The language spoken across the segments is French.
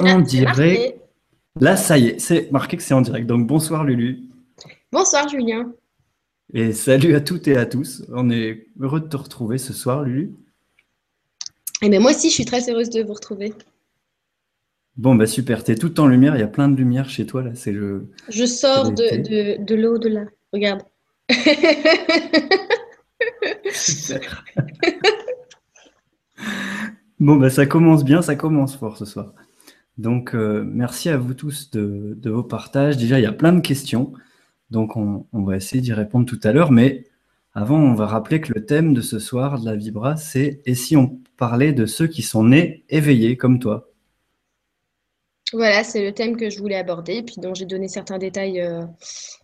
en direct. Là, ça y est, c'est marqué que c'est en direct. Donc bonsoir Lulu. Bonsoir Julien. Et salut à toutes et à tous. On est heureux de te retrouver ce soir, Lulu. Et eh bien moi aussi, je suis très heureuse de vous retrouver. Bon, bah super, tu es tout en lumière, il y a plein de lumière chez toi là. C'est le... Je sors de, de, de l'eau de là. Regarde. super. bon, bah ça commence bien, ça commence fort ce soir. Donc, euh, merci à vous tous de, vos partages. Déjà, il y a plein de questions, donc on, va essayer d'y répondre tout à l'heure. Mais avant, on va rappeler que le thème de ce soir de la Vibra, c'est Et si on parlait de ceux qui sont nés éveillés comme toi? Voilà, c'est le thème que je voulais aborder, puis dont j'ai donné certains détails euh,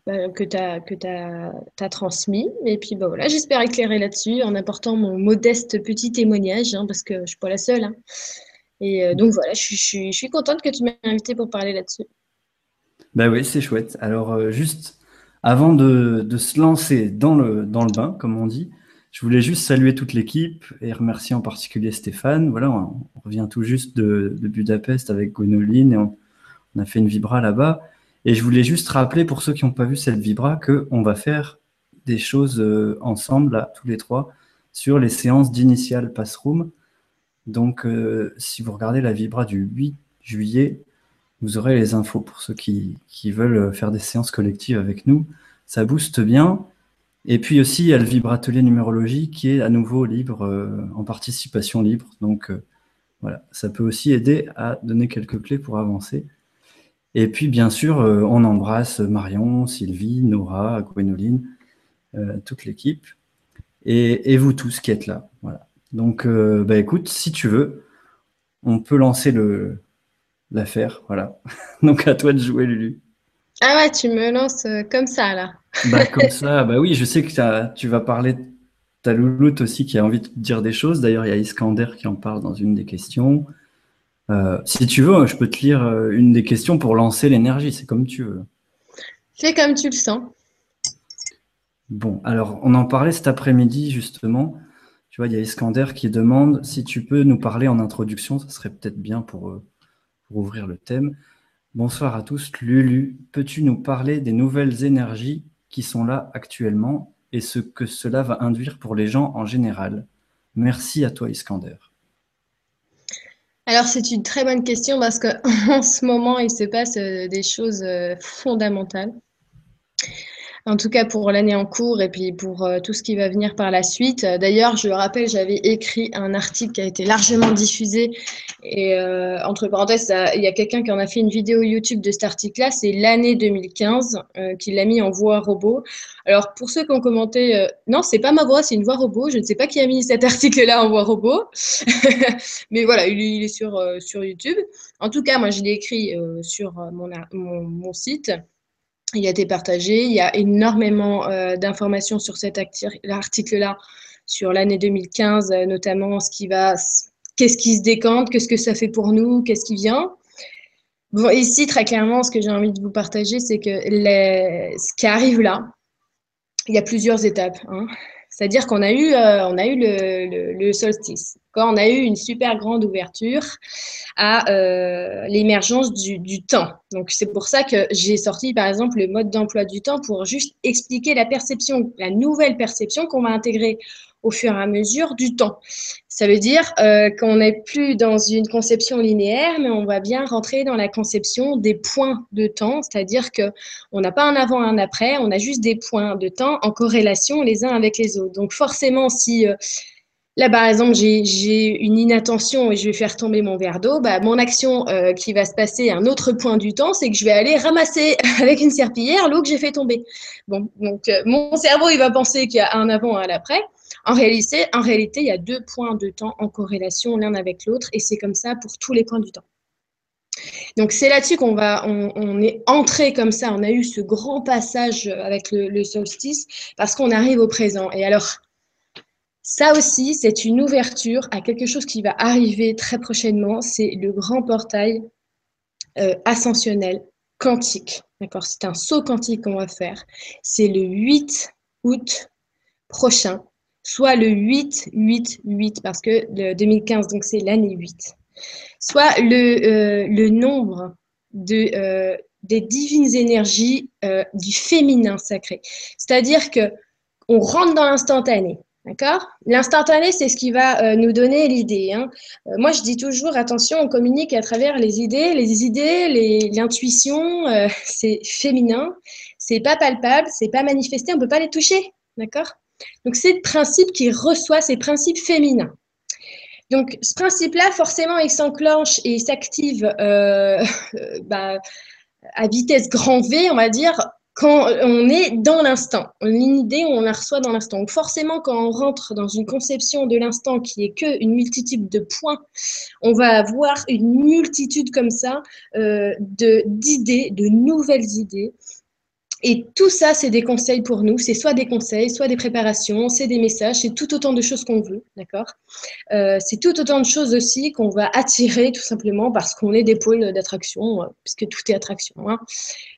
bah, que tu as, transmis. Et puis bah, voilà, j'espère éclairer là-dessus en apportant mon modeste petit témoignage, hein, parce que je ne suis pas la seule. Hein. Et euh, donc voilà, je, suis contente que tu m'aies invité pour parler là-dessus. Bah oui, c'est chouette. Alors euh, juste avant de, se lancer dans le, dans le bain, comme on dit, je voulais juste saluer toute l'équipe et remercier en particulier Stéphane. Voilà, on, revient tout juste de, Budapest avec Gwenoline et on, a fait une vibra là-bas. Et je voulais juste rappeler pour ceux qui n'ont pas vu cette vibra qu'on va faire des choses euh, ensemble, là, tous les trois, sur les séances d'initial Passroom. Donc, euh, si vous regardez la Vibra du 8 juillet, vous aurez les infos pour ceux qui, veulent faire des séances collectives avec nous. Ça booste bien. Et puis aussi, il y a le Vibratelier numérologie qui est à nouveau libre, euh, en participation libre. Donc, euh, voilà, ça peut aussi aider à donner quelques clés pour avancer. Et puis, bien sûr, on embrasse Marion, Sylvie, Nora, Gwénoline, toute l'équipe. Et, et, vous tous qui êtes là. Voilà. Donc, euh, bah, écoute, si tu veux, on peut lancer le l'affaire. Voilà. Donc, à toi de jouer, Lulu. Ah ouais, tu me lances euh, comme ça, là. bah, comme ça, bah oui, je sais que tu vas parler de ta louloute aussi qui a envie de dire des choses. D'ailleurs, il y a Iskander qui en parle dans une des questions. Euh, si tu veux, je peux te lire une des questions pour lancer l'énergie. C'est comme tu veux. Fais comme tu le sens. Bon, alors, on en parlait cet après-midi, justement. Tu vois, il y a Iskander qui demande si tu peux nous parler en introduction, ça serait peut-être bien pour, euh, pour, ouvrir le thème. Bonsoir à tous. Lulu, peux-tu nous parler des nouvelles énergies qui sont là actuellement et ce que cela va induire pour les gens en général? Merci à toi, Iskander. Alors, c'est une très bonne question parce qu'en ce moment, il se passe euh, des choses euh, fondamentales en tout cas pour l'année en cours et puis pour euh, tout ce qui va venir par la suite. Euh, d'ailleurs, je le rappelle, j'avais écrit un article qui a été largement diffusé et euh, entre parenthèses, il y a quelqu'un qui en a fait une vidéo YouTube de cet article-là, c'est l'année 2015 qu'il l'a mis en voix robot. Alors pour ceux qui ont commenté, non, c'est pas ma voix, c'est une voix robot. Je ne sais pas qui a mis cet article-là en voix robot, mais voilà, il, est sur, sur YouTube. En tout cas, moi, je l'ai écrit sur mon, mon site il a été partagé. Il y a énormément euh, d'informations sur cet article-là, sur l'année 2015, euh, notamment ce qui va, qu'est-ce qui se décante, qu'est-ce que ça fait pour nous, qu'est-ce qui vient. Ici, très clairement, ce que j'ai envie de vous partager, c'est que ce qui arrive là, il y a plusieurs étapes. Hein. C'est-à-dire qu'on a eu, euh, on a eu le, solstice. Quand on a eu une super grande ouverture à euh, l'émergence du, temps. Donc c'est pour ça que j'ai sorti par exemple le mode d'emploi du temps pour juste expliquer la perception, la nouvelle perception qu'on va intégrer au fur et à mesure du temps. Ça veut dire euh, qu'on n'est plus dans une conception linéaire, mais on va bien rentrer dans la conception des points de temps, c'est-à-dire que on n'a pas un avant, un après, on a juste des points de temps en corrélation les uns avec les autres. Donc forcément, si euh, Là, par exemple, j'ai une inattention et je vais faire tomber mon verre d'eau. Bah, mon action euh, qui va se passer à un autre point du temps, c'est que je vais aller ramasser avec une serpillière l'eau que j'ai fait tomber. Bon, donc mon cerveau, il va penser qu'il y a un avant et un après. En réalité, en réalité, il y a deux points de temps en corrélation l'un avec l'autre et c'est comme ça pour tous les points du temps. Donc c'est là-dessus qu'on va, on, est entré comme ça, on a eu ce grand passage avec le, solstice parce qu'on arrive au présent. Et alors, ça aussi, c'est une ouverture à quelque chose qui va arriver très prochainement. C'est le grand portail euh, ascensionnel quantique. D'accord? C'est un saut quantique qu'on va faire. C'est le 8 août prochain, soit le 8, 8, 8, parce que le 2015, donc c'est l'année 8. soit le, le nombre de, des divines énergies du féminin sacré. C'est-à-dire que on rentre dans l'instantané. D'accord? L'instantané, c'est ce qui va euh, nous donner l'idée. Hein. Euh, moi, je dis toujours, attention, on communique à travers les idées. Les idées, l'intuition, euh, c'est féminin, c'est pas palpable, c'est pas manifesté, on peut pas les toucher. D'accord? Donc, c'est le principe qui reçoit ces principes féminins. Donc, ce principe-là, forcément, il s'enclenche et il s'active bah, à vitesse grand V, on va dire, quand on est dans l'instant, une idée, on la reçoit dans l'instant. Donc forcément, quand on rentre dans une conception de l'instant qui est que une multitude de points, on va avoir une multitude comme ça euh, d'idées, de nouvelles idées, et tout ça, c'est des conseils pour nous. C'est soit des conseils, soit des préparations, c'est des messages, c'est tout autant de choses qu'on veut, d'accord? Euh, C'est tout autant de choses aussi qu'on va attirer tout simplement parce qu'on est des pôles d'attraction, euh, puisque tout est attraction. Hein.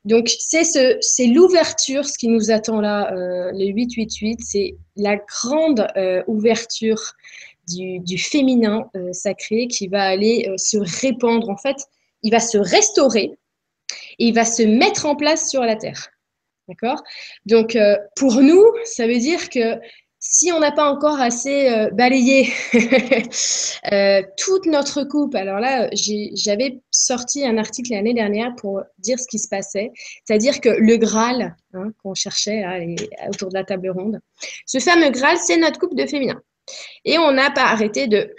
Donc, c'est ce, c'est l'ouverture, ce qui nous attend là, euh, les 888, c'est la grande euh, ouverture du, du féminin sacré qui va aller se répandre. En fait, il va se restaurer et il va se mettre en place sur la Terre. D'accord? Donc, euh, pour nous, ça veut dire que si on n'a pas encore assez euh, balayé euh, toute notre coupe, alors là, j'avais sorti un article l'année dernière pour dire ce qui se passait, c'est-à-dire que le Graal hein, qu'on cherchait autour de la table ronde, ce fameux Graal, c'est notre coupe de féminin. Et on n'a pas arrêté de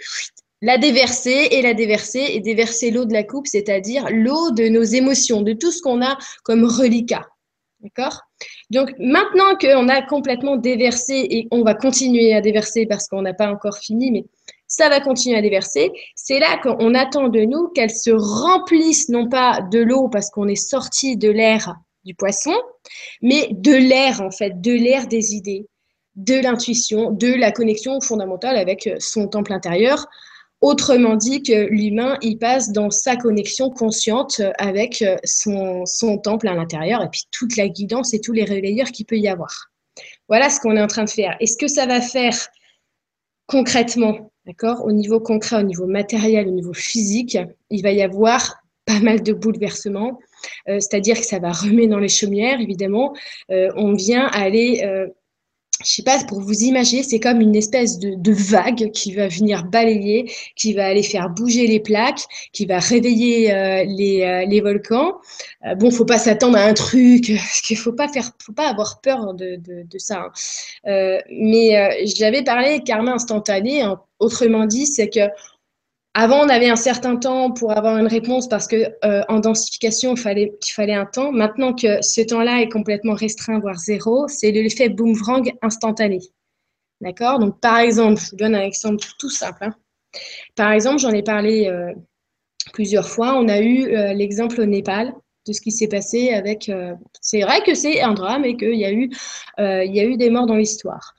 la déverser et la déverser et déverser l'eau de la coupe, c'est-à-dire l'eau de nos émotions, de tout ce qu'on a comme reliquat. D'accord? Donc maintenant qu'on a complètement déversé et on va continuer à déverser parce qu'on n'a pas encore fini, mais ça va continuer à déverser, c'est là qu'on attend de nous qu'elle se remplisse non pas de l'eau parce qu'on est sorti de l'air du poisson, mais de l'air en fait, de l'air des idées, de l'intuition, de la connexion fondamentale avec son temple intérieur, Autrement dit que l'humain, il passe dans sa connexion consciente avec euh, son, temple à l'intérieur et puis toute la guidance et tous les relayeurs qu'il peut y avoir. Voilà ce qu'on est en train de faire. Et ce que ça va faire concrètement, d'accord, au niveau concret, au niveau matériel, au niveau physique, il va y avoir pas mal de bouleversements. Euh, c'est-à-dire que ça va remettre dans les chaumières, évidemment. Euh, on vient aller je sais pas, pour vous imaginer, c'est comme une espèce de, de, vague qui va venir balayer, qui va aller faire bouger les plaques, qui va réveiller euh, les, euh, les, volcans. Euh, bon, faut pas s'attendre à un truc, parce qu'il faut pas faire, faut pas avoir peur de, de, de ça. Hein. Euh, mais j'avais parlé karma instantané. Hein. Autrement dit, c'est que avant, on avait un certain temps pour avoir une réponse parce que euh, en densification, il fallait, un temps. Maintenant que ce temps-là est complètement restreint, voire zéro, c'est l'effet boomerang instantané. D'accord? Donc, par exemple, je vous donne un exemple tout simple. Hein. Par exemple, j'en ai parlé euh, plusieurs fois. On a eu euh, l'exemple au Népal de ce qui s'est passé avec. c'est vrai que c'est un drame et qu'il y, a eu, y a eu des morts dans l'histoire.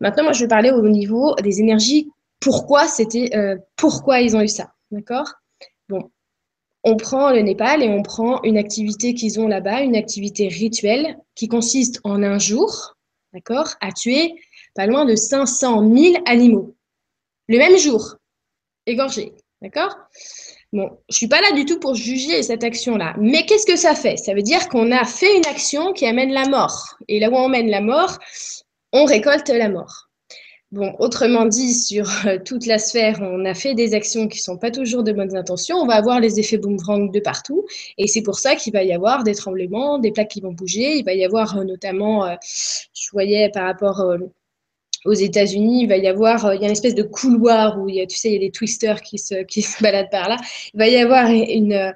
Maintenant, moi, je vais parler au niveau des énergies euh, pourquoi ils ont eu ça, d'accord? Bon, on prend le Népal et on prend une activité qu'ils ont là-bas, une activité rituelle qui consiste en un jour, d'accord, à tuer pas loin de 500 000 animaux. Le même jour, égorgés, d'accord? Bon, je suis pas là du tout pour juger cette action-là, mais qu'est-ce que ça fait? Ça veut dire qu'on a fait une action qui amène la mort. Et là où on mène la mort, on récolte la mort. Bon, autrement dit, sur euh, toute la sphère, on a fait des actions qui ne sont pas toujours de bonnes intentions. On va avoir les effets boomerang de partout. Et c'est pour ça qu'il va y avoir des tremblements, des plaques qui vont bouger. Il va y avoir euh, notamment, euh, je voyais par rapport aux États-Unis, il va y avoir, a une espèce de couloir où il y a, tu sais, il y a des twisters qui se baladent par là. Il va y avoir une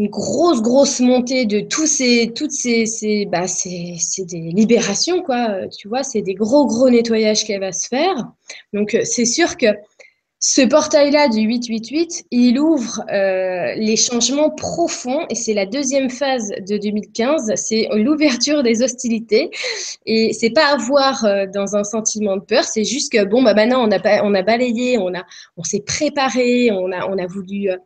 une grosse, grosse montée de tous ces, toutes ces, bah, c'est des libérations, quoi. Tu vois, c'est des gros, gros nettoyages qu'elle va se faire. Donc, euh, c'est sûr que ce portail-là du 888, il ouvre euh, les changements profonds et c'est la deuxième phase de 2015, c'est l'ouverture des hostilités et c'est pas avoir euh, dans un sentiment de peur, c'est juste que bon bah maintenant on a on a balayé, on a on s'est préparé, on a on a voulu euh,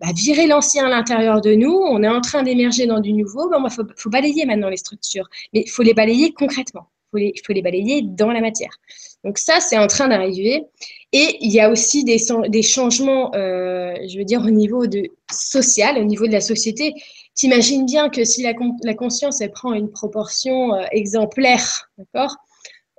bah, virer l'ancien à l'intérieur de nous, on est en train d'émerger dans du nouveau, il faut, balayer maintenant les structures, mais il faut les balayer concrètement, il faut les, balayer dans la matière. Donc ça, c'est en train d'arriver. Et il y a aussi des, changements, euh, je veux dire, au niveau de social, au niveau de la société. T'imagines bien que si la, conscience, prend une proportion euh, exemplaire, d'accord?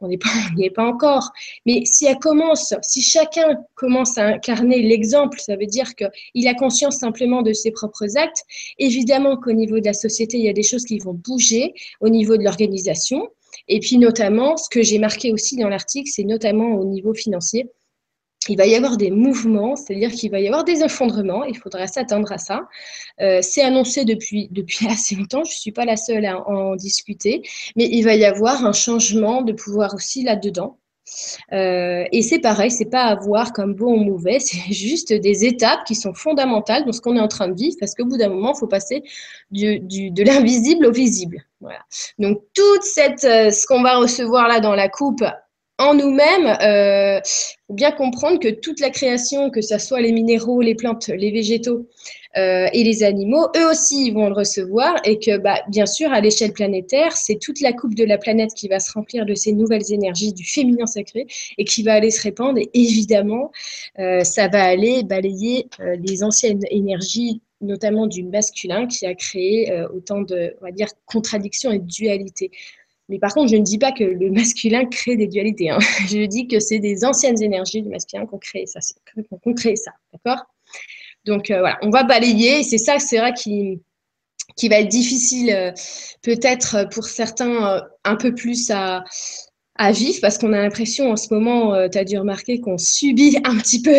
On n'y est, pas encore. Mais si elle commence, si chacun commence à incarner l'exemple, ça veut dire qu'il a conscience simplement de ses propres actes. Évidemment qu'au niveau de la société, il y a des choses qui vont bouger au niveau de l'organisation. Et puis notamment, ce que j'ai marqué aussi dans l'article, c'est notamment au niveau financier il va y avoir des mouvements, c'est-à-dire qu'il va y avoir des effondrements, il faudra s'attendre à ça. Euh, c'est annoncé depuis, assez longtemps, je ne suis pas la seule à en discuter, mais il va y avoir un changement de pouvoir aussi là-dedans. Euh, et c'est pareil, c'est pas à voir comme bon ou mauvais, c'est juste des étapes qui sont fondamentales dans ce qu'on est en train de vivre, parce qu'au bout d'un moment, il faut passer de l'invisible au visible. Donc toute euh, ce qu'on va recevoir là dans la coupe en nous-mêmes, il euh, faut bien comprendre que toute la création, que ce soit les minéraux, les plantes, les végétaux euh, et les animaux, eux aussi ils vont le recevoir et que bah, bien sûr à l'échelle planétaire, c'est toute la coupe de la planète qui va se remplir de ces nouvelles énergies du féminin sacré et qui va aller se répandre et évidemment euh, ça va aller balayer les anciennes énergies notamment du masculin qui a créé autant de on dire contradictions et dualités. Mais par contre, je ne dis pas que le masculin crée des dualités. Hein. Je dis que c'est des anciennes énergies du masculin qu'on crée ça. Qu'on crée ça, d'accord? Donc euh, voilà, on va balayer. C'est ça, c'est vrai qui va être difficile euh, peut-être pour certains euh, un peu plus à, vivre parce qu'on a l'impression en ce moment, tu as dû remarquer qu'on subit un petit peu,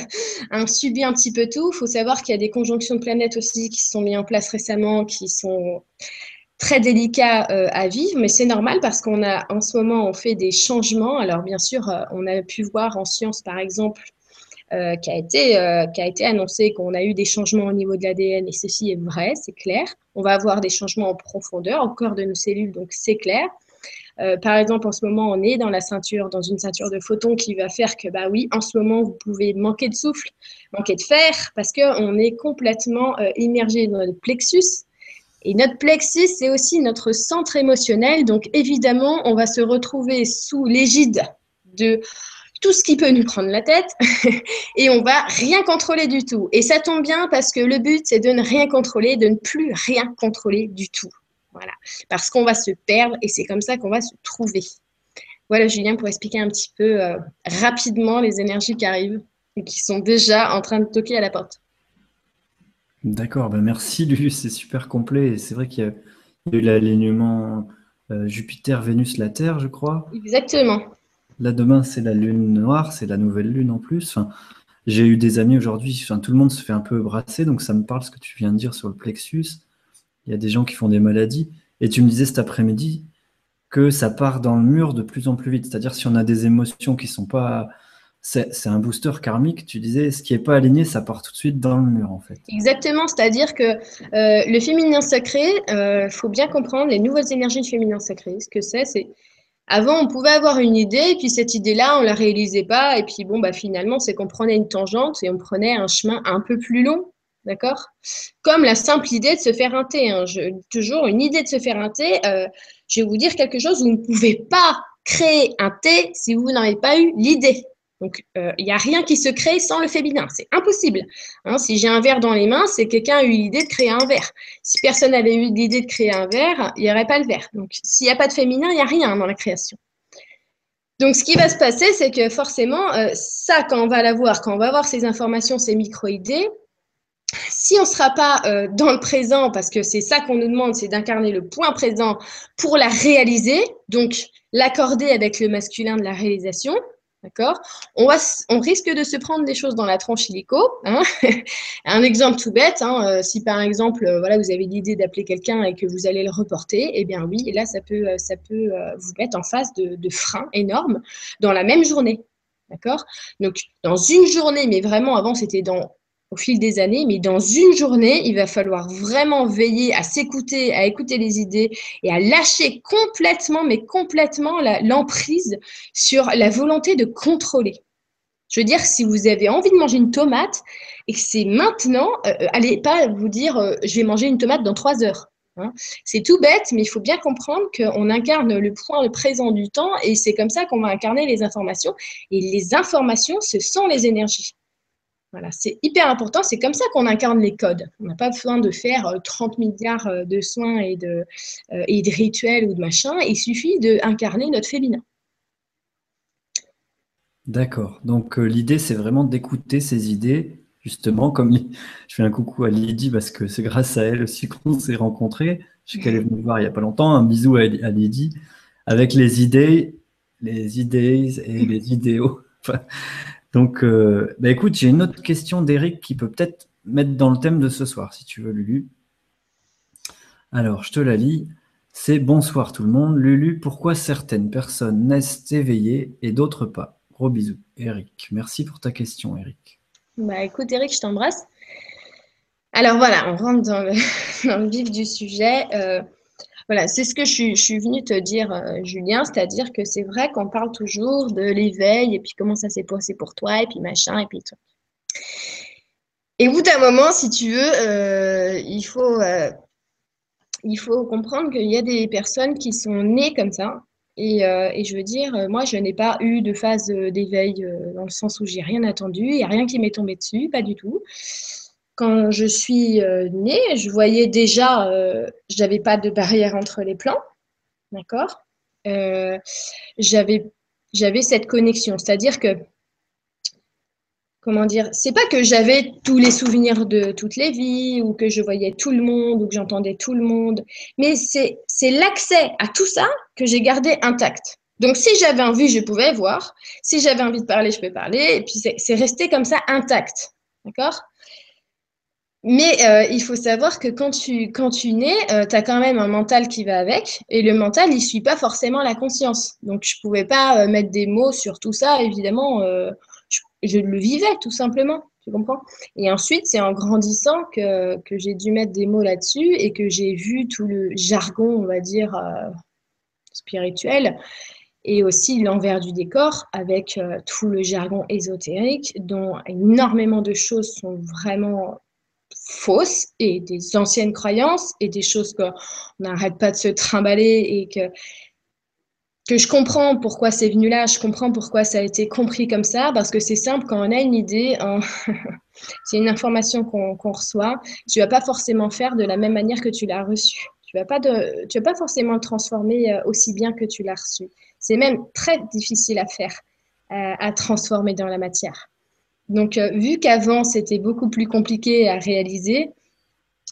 on subit un petit peu tout. Il faut savoir qu'il y a des conjonctions de planètes aussi qui se sont mises en place récemment, qui sont très délicat euh, à vivre, mais c'est normal parce qu'on a en ce moment on fait des changements. Alors bien sûr, euh, on a pu voir en science par exemple euh, qui a été a été annoncé qu'on a eu des changements au niveau de l'ADN et ceci est vrai, c'est clair. On va avoir des changements en profondeur au corps de nos cellules, donc c'est clair. par exemple, en ce moment, on est dans la ceinture, dans une ceinture de photons qui va faire que, bah oui, en ce moment, vous pouvez manquer de souffle, manquer de fer, parce qu'on est complètement immergé dans le plexus, et notre plexus, c'est aussi notre centre émotionnel. Donc, évidemment, on va se retrouver sous l'égide de tout ce qui peut nous prendre la tête et on va rien contrôler du tout. Et ça tombe bien parce que le but, c'est de ne rien contrôler, de ne plus rien contrôler du tout. Voilà. Parce qu'on va se perdre et c'est comme ça qu'on va se trouver. Voilà, Julien, pour expliquer un petit peu euh, rapidement les énergies qui arrivent et qui sont déjà en train de toquer à la porte. D'accord, ben merci Lulu, c'est super complet. c'est vrai qu'il y, a eu l'alignement euh, Jupiter, Vénus, la Terre, je crois. Exactement. Là, demain, c'est la lune noire, c'est la nouvelle lune en plus. j'ai eu des amis aujourd'hui, enfin, tout le monde se fait un peu brasser, donc ça me parle ce que tu viens de dire sur le plexus. Il y a des gens qui font des maladies. Et tu me disais cet après-midi que ça part dans le mur de plus en plus vite. C'est-à-dire si on a des émotions qui ne sont pas c'est un booster karmique. Tu disais, ce qui n'est pas aligné, ça part tout de suite dans le mur, en fait. Exactement, c'est-à-dire que euh, le féminin sacré, il euh, faut bien comprendre les nouvelles énergies du féminin sacré. Ce que c'est, c'est avant, on pouvait avoir une idée, et puis cette idée-là, on la réalisait pas, et puis bon, bah finalement, c'est qu'on prenait une tangente et on prenait un chemin un peu plus long, d'accord? Comme la simple idée de se faire un thé. Hein. toujours une idée de se faire un thé. Euh, je vais vous dire quelque chose, vous ne pouvez pas créer un thé si vous n'avez pas eu l'idée. Donc, euh, il n'y a rien qui se crée sans le féminin. C'est impossible. Hein, si j'ai un verre dans les mains, c'est quelqu'un a eu l'idée de créer un verre. Si personne n'avait eu l'idée de créer un verre, il n'y aurait pas le verre. Donc, s'il n'y a pas de féminin, il n'y a rien dans la création. Donc, ce qui va se passer, c'est que forcément, euh, ça, quand on va l'avoir, quand on va avoir ces informations, ces micro-idées, si on ne sera pas euh, dans le présent, parce que c'est ça qu'on nous demande, c'est d'incarner le point présent pour la réaliser, donc l'accorder avec le masculin de la réalisation, D'accord? On, risque de se prendre des choses dans la tranche illico. Hein? un exemple tout bête, hein, euh, si par exemple, euh, voilà, vous avez l'idée d'appeler quelqu'un et que vous allez le reporter, eh bien oui, là, ça peut, euh, vous mettre en face de, de freins énormes dans la même journée. D'accord? Donc, dans une journée, mais vraiment, avant, c'était dans au fil des années, mais dans une journée, il va falloir vraiment veiller à s'écouter, à écouter les idées et à lâcher complètement, mais complètement l'emprise sur la volonté de contrôler. Je veux dire, si vous avez envie de manger une tomate et que c'est maintenant, euh, allez pas vous dire euh, je vais manger une tomate dans trois heures. Hein. C'est tout bête, mais il faut bien comprendre qu'on incarne le point présent du temps et c'est comme ça qu'on va incarner les informations. Et les informations, ce sont les énergies. Voilà, c'est hyper important. C'est comme ça qu'on incarne les codes. On n'a pas besoin de faire 30 euh, milliards euh, de soins et de, euh, et de rituels ou de machin. Il suffit d'incarner notre féminin. D'accord. Donc l'idée, c'est vraiment d'écouter ces idées justement, comme je fais un coucou à Lydie parce que c'est grâce à elle aussi qu'on s'est rencontrés. Je sais qu'elle est venue voir il n'y a pas longtemps. Un bisou à, Lydie avec les idées, les idées et les idéaux. Donc, euh, bah écoute, j'ai une autre question d'Eric qui peut peut-être mettre dans le thème de ce soir, si tu veux, Lulu. Alors, je te la lis. C'est bonsoir tout le monde. Lulu, pourquoi certaines personnes naissent éveillées et d'autres pas? Gros bisous. Eric, merci pour ta question, Eric. Bah écoute Eric, je t'embrasse. Alors voilà, on rentre dans le, vif du sujet. Euh, voilà, c'est ce que je, suis venue te dire, euh, Julien, c'est-à-dire que c'est vrai qu'on parle toujours de l'éveil et puis comment ça s'est passé pour toi et puis machin et puis tout. Et au bout d'un moment, si tu veux, euh, il, faut, il faut comprendre qu'il y a des personnes qui sont nées comme ça, euh, et, je veux dire, euh, moi, je n'ai pas eu de phase euh, d'éveil dans le sens où j'ai rien attendu, il n'y a rien qui m'est tombé dessus, pas du tout. Quand je suis née, je voyais déjà, je n'avais pas de barrière entre les plans, d'accord J'avais cette connexion, c'est-à-dire que comment dire, c'est pas que j'avais tous les souvenirs de toutes les vies ou que je voyais tout le monde ou que j'entendais tout le monde, mais c'est l'accès à tout ça que j'ai gardé intact. Donc si j'avais envie, je pouvais voir. Si j'avais envie de parler, je peux parler. Et puis c'est resté comme ça intact. D'accord? Mais euh, il faut savoir que quand tu, quand tu nais, euh, tu as quand même un mental qui va avec. Et le mental, il suit pas forcément la conscience. Donc, je ne pouvais pas euh, mettre des mots sur tout ça, évidemment je le vivais tout simplement. Tu comprends? Et ensuite, c'est en grandissant que, j'ai dû mettre des mots là-dessus et que j'ai vu tout le jargon, on va dire, euh, spirituel et aussi l'envers du décor avec euh, tout le jargon ésotérique dont énormément de choses sont vraiment fausses et des anciennes croyances et des choses qu'on n'arrête pas de se trimballer et que que je comprends pourquoi c'est venu là, je comprends pourquoi ça a été compris comme ça, parce que c'est simple, quand on a une idée, c'est une information qu'on reçoit, tu vas pas forcément faire de la même manière que tu l'as reçue. Tu vas pas tu vas pas forcément le transformer euh, aussi bien que tu l'as reçu. C'est même très difficile à faire, euh, à transformer dans la matière. Donc, euh, vu qu'avant c'était beaucoup plus compliqué à réaliser,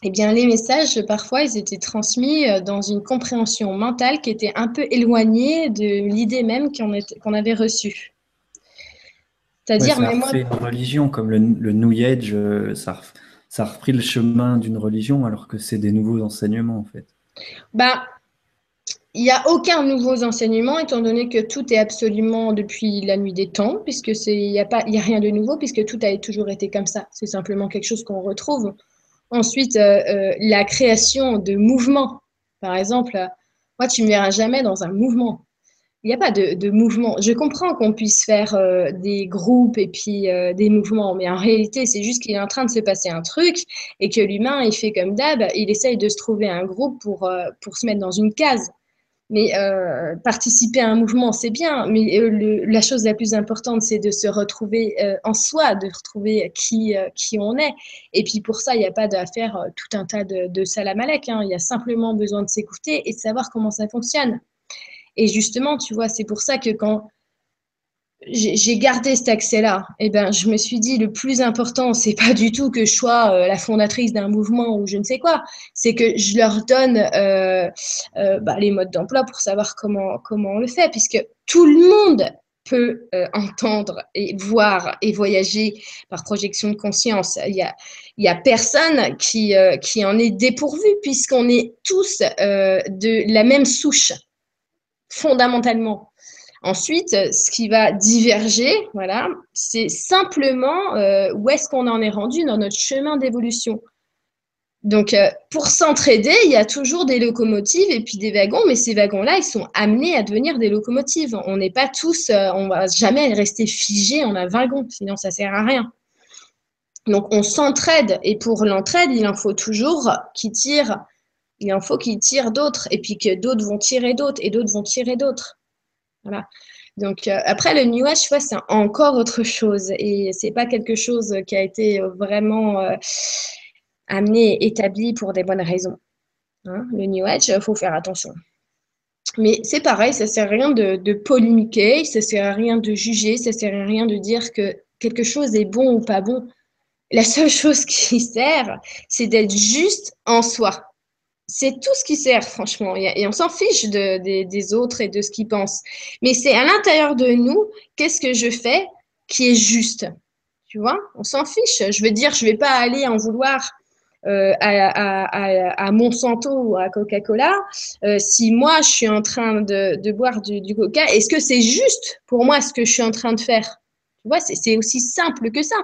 eh bien, les messages, parfois, ils étaient transmis euh, dans une compréhension mentale qui était un peu éloignée de l'idée même qu'on avait reçue. C'est-à-dire, ouais, a une religion, comme le, New Age, euh, ça, ça a repris le chemin d'une religion, alors que c'est des nouveaux enseignements, en fait. Bah, il n'y a aucun nouveau enseignement, étant donné que tout est absolument depuis la nuit des temps, puisque il n'y a, pas, a rien de nouveau, puisque tout a toujours été comme ça. C'est simplement quelque chose qu'on retrouve. Ensuite, euh, euh, la création de mouvements. Par exemple, moi, tu ne me verras jamais dans un mouvement. Il n'y a pas de, mouvement. Je comprends qu'on puisse faire euh, des groupes et puis des mouvements, mais en réalité, c'est juste qu'il est en train de se passer un truc et que l'humain, il fait comme d'hab, il essaye de se trouver un groupe pour, pour se mettre dans une case. Mais euh, participer à un mouvement, c'est bien, mais euh, la chose la plus importante, c'est de se retrouver euh, en soi, de retrouver qui, qui on est. Et puis pour ça, il n'y a pas à faire tout un tas de, salamalek. Hein. Il y a simplement besoin de s'écouter et de savoir comment ça fonctionne. Et justement, tu vois, c'est pour ça que quand j'ai gardé cet accès-là. Et eh ben, je me suis dit, le plus important, c'est pas du tout que je sois euh, la fondatrice d'un mouvement ou je ne sais quoi. C'est que je leur donne euh, euh, bah, les modes d'emploi pour savoir comment, comment on le fait, puisque tout le monde peut entendre et voir et voyager par projection de conscience. Il y a, il y a personne qui, qui en est dépourvu, puisqu'on est tous de la même souche, fondamentalement. Ensuite, ce qui va diverger, voilà, c'est simplement euh, où est-ce qu'on en est rendu dans notre chemin d'évolution. Donc, euh, pour s'entraider, il y a toujours des locomotives et puis des wagons, mais ces wagons-là, ils sont amenés à devenir des locomotives. On n'est pas tous, euh, on va jamais rester figé en un wagon, sinon ça sert à rien. Donc, on s'entraide et pour l'entraide, il en faut toujours qui tire Il en faut qu'ils tirent d'autres et puis que d'autres vont tirer d'autres et d'autres vont tirer d'autres. Voilà. Donc euh, après le tu vois, c'est encore autre chose et c'est pas quelque chose qui a été vraiment euh, amené, établi pour des bonnes raisons. Hein. Le New Age, il faut faire attention. Mais c'est pareil, ça sert à rien de, de, polémiquer, ça sert à rien de juger, ça sert à rien de dire que quelque chose est bon ou pas bon. La seule chose qui sert, c'est d'être juste en soi. C'est tout ce qui sert, franchement. Et on s'en fiche des autres et de ce qu'ils pensent. Mais c'est à l'intérieur de nous, qu'est-ce que je fais qui est juste? Tu vois? On s'en fiche. Je veux dire, je ne vais pas aller en vouloir euh, à, Monsanto ou à Coca-Cola, euh, si moi je suis en train de, boire du, du Coca, est-ce que c'est juste pour moi ce que je suis en train de faire? Tu vois, c'est aussi simple que ça.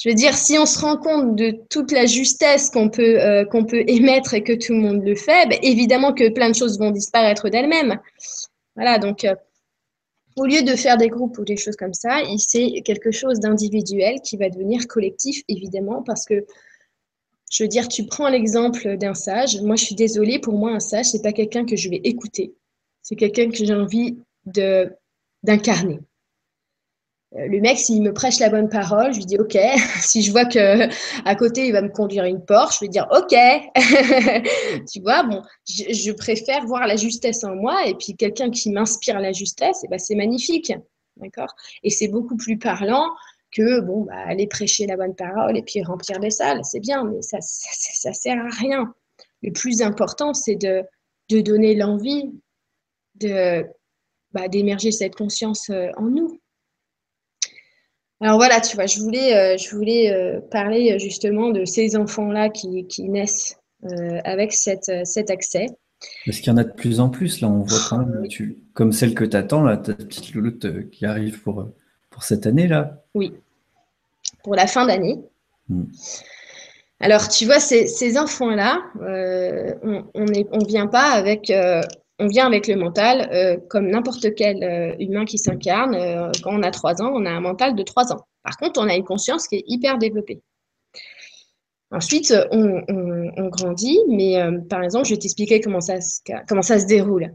Je veux dire, si on se rend compte de toute la justesse qu'on peut, euh, émettre et que tout le monde le fait, ben, évidemment que plein de choses vont disparaître d'elles-mêmes. Voilà, donc au lieu de faire des groupes ou des choses comme ça, c'est quelque chose d'individuel qui va devenir collectif, évidemment, parce que je veux dire, tu prends l'exemple d'un sage. Moi, je suis désolée, pour moi, un sage, c'est pas quelqu'un que je vais écouter. C'est quelqu'un que j'ai envie d'incarner. Euh, le mec, s'il me prêche la bonne parole, je lui dis OK. si je vois que à côté il va me conduire une Porsche, je vais dire OK. tu vois, bon, je, préfère voir la justesse en moi et puis quelqu'un qui m'inspire la justesse, eh ben, c'est magnifique, d'accord? Et c'est beaucoup plus parlant que bon, bah, aller prêcher la bonne parole et puis remplir les salles, c'est bien, mais ça, ça, sert à rien. Le plus important, c'est de, de, donner l'envie de bah, d'émerger cette conscience euh, en nous. Alors voilà, tu vois, je voulais, euh, je voulais euh, parler justement de ces enfants-là qui, qui, naissent avec cette, cet accès. Est-ce qu'il y en a de plus en plus Là, on voit quand même, tu, comme celle que tu attends, là, ta petite louloute qui arrive pour, pour cette année-là. Oui, pour la fin d'année. Mm. Alors, tu vois, ces, enfants-là, euh, on ne on vient pas avec, euh, on vient avec le mental euh, comme n'importe quel humain qui s'incarne. quand on a trois ans, on a un mental de trois ans. Par contre, on a une conscience qui est hyper développée. Ensuite, on, grandit, mais par exemple, je vais t'expliquer comment ça, se déroule.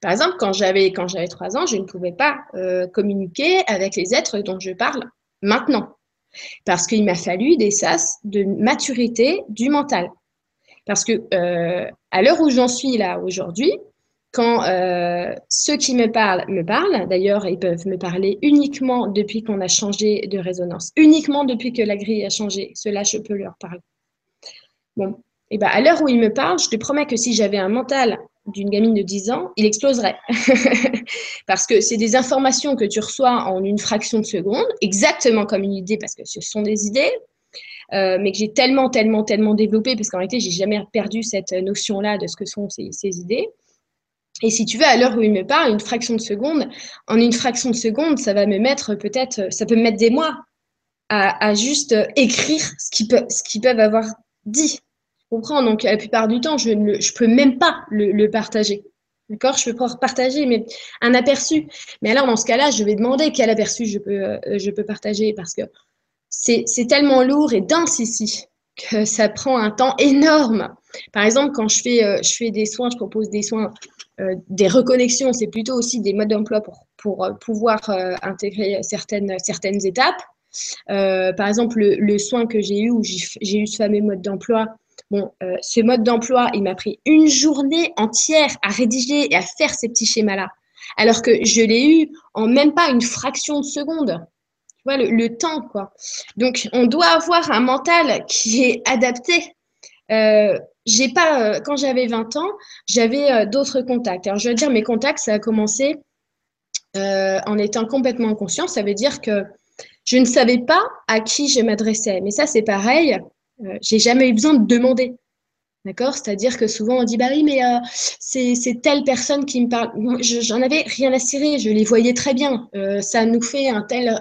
Par exemple, quand j'avais trois ans, je ne pouvais pas communiquer avec les êtres dont je parle maintenant. Parce qu'il m'a fallu des sas de maturité du mental. Parce que euh, à l'heure où j'en suis là aujourd'hui, quand euh, ceux qui me parlent me parlent, d'ailleurs, ils peuvent me parler uniquement depuis qu'on a changé de résonance, uniquement depuis que la grille a changé. Cela, je peux leur parler. Bon, et ben à l'heure où ils me parlent, je te promets que si j'avais un mental d'une gamine de 10 ans, il exploserait. parce que c'est des informations que tu reçois en une fraction de seconde, exactement comme une idée, parce que ce sont des idées, euh, mais que j'ai tellement, tellement, tellement développé, parce qu'en réalité, j'ai jamais perdu cette notion-là de ce que sont ces, idées. Et si tu veux, à l'heure où il me parle, une fraction de seconde, en une fraction de seconde, ça va me mettre peut-être, ça peut me mettre des mois à, juste écrire ce qu'ils peuvent, ce peuvent avoir dit comprends? Donc, la plupart du temps, je ne je peux même pas le, partager. D'accord? Je peux pas partager mais un aperçu. Mais alors, dans ce cas-là, je vais demander quel aperçu je peux, euh, je peux partager parce que c'est tellement lourd et dense ici que ça prend un temps énorme. Par exemple, quand je fais, euh, je fais des soins, je propose des soins, des reconnexions, c'est plutôt aussi des modes d'emploi pour, pour pouvoir intégrer certaines, certaines étapes. par exemple, le, le soin que j'ai eu, où j'ai eu ce fameux mode d'emploi, Bon, euh, ce mode d'emploi, il m'a pris une journée entière à rédiger et à faire ces petits schémas-là, alors que je l'ai eu en même pas une fraction de seconde. Tu vois, le, temps, quoi. Donc, on doit avoir un mental qui est adapté. Euh, j'ai pas, euh, quand j'avais 20 ans, j'avais d'autres contacts. Alors, je veux dire, mes contacts, ça a commencé en étant complètement inconscient. Ça veut dire que je ne savais pas à qui je m'adressais. Mais ça, c'est pareil. Euh, j'ai jamais eu besoin de demander. D'accord? C'est-à-dire que souvent on dit bah oui, mais euh, c'est telle personne qui me parle. J'en avais rien à cirer, je les voyais très bien. Euh, ça nous fait un tel.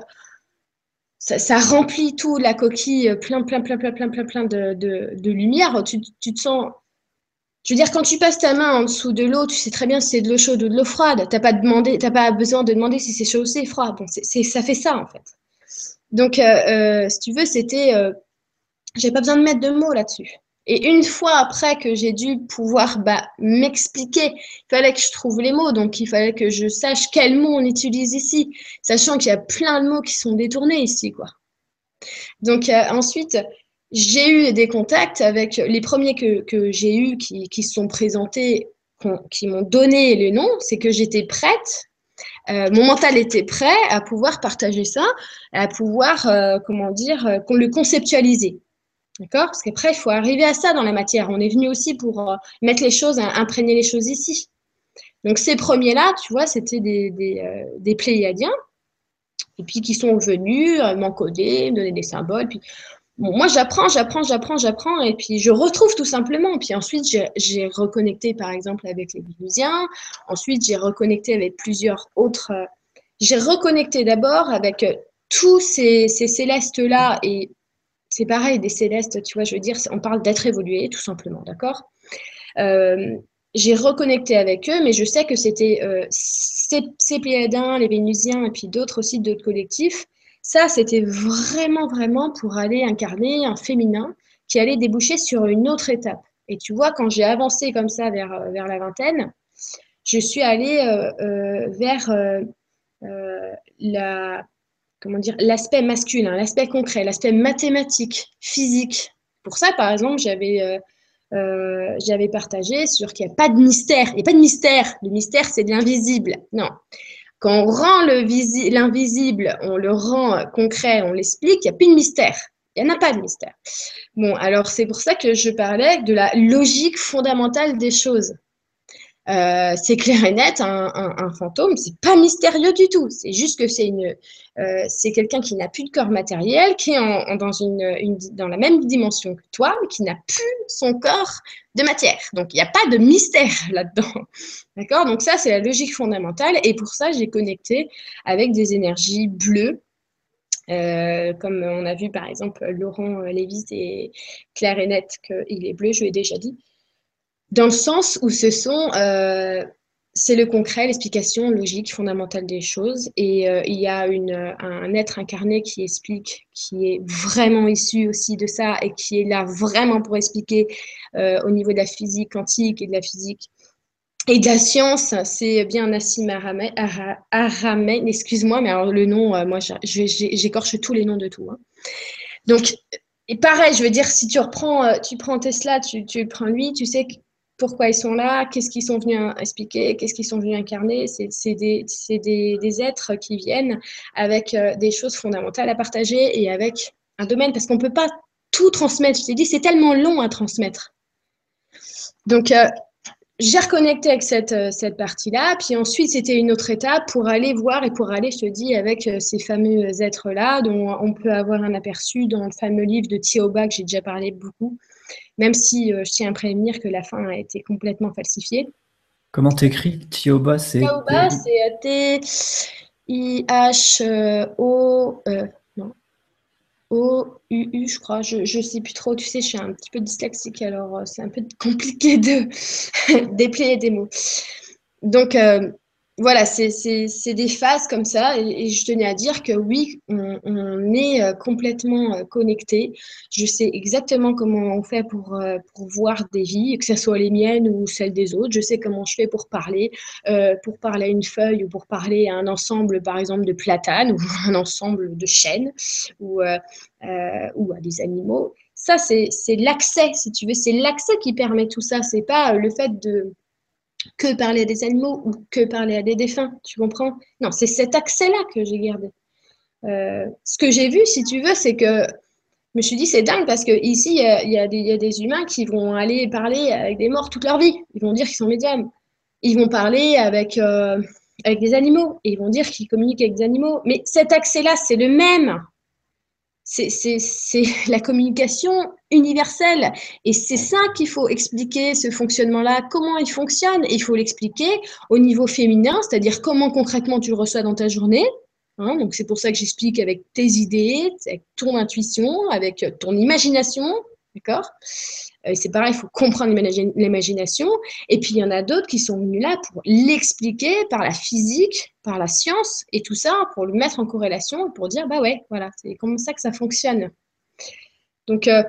Ça, remplit tout la coquille, plein, plein, plein, plein, plein, plein, plein de, lumière. Tu, tu, te sens. Je veux dire, quand tu passes ta main en dessous de l'eau, tu sais très bien si c'est de l'eau chaude ou de l'eau froide. Tu n'as pas, pas besoin de demander si c'est chaud ou c'est froid. Bon, ça fait ça, en fait. Donc, si tu veux, c'était j'ai pas besoin de mettre de mots là-dessus. Et une fois après que j'ai dû pouvoir bah, m'expliquer, il fallait que je trouve les mots, donc il fallait que je sache quels mots on utilise ici, sachant qu'il y a plein de mots qui sont détournés ici, quoi. Donc euh, ensuite, j'ai eu des contacts avec les premiers que, que j'ai eus qui, qui se sont présentés, qui m'ont donné le nom, c'est que j'étais prête. Euh, mon mental était prêt à pouvoir partager ça, à pouvoir, euh, comment dire, le conceptualiser. D'accord Parce qu'après, il faut arriver à ça dans la matière. On est venu aussi pour euh, mettre les choses, imprégner les choses ici. Donc, ces premiers-là, tu vois, c'était des, euh, Pléiadiens, et puis qui sont venus euh, m'encoder, me donner des symboles. Puis, moi, j'apprends, j'apprends, j'apprends, j'apprends, et puis je retrouve tout simplement. Puis ensuite, j'ai reconnecté, par exemple, avec les Vénusiens. Ensuite, j'ai reconnecté avec plusieurs autres. j'ai reconnecté d'abord avec tous ces, ces célestes-là et c'est pareil, des célestes, tu vois, je veux dire, on parle d'être évolué, tout simplement, d'accord? Euh, J'ai reconnecté avec eux, mais je sais que c'était euh, ces, Pléiadiens, les Vénusiens, et puis d'autres aussi, d'autres collectifs. Ça, c'était vraiment, vraiment pour aller incarner un féminin qui allait déboucher sur une autre étape. Et tu vois, quand j'ai avancé comme ça vers, euh, vers la vingtaine, je suis allée vers la comment dire, l'aspect masculin, l'aspect concret, l'aspect mathématique, physique. Pour ça, par exemple, j'avais euh, euh, j'avais partagé sur qu'il n'y a pas de mystère. Il n'y a pas de mystère. Le mystère, c'est de l'invisible. Non. Quand on rend l'invisible, on le rend concret, on l'explique, il n'y a plus de mystère. Il n'y en a pas de mystère. Bon, alors c'est pour ça que je parlais de la logique fondamentale des choses. Euh, c'est clair et net, un, fantôme, c'est pas mystérieux du tout. C'est juste que c'est une, euh, c'est quelqu'un qui n'a plus de corps matériel, qui est dans une, dans la même dimension que toi, mais qui n'a plus son corps de matière. Donc il n'y a pas de mystère là-dedans, d'accord? Donc ça c'est la logique fondamentale, et pour ça j'ai connecté avec des énergies bleues. Euh, comme on a vu par exemple Laurent Lévis et Claire et Net qu'il est bleu, je l'ai déjà dit dans le sens où ce sont, euh, c'est le concret, l'explication logique fondamentale des choses. Et euh, il y a une, un être incarné qui explique, qui est vraiment issu aussi de ça et qui est là vraiment pour expliquer euh, au niveau de la physique quantique et de la physique et de la science. C'est bien Nassim Aramein, excuse-moi, mais alors le nom, moi j'écorche tous les noms de tout. Hein. Donc, et pareil, je veux dire, si tu reprends, tu prends Tesla, tu, tu prends lui, tu sais pourquoi ils sont là, qu'est-ce qu'ils sont venus expliquer, qu'est-ce qu'ils sont venus incarner. C'est des, des, des, êtres qui viennent avec euh, des choses fondamentales à partager et avec un domaine, parce qu'on ne peut pas tout transmettre. Je t'ai dit, c'est tellement long à transmettre. Donc, euh, j'ai reconnecté avec cette, euh, cette partie-là. Puis ensuite, c'était une autre étape pour aller voir et pour aller, je te dis, avec ces fameux êtres-là, dont on peut avoir un aperçu dans le fameux livre de Tioba que j'ai déjà parlé beaucoup, même si euh, je tiens à prévenir que la fin a été complètement falsifiée. Comment t'écris? Tioba c'est Tioba, c'est T-I-H-O. Euh, non. O-U-U, je crois. Je ne sais plus trop. Tu sais, je suis un petit peu dyslexique, alors euh, c'est un peu compliqué de déplier des mots. Donc, voilà, c'est des phases comme ça. Et, je tenais à dire que oui, on, est euh, complètement euh, connecté. Je sais exactement comment on fait pour, euh, pour, voir des vies, que ce soit les miennes ou celles des autres. Je sais comment je fais pour parler, pour parler à une feuille ou pour parler à un ensemble, par exemple, de platanes ou un ensemble de chênes ou, ou à des animaux. Ça, c'est l'accès, si tu veux. C'est l'accès qui permet tout ça. C'est pas le fait de que parler à des animaux ou que parler à des défunts, tu comprends? Non, c'est cet accès-là que j'ai gardé. Euh, ce que j'ai vu, si tu veux, c'est que je me suis dit, c'est dingue parce qu'ici, il y, a des humains qui vont aller parler avec des morts toute leur vie. Ils vont dire qu'ils sont médiums. Ils vont parler avec, euh, des animaux. Et ils vont dire qu'ils communiquent avec des animaux. Mais cet accès-là, c'est le même c'est la communication universelle. Et c'est ça qu'il faut expliquer, ce fonctionnement-là, comment il fonctionne? il faut l'expliquer au niveau féminin, c'est-à-dire comment concrètement tu le reçois dans ta journée. Hein. donc c'est pour ça que j'explique avec tes idées, avec ton intuition, avec ton imagination, d'accord? C'est pareil, il faut comprendre l'imagination. Et puis, il y en a d'autres qui sont venus là pour l'expliquer par la physique, par la science et tout ça, pour le mettre en corrélation, pour dire, bah ouais, voilà, c'est comme ça que ça fonctionne. Donc, euh,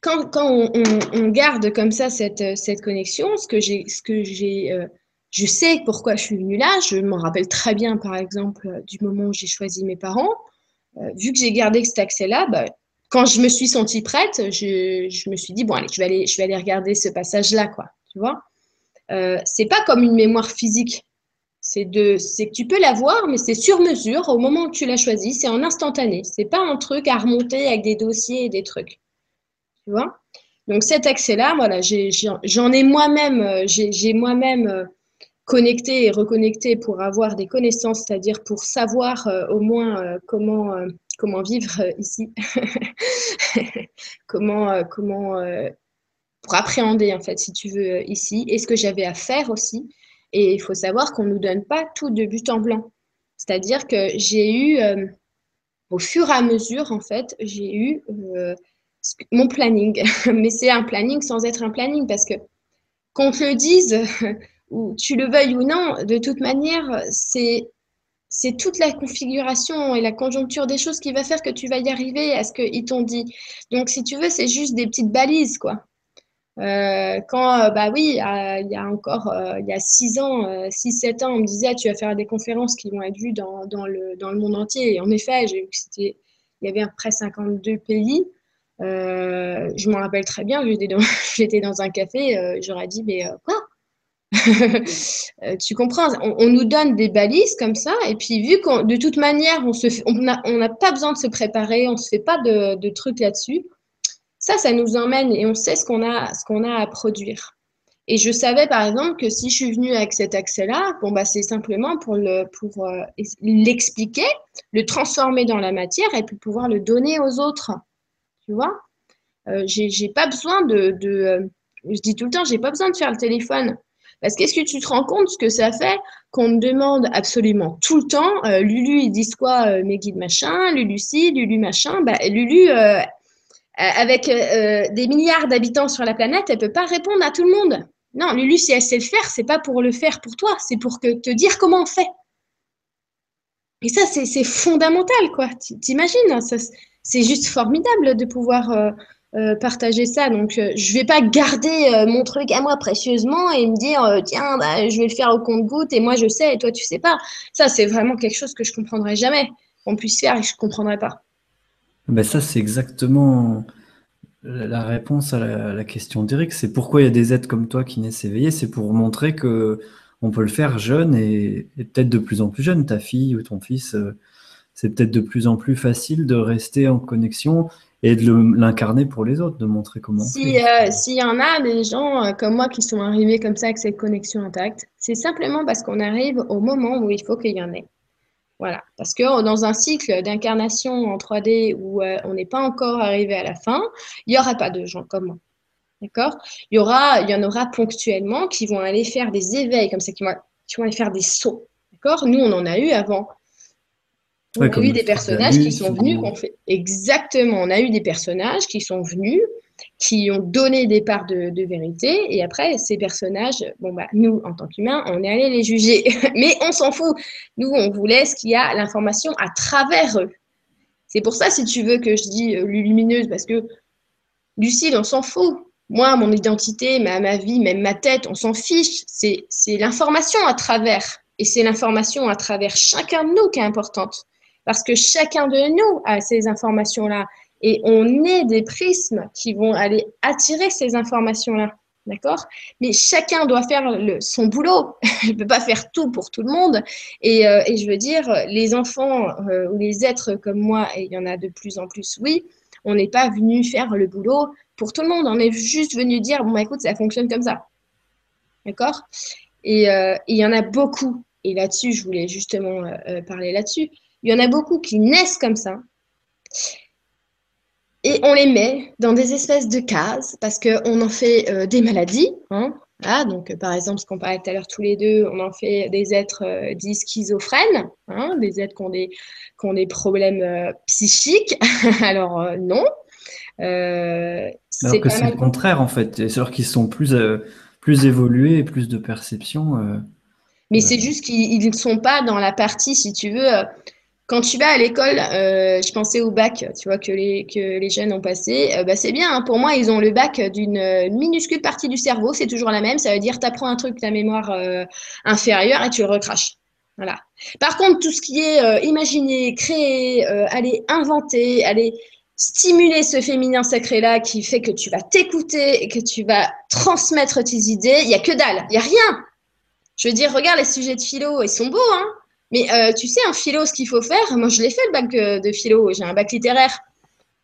quand, on, garde comme ça cette, cette connexion, ce que j'ai, ce que j'ai, euh, je sais pourquoi je suis venue là. Je m'en rappelle très bien, par exemple, du moment où j'ai choisi mes parents. Euh, vu que j'ai gardé cet accès-là, bah, quand je me suis sentie prête, je, me suis dit bon allez, je vais aller, regarder ce passage-là, quoi. Tu vois euh, C'est pas comme une mémoire physique. C'est de, c'est que tu peux la voir, mais c'est sur mesure au moment où tu l'as choisi. C'est en instantané. C'est pas un truc à remonter avec des dossiers et des trucs. Donc cet accès-là, voilà, j'en ai, moi-même, euh, j'ai moi-même euh, connecté et reconnecté pour avoir des connaissances, c'est-à-dire pour savoir euh, au moins comment comment vivre ici, comment comment pour appréhender en fait, si tu veux, ici, et ce que j'avais à faire aussi. Et il faut savoir qu'on nous donne pas tout de but en blanc. C'est-à-dire que j'ai eu, au fur et à mesure, en fait, j'ai eu mon planning. Mais c'est un planning sans être un planning parce que qu'on te le dise, ou tu le veuilles ou non, de toute manière, c'est toute la configuration et la conjoncture des choses qui va faire que tu vas y arriver à ce qu'ils t'ont dit. Donc, si tu veux, c'est juste des petites balises, quoi. Euh, quand, euh, bah oui, il y a encore euh, il y a 6 ans, 6-7 ans, on me disait tu vas faire des conférences qui vont être vues dans, le, monde entier. Et en effet, j'ai vu que c'était, il y avait près 52 pays. Euh, je m'en rappelle très bien, j'étais dans, un café, euh, j'aurais dit, mais euh, quoi? Tu comprends? On, nous donne des balises comme ça, et puis vu qu'on, de toute manière, on n'a pas besoin de se préparer, on ne se fait pas de, de trucs là-dessus, ça, ça nous emmène et on sait ce qu'on a, ce qu'on a à produire. Et je savais par exemple que si je suis venue avec cet accès-là, bon bah c'est simplement pour le pour l'expliquer, le transformer dans la matière et puis pouvoir le donner aux autres. Tu vois euh, J'ai pas besoin de. Euh, je dis tout le temps, j'ai pas besoin de faire le téléphone. Parce qu'est-ce que tu te rends compte ce que ça fait qu'on me demande absolument tout le temps euh, Lulu, ils disent quoi Mes guides machin, Lulu ci, Lulu machin. Bah, Lulu, avec des milliards d'habitants sur la planète, elle peut pas répondre à tout le monde. Non, Lulu, si elle sait le faire, c'est pas pour le faire pour toi, c'est pour que, te dire comment on fait. Et ça, c'est fondamental, quoi. T'imagines hein, c'est juste formidable de pouvoir euh, euh, partager ça. Donc, euh, je ne vais pas garder mon truc à moi précieusement et me dire, tiens, bah, je vais le faire au compte-goutte et moi je sais et toi tu sais pas. Ça, c'est vraiment quelque chose que je comprendrai jamais qu'on puisse faire et que je ne comprendrai pas. Ben ça, c'est exactement la réponse à la, question d'Eric. C'est pourquoi il y a des êtres comme toi qui naissent éveillés. C'est pour montrer que on peut le faire jeune et, et peut-être de plus en plus jeune. Ta fille ou ton fils c'est peut-être de plus en plus facile de rester en connexion et de l'incarner pour les autres, de montrer comment. Euh, s'il y en a des gens euh, comme moi qui sont arrivés comme ça avec cette connexion intacte, c'est simplement parce qu'on arrive au moment où il faut qu'il y en ait. Voilà, parce que dans un cycle d'incarnation en 3D où euh, on n'est pas encore arrivé à la fin, il n'y aura pas de gens comme moi. D'accord? Il, y aura, il y en aura ponctuellement qui vont aller faire des éveils comme ça, qui vont, qui vont aller faire des sauts. D'accord? Nous, on en a eu avant. On a eu des personnages qui sont venus, qu'on fait exactement. On a eu des personnages qui sont venus, qui ont donné des parts de, vérité, et après ces personnages, bon bah nous en tant qu'humains, on est allé les juger, mais on s'en fout. Nous, on vous laisse qu'il y a l'information à travers eux. C'est pour ça, si tu veux, que je dis euh, lumineuse, parce que Lucille, on s'en fout. Moi, mon identité, ma, ma vie, même ma tête, on s'en fiche. C'est l'information à travers. Et c'est l'information à travers chacun de nous qui est importante parce que chacun de nous a ces informations-là et on est des prismes qui vont aller attirer ces informations-là. D'accord? Mais chacun doit faire son boulot. Je ne peux pas faire tout pour tout le monde. Et, euh, et je veux dire, les enfants euh, ou les êtres comme moi, et il y en a de plus en plus, oui, on n'est pas venu faire le boulot pour tout le monde. On est juste venu dire, bon, bah, écoute, ça fonctionne comme ça. D'accord? Et euh, il y en a beaucoup. Et là-dessus, je voulais justement parler là-dessus. Il y en a beaucoup qui naissent comme ça. Et on les met dans des espèces de cases parce qu'on en fait euh, des maladies. Hein. donc, par exemple, ce qu'on parlait tout à l'heure tous les deux, on en fait des êtres euh, dits schizophrènes, hein, des êtres qui ont des, qui ont des problèmes euh, psychiques. Alors, non. Alors que c'est le contraire, en fait. C'est sûr qu'ils sont plus, plus évolués plus de perception. Mais c'est juste qu'ils ne sont pas dans la partie, si tu veux, quand tu vas à l'école, euh, je pensais au bac, tu vois, que les, jeunes ont passé. Euh, bah, c'est bien, hein. pour moi, ils ont le bac d'une euh, minuscule partie du cerveau, c'est toujours la même. Ça veut dire, tu apprends un truc, ta mémoire inférieure, et tu le recraches. Voilà. Par contre, tout ce qui est imaginer, créer, aller inventer, aller stimuler ce féminin sacré-là qui fait que tu vas t'écouter et que tu vas transmettre tes idées, il n'y a que dalle, il n'y a rien. Je veux dire, regarde les sujets de philo, ils sont beaux, hein mais euh, tu sais, un philo, ce qu'il faut faire, moi je l'ai fait le bac euh, de philo, j'ai un bac littéraire.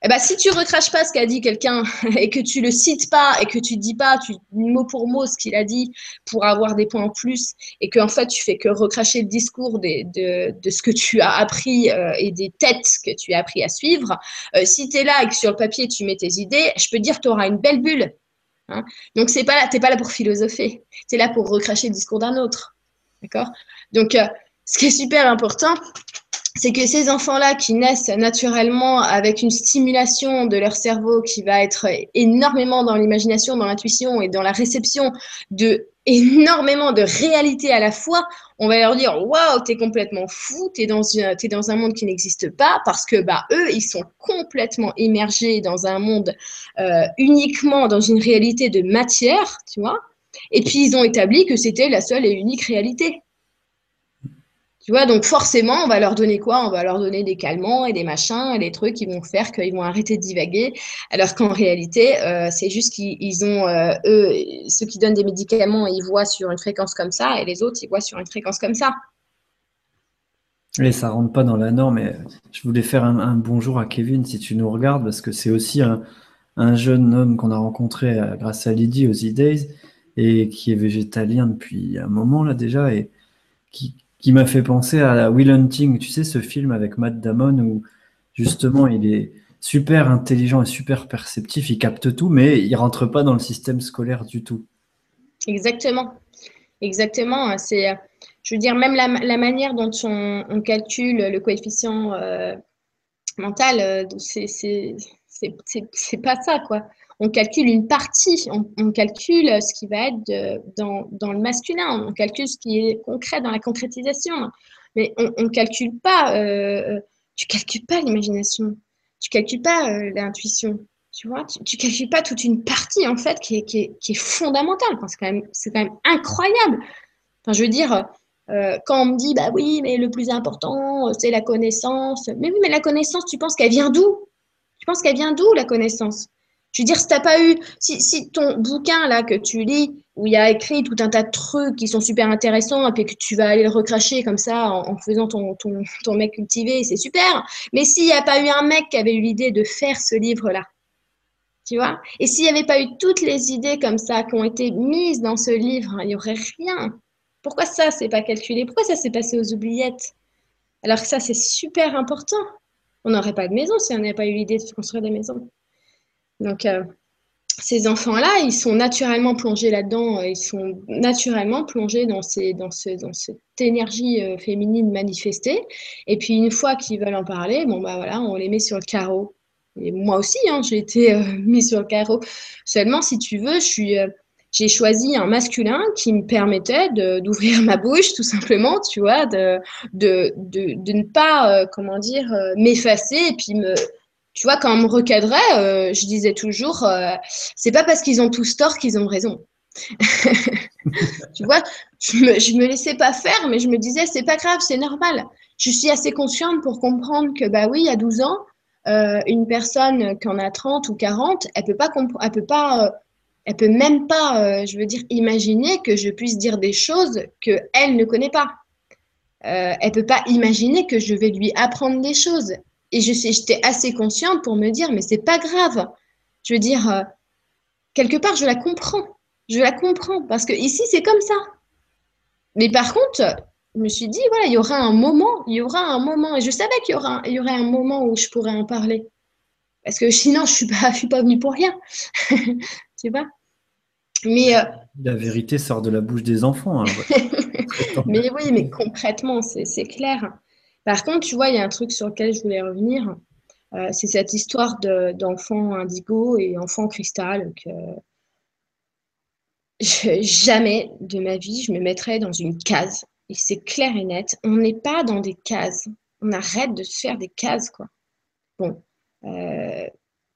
Eh ben, si tu recraches pas ce qu'a dit quelqu'un et que tu le cites pas et que tu dis pas mot pour mot ce qu'il a dit pour avoir des points en plus et que en fait tu fais que recracher le discours de, de, ce que tu as appris euh, et des têtes que tu as appris à suivre, si tu es là et que sur le papier tu mets tes idées, je peux dire que tu auras une belle bulle. Hein Donc c'est pas là, t'es pas là pour philosopher, tu es là pour recracher le discours d'un autre. D'accord? Donc ce qui est super important, c'est que ces enfants-là qui naissent naturellement avec une stimulation de leur cerveau qui va être énormément dans l'imagination, dans l'intuition et dans la réception de énormément de réalité à la fois, on va leur dire waouh, t'es complètement fou, t'es dans, un monde qui n'existe pas parce que bah eux, ils sont complètement immergés dans un monde euh, uniquement dans une réalité de matière, tu vois. Et puis ils ont établi que c'était la seule et unique réalité. Tu vois, donc forcément, on va leur donner quoi? On va leur donner des calmants et des machins et des trucs qui vont faire qu'ils vont arrêter de divaguer. Alors qu'en réalité, euh, c'est juste qu'ils ont, euh, eux, ceux qui donnent des médicaments, ils voient sur une fréquence comme ça et les autres, ils voient sur une fréquence comme ça. Et ça rentre pas dans la norme. Mais je voulais faire un, bonjour à Kevin si tu nous regardes, parce que c'est aussi un, jeune homme qu'on a rencontré euh, grâce à Lydie aux E-Days et qui est végétalien depuis un moment là déjà et qui, qui m'a fait penser à Will Hunting, tu sais, ce film avec Matt Damon où justement il est super intelligent et super perceptif, il capte tout, mais il rentre pas dans le système scolaire du tout. Exactement, exactement. C'est, je veux dire, même la, manière dont on, calcule le coefficient euh, mental, euh, c'est, c'est pas ça, quoi on calcule une partie, on, calcule ce qui va être dans, le masculin, on calcule ce qui est concret dans la concrétisation, mais on ne calcule pas, euh, tu calcules pas l'imagination, tu calcules pas euh, l'intuition, tu vois, tu, ne calcules pas toute une partie en fait qui est, fondamentale, c'est quand, même, quand même incroyable. Enfin, je veux dire, euh, quand on me dit, bah oui, mais le plus important, c'est la connaissance, mais oui, mais la connaissance, tu penses qu'elle vient d'où? Tu penses qu'elle vient d'où la connaissance? Je veux dire, si t'as pas eu, si, ton bouquin là que tu lis, où il y a écrit tout un tas de trucs qui sont super intéressants, et puis que tu vas aller le recracher comme ça en, faisant ton, mec cultivé, c'est super. Mais s'il n'y a pas eu un mec qui avait eu l'idée de faire ce livre-là, tu vois, et s'il n'y avait pas eu toutes les idées comme ça qui ont été mises dans ce livre, il n'y aurait rien. Pourquoi ça, c'est pas calculé? Pourquoi ça s'est passé aux oubliettes? Alors que ça, c'est super important. On n'aurait pas de maison si on n'avait pas eu l'idée de construire des maisons. Donc, euh, ces enfants-là, ils sont naturellement plongés là-dedans, euh, ils sont naturellement plongés dans, ces, dans, ce, dans cette énergie euh, féminine manifestée. Et puis, une fois qu'ils veulent en parler, bon, bah voilà, on les met sur le carreau. Et moi aussi, hein, j'ai été mis sur le carreau. Seulement, si tu veux, je suis j'ai choisi un masculin qui me permettait d'ouvrir ma bouche, tout simplement, tu vois, de, de, de, de ne pas, comment dire, m'effacer et puis me, tu vois, quand on me recadrait, euh, je disais toujours, euh, c'est pas parce qu'ils ont tous tort qu'ils ont raison. tu vois, je me, me laissais pas faire, mais je me disais, c'est pas grave, c'est normal. Je suis assez consciente pour comprendre que, bah oui, à 12 ans, euh, une personne qui en a 30 ou 40, elle peut pas, elle peut elle peut même pas, je veux dire, imaginer que je puisse dire des choses que elle ne connaît pas. elle peut pas imaginer que je vais lui apprendre des choses et j'étais assez consciente pour me dire, mais c'est pas grave. Je veux dire, euh, quelque part, je la comprends. Je la comprends parce que ici, c'est comme ça. Mais par contre, je me suis dit, voilà, il y aura un moment, il y aura un moment, et je savais qu'il y, aura, il y aurait un moment où je pourrais en parler. Parce que sinon, je ne suis, pas, je suis pas venue pour rien. tu vois? Mais, euh, La vérité sort de la bouche des enfants. Hein. mais oui, mais concrètement, c'est clair. Par contre, tu vois, il y a un truc sur lequel je voulais revenir. Euh, c'est cette histoire d'enfants indigo et enfants cristal jamais de ma vie je me mettrais dans une case. Et c'est clair et net, on n'est pas dans des cases. on arrête de se faire des cases, quoi. Bon, euh,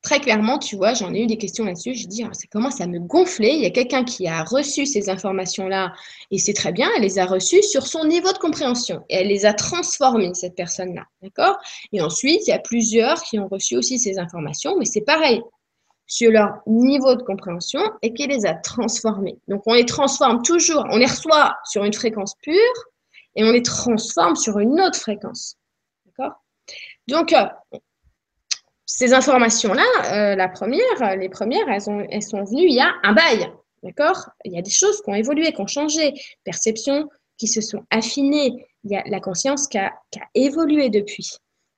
très clairement, tu vois, j'en ai eu des questions là-dessus. Je dis, ah, ça commence à me gonfler. Il y a quelqu'un qui a reçu ces informations-là et c'est très bien, elle les a reçues sur son niveau de compréhension et elle les a transformées, cette personne-là. D'accord? Et ensuite, il y a plusieurs qui ont reçu aussi ces informations, mais c'est pareil sur leur niveau de compréhension et qui les a transformées. Donc, on les transforme toujours, on les reçoit sur une fréquence pure et on les transforme sur une autre fréquence. D'accord? Donc, euh, ces informations-là, euh, la première, les premières, elles, ont, elles sont venues il y a un bail. D'accord? Il y a des choses qui ont évolué, qui ont changé, perceptions qui se sont affinées, il y a la conscience qui a, évolué depuis.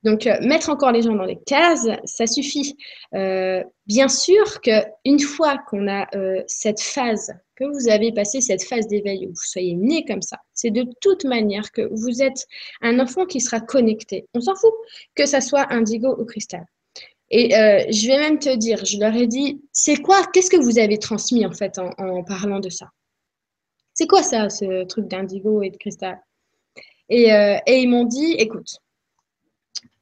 Donc, euh, mettre encore les gens dans les cases, ça suffit. Euh, bien sûr qu'une fois qu'on a euh, cette phase, que vous avez passé cette phase d'éveil, où vous soyez né comme ça, c'est de toute manière que vous êtes un enfant qui sera connecté. On s'en fout que ça soit indigo ou cristal. Et je vais même te dire, je leur ai dit, c'est quoi, qu'est-ce que vous avez transmis en fait en, parlant de ça? C'est quoi ça, ce truc d'indigo et de cristal? Et, et ils m'ont dit, écoute,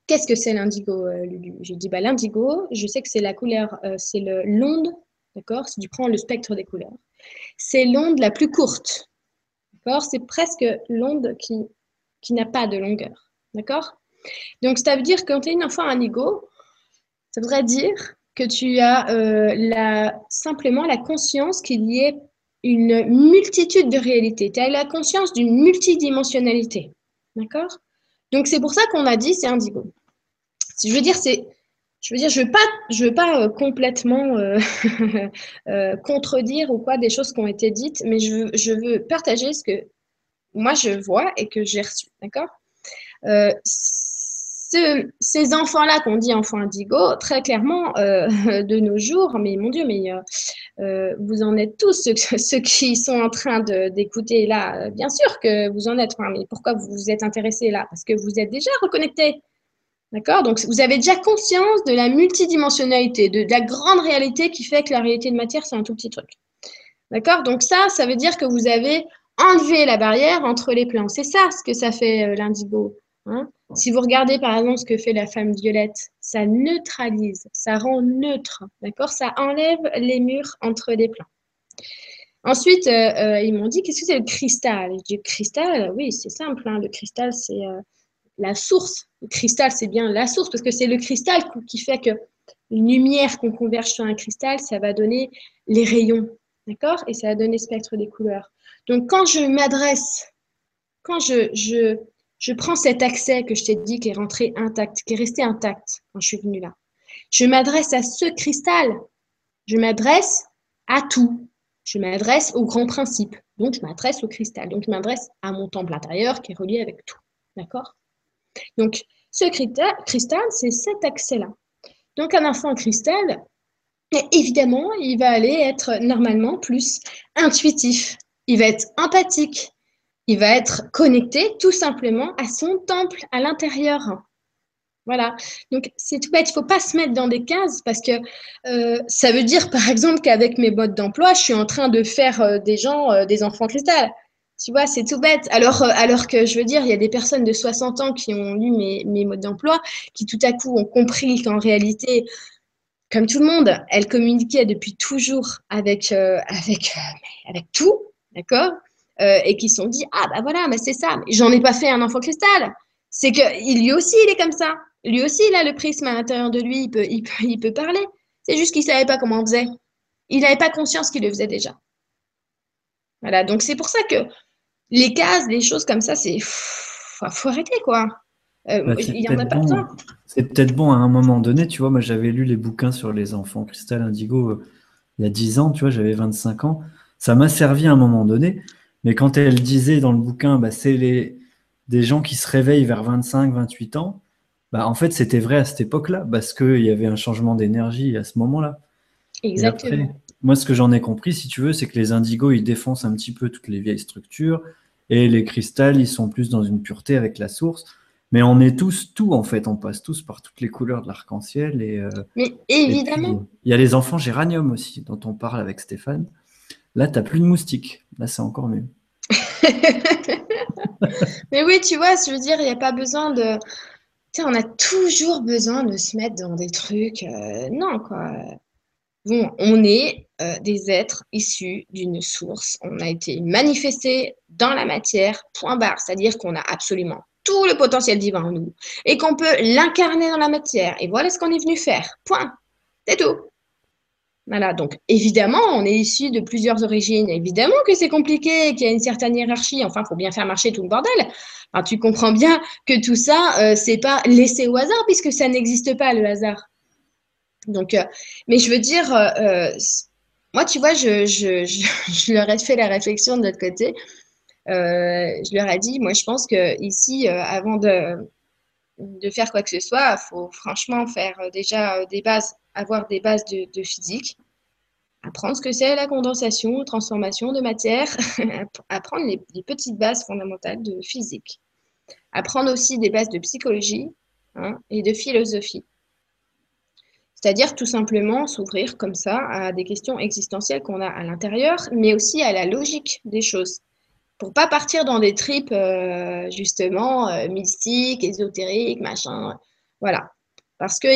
Qu'est-ce que c'est l'indigo, euh, Lulu? J'ai dit, bah, l'indigo, je sais que c'est la couleur, euh, c'est l'onde, d'accord? Si tu prends le spectre des couleurs, c'est l'onde la plus courte, d'accord? C'est presque l'onde qui, qui n'a pas de longueur, d'accord? Donc, ça veut dire que quand tu es une enfant indigo, dire que tu as euh, simplement la conscience qu'il y ait une multitude de réalités. Tu as la conscience d'une multidimensionnalité. D'accord? Donc, c'est pour ça qu'on a dit c'est indigo je veux dire, c'est, je veux dire, je veux pas, je veux pas euh, complètement euh, contredire ou quoi des choses qui ont été dites, mais je veux partager ce que moi je vois et que j'ai reçu, d'accord? Ces enfants-là qu'on dit enfants indigo, très clairement, de nos jours, mais mon Dieu, mais vous en êtes tous ceux, qui sont en train d'écouter là. Bien sûr que vous en êtes, mais pourquoi vous vous êtes intéressés là? Parce que vous êtes déjà reconnectés D'accord? Donc, vous avez déjà conscience de la multidimensionnalité, de, la grande réalité qui fait que la réalité de matière, c'est un tout petit truc. D'accord? Donc, ça, ça veut dire que vous avez enlevé la barrière entre les plans. C'est ça ce que ça fait euh, l'indigo. Hein? Si vous regardez par exemple ce que fait la femme violette, ça neutralise, ça rend neutre. D'accord? Ça enlève les murs entre les plans. Ensuite, euh, euh, ils m'ont dit qu'est-ce que c'est le cristal? Je dis cristal, oui, c'est simple. Hein. le cristal, c'est la source. Le cristal, c'est bien la source parce que c'est le cristal qui fait que une lumière qu'on converge sur un cristal, ça va donner les rayons, d'accord? Et ça va donner le spectre des couleurs. Donc, quand je m'adresse, quand je, je, je prends cet accès que je t'ai dit qui est rentré intact, qui est resté intact quand je suis venue là, je m'adresse à ce cristal. Je m'adresse à tout. Je m'adresse au grand principe. Donc, je m'adresse au cristal. Donc, je m'adresse à mon temple intérieur qui est relié avec tout. D'accord? Donc, ce cristal, c'est cet accès-là. Donc, un enfant cristal, évidemment, il va aller être normalement plus intuitif. Il va être empathique. Il va être connecté tout simplement à son temple à l'intérieur. Voilà. Donc, c'est tout bête. Il ne faut pas se mettre dans des cases parce que euh, ça veut dire, par exemple, qu'avec mes modes d'emploi, je suis en train de faire euh, des gens, euh, des enfants cristal. Tu vois, c'est tout bête. Alors, que je veux dire, il y a des personnes de 60 ans qui ont lu mes, modes d'emploi, qui tout à coup ont compris qu'en réalité, comme tout le monde, elles communiquaient depuis toujours avec, avec tout, d'accord? Et qui se sont dit, ah bah voilà, mais c'est ça, j'en ai pas fait un enfant cristal. C'est que lui aussi, il est comme ça. Lui aussi, il a le prisme à l'intérieur de lui, il peut, il peut, il peut parler. C'est juste qu'il savait pas comment on faisait. Il n'avait pas conscience qu'il le faisait déjà. Voilà, donc c'est pour ça que les cases, les choses comme ça, c'est. Faut arrêter, quoi. Euh, bah, il y en a pas bon. C'est peut-être bon à un moment donné, tu vois. Moi, j'avais lu les bouquins sur les enfants cristal indigo euh, il y a 10 ans, tu vois, j'avais 25 ans. Ça m'a servi à un moment donné. Mais quand elle disait dans le bouquin, bah, c'est les, des gens qui se réveillent vers 25, 28 ans, bah, en fait, c'était vrai à cette époque-là, parce qu'il y avait un changement d'énergie à ce moment-là. Exactement. moi, ce que j'en ai compris, si tu veux, c'est que les indigos, ils défoncent un petit peu toutes les vieilles structures, et les cristals, ils sont plus dans une pureté avec la source. Mais on est tous tout, en fait. On passe tous par toutes les couleurs de l'arc-en-ciel. Et, euh, Mais évidemment. Il y a les enfants géranium aussi, dont on parle avec Stéphane. Là, tu plus de moustiques. Là, c'est encore mieux. Mais oui, tu vois, je veux dire, il n'y a pas besoin de. on a toujours besoin de se mettre dans des trucs. Euh, non, quoi. Bon, on est euh, des êtres issus d'une source. On a été manifesté dans la matière, point barre. C'est-à-dire qu'on a absolument tout le potentiel divin en nous et qu'on peut l'incarner dans la matière. Et voilà ce qu'on est venu faire. Point. C'est tout. Voilà, donc évidemment, on est issu de plusieurs origines. Évidemment que c'est compliqué, qu'il y a une certaine hiérarchie. Enfin, il faut bien faire marcher tout le bordel. tu comprends bien que tout ça, euh, c'est pas laissé au hasard, puisque ça n'existe pas, le hasard. Donc, euh, mais je veux dire, euh, moi, tu vois, je, je, je, leur ai fait la réflexion de l'autre côté. je leur ai dit, moi, je pense que ici, avant de, de faire quoi que ce soit, il faut franchement faire déjà des bases avoir des bases de, physique, apprendre ce que c'est la condensation, transformation de matière, apprendre les, petites bases fondamentales de physique, apprendre aussi des bases de psychologie hein, et de philosophie. C'est-à-dire tout simplement s'ouvrir comme ça à des questions existentielles qu'on a à l'intérieur, mais aussi à la logique des choses. Pour pas partir dans des tripes euh, justement euh, mystiques, ésotériques, machin. Voilà. Parce que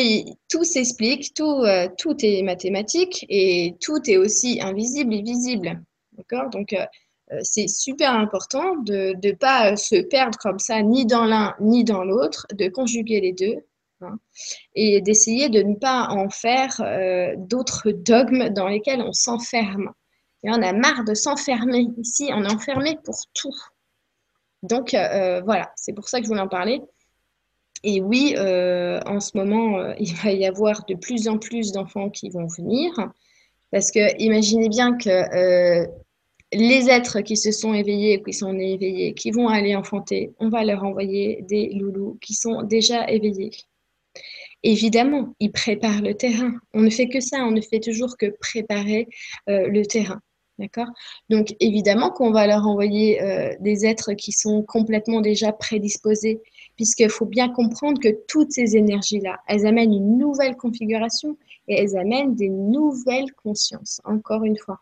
tout s'explique, tout, euh, tout est mathématique et tout est aussi invisible et visible. D'accord? Donc, c'est super important de ne pas se perdre comme ça, ni dans l'un ni dans l'autre, de conjuguer les deux hein, et d'essayer de ne pas en faire d'autres dogmes dans lesquels on s'enferme. Et on a marre de s'enfermer. Ici, on est enfermé pour tout. Donc, voilà, c'est pour ça que je voulais en parler. Et oui, euh, en ce moment, euh, il va y avoir de plus en plus d'enfants qui vont venir. Parce que imaginez bien que euh, les êtres qui se sont éveillés, qui sont éveillés, qui vont aller enfanter, on va leur envoyer des loulous qui sont déjà éveillés. Évidemment, ils préparent le terrain. On ne fait que ça, on ne fait toujours que préparer le terrain. D'accord Donc, évidemment qu'on va leur envoyer des êtres qui sont complètement déjà prédisposés puisqu'il faut bien comprendre que toutes ces énergies-là, elles amènent une nouvelle configuration et elles amènent des nouvelles consciences, encore une fois.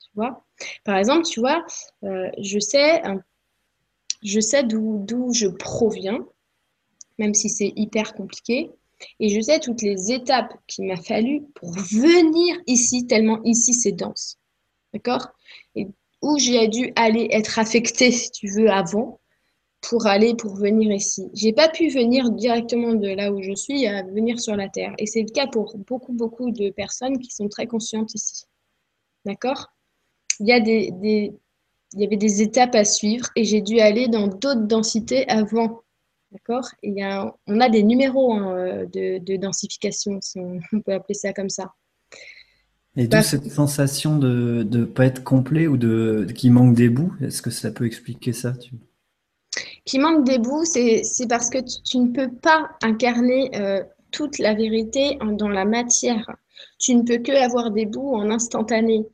Tu vois? Par exemple, tu vois, euh, je sais, je sais d'où je proviens, même si c'est hyper compliqué, et je sais toutes les étapes qu'il m'a fallu pour venir ici, tellement ici c'est dense. D'accord? Et où j'ai dû aller être affectée, si tu veux, avant, pour aller, pour venir ici? J'ai pas pu venir directement de là où je suis à venir sur la Terre. Et c'est le cas pour beaucoup, beaucoup de personnes qui sont très conscientes ici. D'accord? Il y, a des, il y avait des étapes à suivre et j'ai dû aller dans d'autres densités avant. D'accord? On a des numéros hein, de, de, densification, si on, peut appeler ça comme ça. Et d'où bah, cette sensation de ne pas être complet ou de, qui manque des bouts? Est-ce que ça peut expliquer ça qui manque des bouts, c'est parce que tu, ne peux pas incarner euh, toute la vérité dans la matière. Tu ne peux que avoir des bouts en instantané.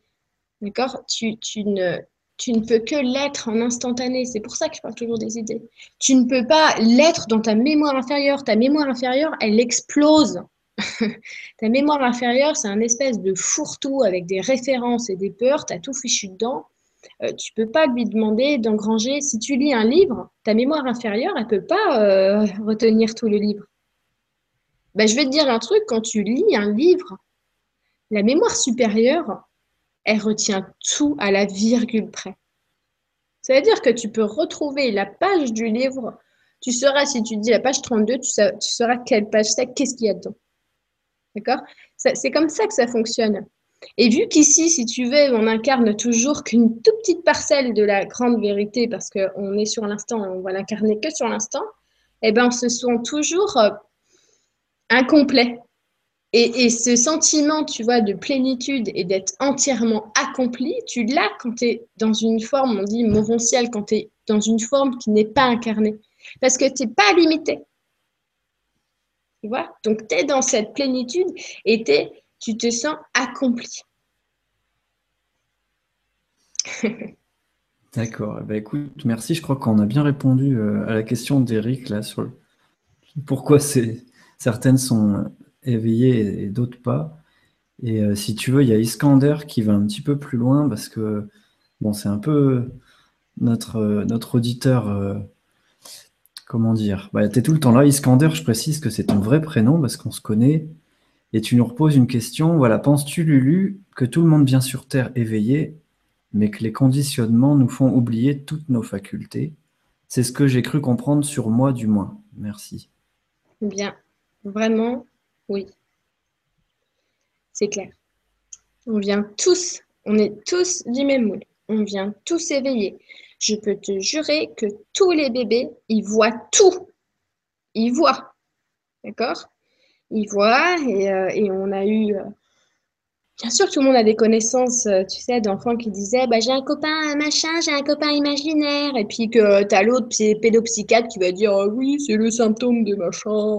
D'accord? Tu, tu, ne, tu ne peux que l'être en instantané. C'est pour ça que je parle toujours des idées. Tu ne peux pas l'être dans ta mémoire inférieure. Ta mémoire inférieure, elle explose. ta mémoire inférieure, c'est un espèce de fourre-tout avec des références et des peurs. Tu as tout fichu dedans. Euh, tu peux pas lui demander d'engranger. Si tu lis un livre, ta mémoire inférieure, elle peut pas euh, retenir tout le livre. Ben, je vais te dire un truc, quand tu lis un livre, la mémoire supérieure, elle retient tout à la virgule près. Ça veut dire que tu peux retrouver la page du livre. Tu sauras, si tu dis la page 32, tu, sauras, tu sauras quelle page c'est, qu'est-ce qu'il y a dedans. D'accord? C'est comme ça que ça fonctionne. Et vu qu'ici, si tu veux, on incarne toujours qu'une toute petite parcelle de la grande vérité, parce qu'on est sur l'instant, on va l'incarner que sur l'instant, eh ben, on se sent toujours euh, incomplet. Et, ce sentiment, tu vois, de plénitude et d'être entièrement accompli, tu l'as quand tu es dans une forme, on dit morontiel, quand tu es dans une forme qui n'est pas incarnée. Parce que tu n'es pas limité. Donc, tu es dans cette plénitude et tu te sens accompli. D'accord. Eh ben, écoute, merci. Je crois qu'on a bien répondu euh, à la question d'Eric là sur pourquoi certaines sont éveillées et, d'autres pas. Et euh, si tu veux, il y a Iskander qui va un petit peu plus loin parce que bon, c'est un peu notre, notre auditeur, comment dire bah, Tu es tout le temps là. Iskander, je précise que c'est ton vrai prénom parce qu'on se connaît. Et tu nous reposes une question. Voilà, penses-tu, Lulu, que tout le monde vient sur Terre éveillé, mais que les conditionnements nous font oublier toutes nos facultés? C'est ce que j'ai cru comprendre sur moi, du moins. Merci. Bien. Vraiment, oui. C'est clair. On vient tous, on est tous du même moule. On vient tous éveillés. Je peux te jurer que tous les bébés, ils voient tout. Ils voient. D'accord? Ils voient et, euh, on a eu. Euh, bien sûr, tout le monde a des connaissances, euh, tu sais, d'enfants qui disaient bah, J'ai un copain machin, j'ai un copain imaginaire. Et puis que tu as l'autre pédopsychiatre qui va dire ah Oui, c'est le symptôme de machin,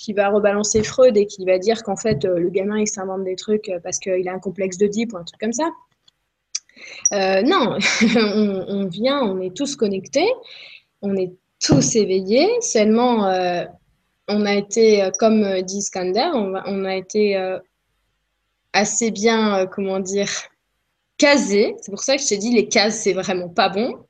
qui va rebalancer Freud et qui va dire qu'en fait, le gamin, il s'invente des trucs parce qu'il a un complexe de ou un truc comme ça. Euh, non, on, vient, on est tous connectés, on est tous éveillés, seulement euh, on a été, euh, comme dit Skander, on, a été assez bien, comment dire, casés. C'est pour ça que je t'ai dit, les cases, c'est vraiment pas bon.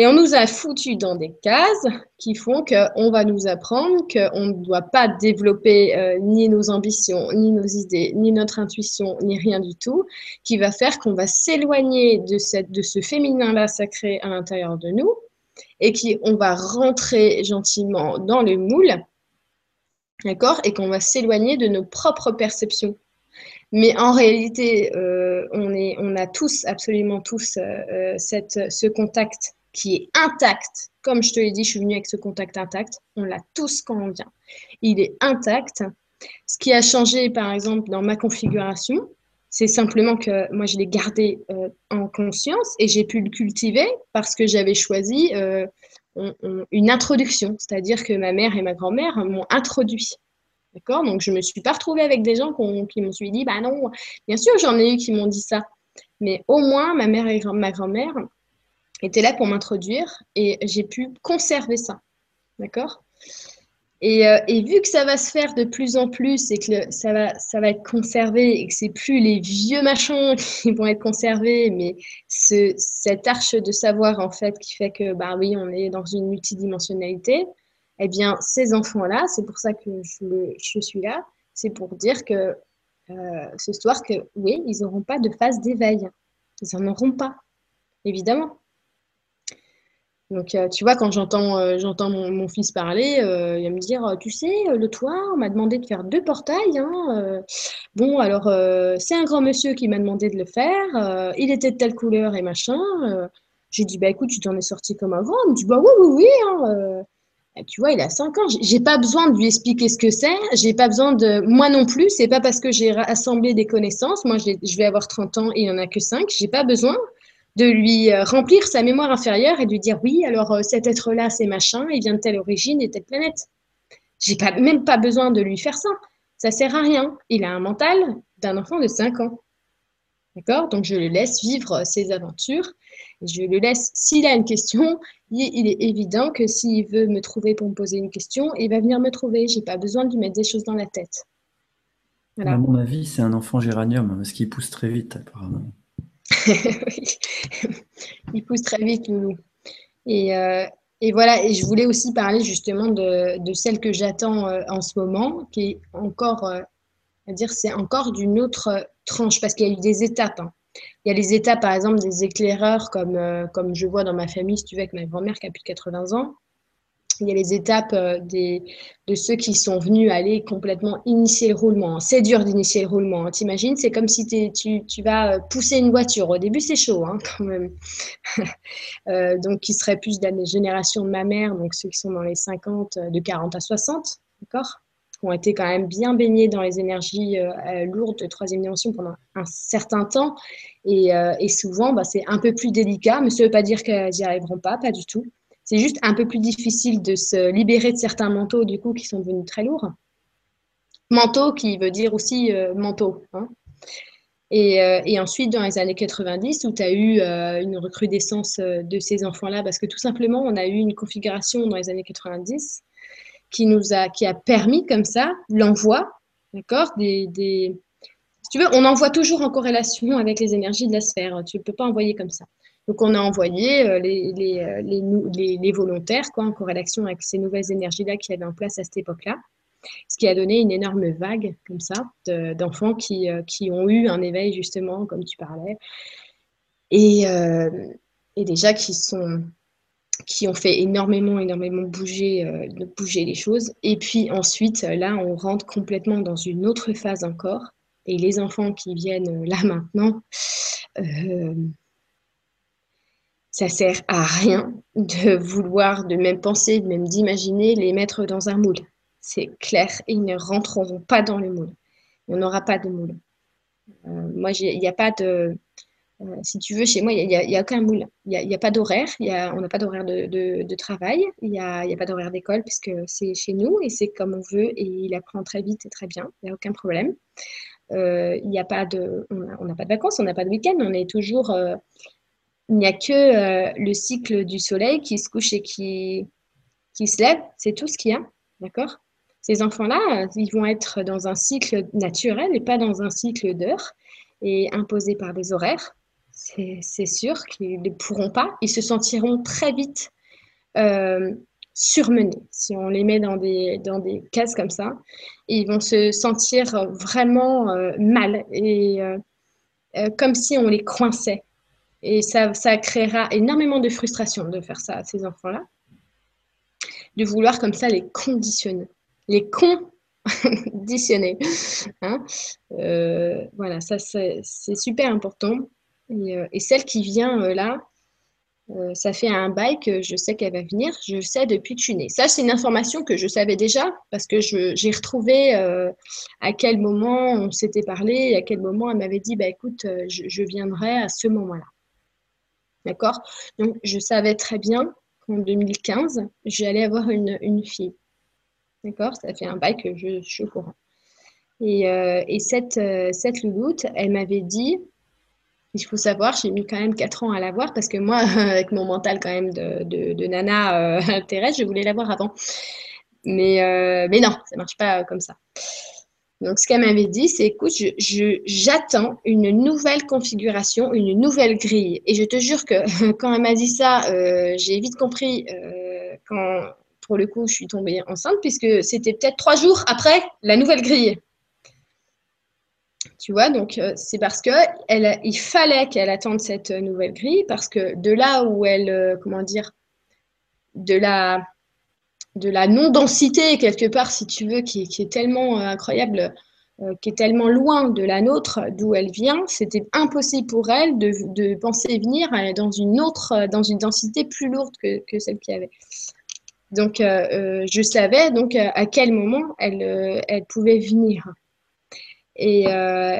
Et on nous a foutu dans des cases qui font qu'on va nous apprendre qu'on ne doit pas développer euh, ni nos ambitions, ni nos idées, ni notre intuition, ni rien du tout, qui va faire qu'on va s'éloigner de, ce féminin-là sacré à l'intérieur de nous et qu'on va rentrer gentiment dans le moule, d'accord, et qu'on va s'éloigner de nos propres perceptions. Mais en réalité, euh, on, on a tous, absolument tous, euh, ce contact qui est intact. Comme je te l'ai dit, je suis venue avec ce contact intact. On l'a tous quand on vient. Il est intact. Ce qui a changé, par exemple, dans ma configuration, c'est simplement que moi, je l'ai gardé euh, en conscience et j'ai pu le cultiver parce que j'avais choisi euh, une introduction. C'est-à-dire que ma mère et ma grand-mère m'ont introduit. D'accord? Donc, je ne me suis pas retrouvée avec des gens qui m'ont dit, bah non, bien sûr, j'en ai eu qui m'ont dit ça. Mais au moins, ma mère et ma grand-mère était là pour m'introduire et j'ai pu conserver ça. D'accord? Euh, et, vu que ça va se faire de plus en plus et que ça, va, être conservé et que c'est plus les vieux machins qui vont être conservés, mais ce, cette arche de savoir en fait qui fait que bah oui, on est dans une multidimensionnalité, eh bien ces enfants-là, c'est pour ça que je, je suis là, c'est pour dire que euh, ce soir que oui, ils n'auront pas de phase d'éveil. Ils n'en auront pas, évidemment. Donc, euh, tu vois, quand j'entends euh, j'entends mon, fils parler, euh, il va me dire, tu sais, le toit, on m'a demandé de faire deux portails. Hein, bon, alors, c'est un grand monsieur qui m'a demandé de le faire. il était de telle couleur et machin. J'ai dit, bah écoute, tu t'en es sorti comme un grand. Il me dit, bah oui, oui, oui. Hein, tu vois, il a 5 ans. J'ai pas besoin de lui expliquer ce que c'est. J'ai pas besoin de. Moi non plus. C'est pas parce que j'ai assemblé des connaissances. Moi, je vais avoir 30 ans et il n'y en a que 5. J'ai pas besoin de lui euh, remplir sa mémoire inférieure et de lui dire oui, alors euh, cet être-là, c'est machin, il vient de telle origine et telle planète. J'ai pas, même pas besoin de lui faire ça. Ça sert à rien. Il a un mental d'un enfant de 5 ans. D'accord? Donc je le laisse vivre ses aventures. je le laisse, s'il a une question, il est évident que s'il veut me trouver pour me poser une question, il va venir me trouver. J'ai pas besoin de lui mettre des choses dans la tête. À mon avis, c'est un enfant géranium, parce qu'il pousse très vite, apparemment. il pousse très vite, Loulou. Et, euh, et, voilà, et je voulais aussi parler justement de, de celle que j'attends euh, en ce moment, qui est encore, euh, à dire, c'est encore d'une autre tranche, parce qu'il y a eu des étapes. Hein. Il y a les étapes, par exemple, des éclaireurs, comme, comme je vois dans ma famille, si tu veux, avec ma grand-mère qui a plus de 80 ans il y a les étapes euh, des, de ceux qui sont venus aller complètement initier le roulement. C'est dur d'initier le roulement. Hein. T'imagines, c'est comme si tu, tu, vas euh, pousser une voiture. Au début, c'est chaud hein, quand même. euh, donc, qui serait plus de la génération de ma mère, donc ceux qui sont dans les 50, euh, de 40 à 60, d'accord qui ont été quand même bien baignés dans les énergies lourdes de troisième dimension pendant un certain temps. Et, et souvent, bah, c'est un peu plus délicat, mais ça ne veut pas dire qu'elles n'y arriveront pas, pas du tout. C'est juste un peu plus difficile de se libérer de certains manteaux, du coup, qui sont devenus très lourds. Manteau qui veut dire aussi euh, manteau. Hein. Euh, et, ensuite, dans les années 90, où tu as eu euh, une recrudescence de ces enfants-là, parce que tout simplement, on a eu une configuration dans les années 90 qui nous a, qui a permis comme ça l'envoi, d'accord, des, si tu veux, on envoie toujours en corrélation avec les énergies de la sphère. Tu ne peux pas envoyer comme ça. Donc, on a envoyé les, les, les, volontaires quoi, en corrélation avec ces nouvelles énergies-là qui avaient en place à cette époque-là. Ce qui a donné une énorme vague, comme ça, d'enfants qui, qui, ont eu un éveil, justement, comme tu parlais. Et, déjà qui ont fait énormément, énormément bouger, euh, les choses. Et puis ensuite, là, on rentre complètement dans une autre phase encore. Et les enfants qui viennent là maintenant, euh, ça sert à rien de vouloir, de même penser, de même d'imaginer les mettre dans un moule. C'est clair, ils ne rentreront pas dans le moule. Il n'y en aura pas de moule. Euh, moi, il n'y a pas de euh, si tu veux, chez moi, il n'y a, aucun moule. Il n'y a, pas d'horaire. on n'a pas d'horaire de, travail. Il n'y a, pas d'horaire d'école puisque c'est chez nous et c'est comme on veut et il apprend très vite et très bien. Il n'y a aucun problème. Euh, il a pas de, on n'a pas de vacances, on n'a pas de week-end. On est toujours. Euh, il n'y a que le cycle du soleil qui se couche et qui, qui se lève. C'est tout ce qu'il y a. D'accord? Ces enfants-là, ils vont être dans un cycle naturel et pas dans un cycle d'heures et imposé par des horaires c'est sûr qu'ils ne pourront pas. Ils se sentiront très vite euh, surmenés si on les met dans des, dans des cases comme ça. Ils vont se sentir vraiment euh, mal et euh, comme si on les coinçait. Et ça, créera énormément de frustration de faire ça à ces enfants-là, de vouloir comme ça les conditionner, les conditionner. Hein voilà, ça c'est super important. Euh, et, celle qui vient euh, là, euh, ça fait un bail que je sais qu'elle va venir. Je sais depuis que je suis née. Ça, c'est une information que je savais déjà parce que j'ai retrouvé à quel moment on s'était parlé à quel moment elle m'avait dit bah, écoute, je, viendrai à ce moment-là. D'accord? Donc, je savais très bien qu'en 2015, j'allais avoir une, une fille. D'accord? Ça fait un bail que je, suis au courant. Et, et cette, cette louloute, elle m'avait dit il faut savoir, j'ai mis quand même 4 ans à l'avoir parce que moi, avec mon mental quand même de, de, nana euh, terrestre, je voulais l'avoir avant. Mais, euh, mais non, ça ne marche pas comme ça. Donc, ce qu'elle m'avait dit, c'est écoute, j'attends une nouvelle configuration, une nouvelle grille. Et je te jure que quand elle m'a dit ça, euh, j'ai vite compris quand, pour le coup, je suis tombée enceinte, puisque c'était peut-être trois jours après la nouvelle grille. Tu vois, donc euh, c'est parce que elle, il fallait qu'elle attende cette nouvelle grille parce que de là où elle, euh, comment dire, de la, de la non-densité quelque part, si tu veux, qui, est tellement euh, incroyable, qui est tellement loin de la nôtre, d'où elle vient, c'était impossible pour elle de, penser venir dans une autre, dans une densité plus lourde que, que celle qu'il y avait. Donc, je savais donc à quel moment elle, elle pouvait venir. Et, euh,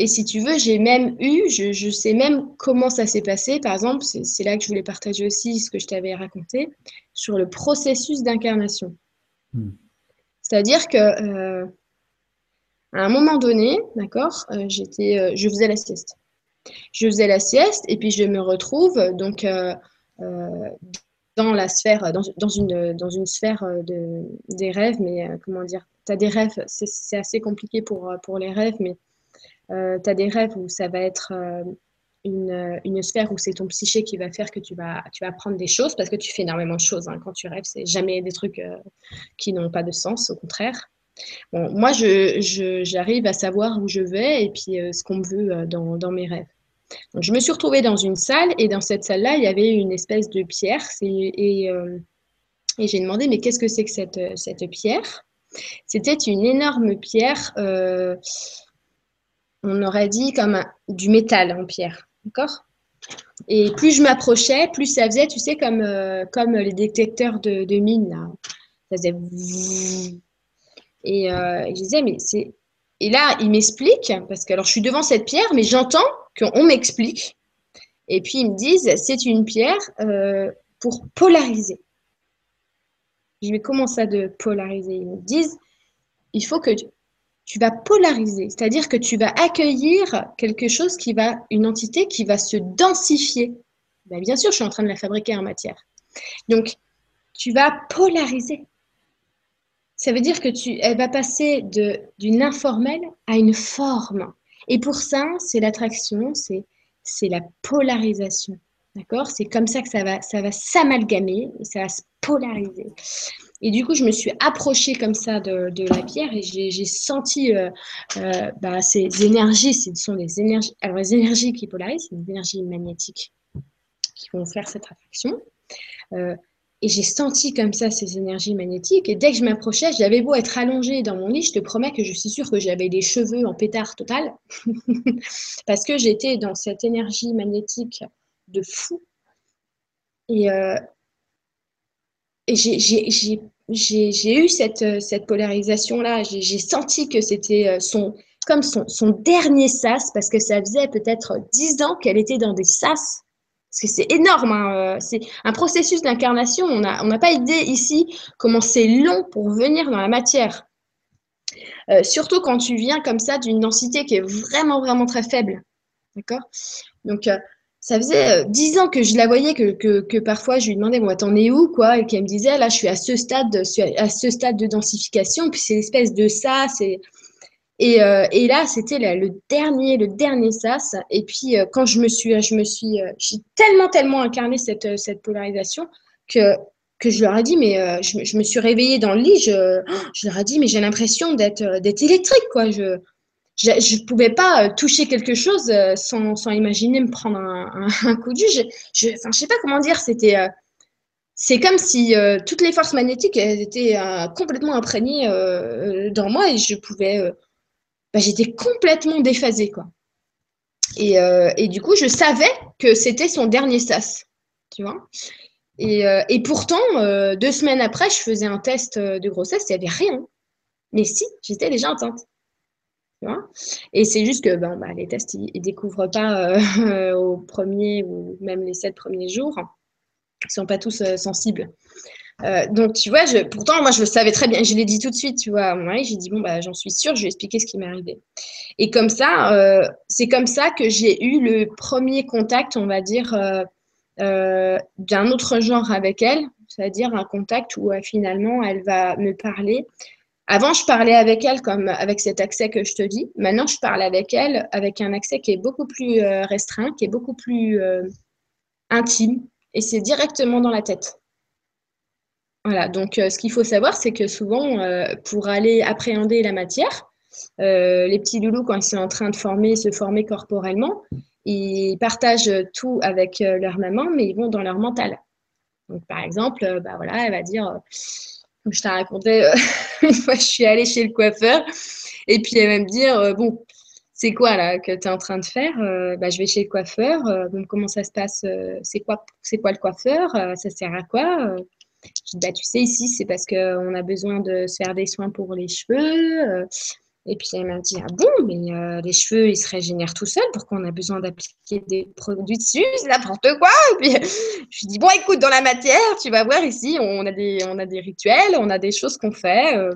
et si tu veux, j'ai même eu, je, sais même comment ça s'est passé. Par exemple, c'est là que je voulais partager aussi ce que je t'avais raconté sur le processus d'incarnation. Hmm. C'est-à-dire que euh, à un moment donné, d'accord, euh, j'étais, je faisais la sieste. Je faisais la sieste et puis je me retrouve donc dans la sphère, dans, dans, une, dans une sphère de, des rêves, mais comment dire, tu as des rêves, c'est assez compliqué pour, pour les rêves, mais euh, tu as des rêves où ça va être euh, une, une, sphère où c'est ton psyché qui va faire que tu vas, tu vas apprendre des choses, parce que tu fais énormément de choses. Hein. Quand tu rêves, c'est jamais des trucs euh, qui n'ont pas de sens, au contraire. Moi, j'arrive à savoir où je vais et puis ce qu'on me veut dans, dans, mes rêves. Je me suis retrouvée dans une salle et dans cette salle-là, il y avait une espèce de pierre. Et, et, j'ai demandé, mais qu'est-ce que c'est que cette, cette pierre? C'était une énorme pierre, euh, on aurait dit comme du métal en pierre. D'accord? Et plus je m'approchais, plus ça faisait, tu sais, comme, euh, les détecteurs de, de mine. Là. Ça faisait. Et euh, je disais, mais c'est. Et là, il m'explique, parce que alors je suis devant cette pierre, mais j'entends qu'on m'explique. Et puis ils me disent, c'est une pierre pour polariser. Je vais commencer à de polariser? Ils me disent, il faut que vas polariser, c'est-à-dire que tu vas accueillir quelque chose qui va, une entité qui va se densifier. Ben, bien sûr, je suis en train de la fabriquer en matière. Donc, tu vas polariser. Ça veut dire que tu, elle va passer d'une informelle à une forme. Et pour ça, c'est l'attraction, c'est la polarisation. D'accord? C'est comme ça que ça va, ça va s'amalgamer, ça va se polariser. Et du coup, je me suis approchée comme ça de, la pierre et j'ai senti euh, euh, bah, ces énergies, ce sont des énergies, alors les énergies qui polarisent, c'est des énergies magnétiques qui vont faire cette attraction. Euh, et j'ai senti comme ça ces énergies magnétiques. Et dès que je m'approchais, j'avais beau être allongée dans mon lit, je te promets que je suis sûre que j'avais les cheveux en pétard total. Parce que j'étais dans cette énergie magnétique de fou. Et, euh, j'ai eu cette, cette polarisation-là. J'ai senti que c'était euh, son, comme son, dernier sas, parce que ça faisait peut-être dix ans qu'elle était dans des sas. Parce que c'est énorme, hein, euh, c'est un processus d'incarnation. On n'a pas idée ici comment c'est long pour venir dans la matière. surtout quand tu viens comme ça d'une densité qui est vraiment, vraiment très faible. D'accord? Donc, ça faisait euh, dix ans que je la voyais, que, que, parfois je lui demandais, bon, t'en es où, quoi, et qu'elle me disait, là, je suis à ce stade, à ce stade de densification, puis c'est l'espèce de ça, c'est... Et, euh, et, là, c'était le dernier, le dernier sas. Et puis, euh, quand je me suis, je me suis, j'ai tellement, tellement incarné cette, cette polarisation que, que je leur ai dit, mais je, je, me suis réveillée dans le lit, je, je leur ai dit, mais j'ai l'impression d'être, électrique, quoi. Je, je ne pouvais pas euh, toucher quelque chose euh, sans, imaginer me prendre un, coup de jus. Je ne sais pas comment dire, c'était. Euh, c'est comme si toutes les forces magnétiques étaient complètement imprégnées dans moi et je pouvais. Bah, j'étais complètement déphasée, quoi. Et, du coup, je savais que c'était son dernier sas, tu vois. Et, pourtant, deux semaines après, je faisais un test de grossesse, il n'y avait rien. Mais si, j'étais déjà enceinte et c'est juste que ben, les tests, ils ne découvrent pas euh, au premier ou même les sept premiers jours. Ils ne sont pas tous euh, sensibles. Euh, donc, tu vois, pourtant, moi, je le savais très bien. Je l'ai dit tout de suite, tu vois. J'ai dit, bon, bah, j'en suis sûre, je vais expliquer ce qui m'est arrivé. Et comme ça, c'est comme ça que j'ai eu le premier contact, on va dire, d'un autre genre avec elle, c'est-à-dire un contact où finalement, elle va me parler avant, je parlais avec elle comme avec cet accès que je te dis. Maintenant, je parle avec elle avec un accès qui est beaucoup plus euh, restreint, qui est beaucoup plus euh, intime, et c'est directement dans la tête. Voilà, donc euh, ce qu'il faut savoir, c'est que souvent, pour aller appréhender la matière, les petits loulous, quand ils sont en train de former, se former corporellement, ils partagent tout avec leur maman, mais ils vont dans leur mental. Donc, par exemple, bah voilà, elle va dire comme je t'ai raconté, euh, une fois je suis allée chez le coiffeur et puis elle va me dire euh, Bon, c'est quoi là que tu es en train de faire euh, bah, Je vais chez le coiffeur. donc, comment ça se passe C'est quoi, quoi le coiffeur Ça sert à quoi Je dis bah, Tu sais, ici, c'est parce qu'on a besoin de se faire des soins pour les cheveux. Et puis elle m'a dit Ah bon, mais euh, les cheveux, ils se régénèrent tout seuls, pourquoi on a besoin d'appliquer des produits dessus C'est n'importe quoi Et puis je lui dis Bon, écoute, dans la matière, tu vas voir ici, on a des, on a des rituels, on a des choses qu'on fait euh,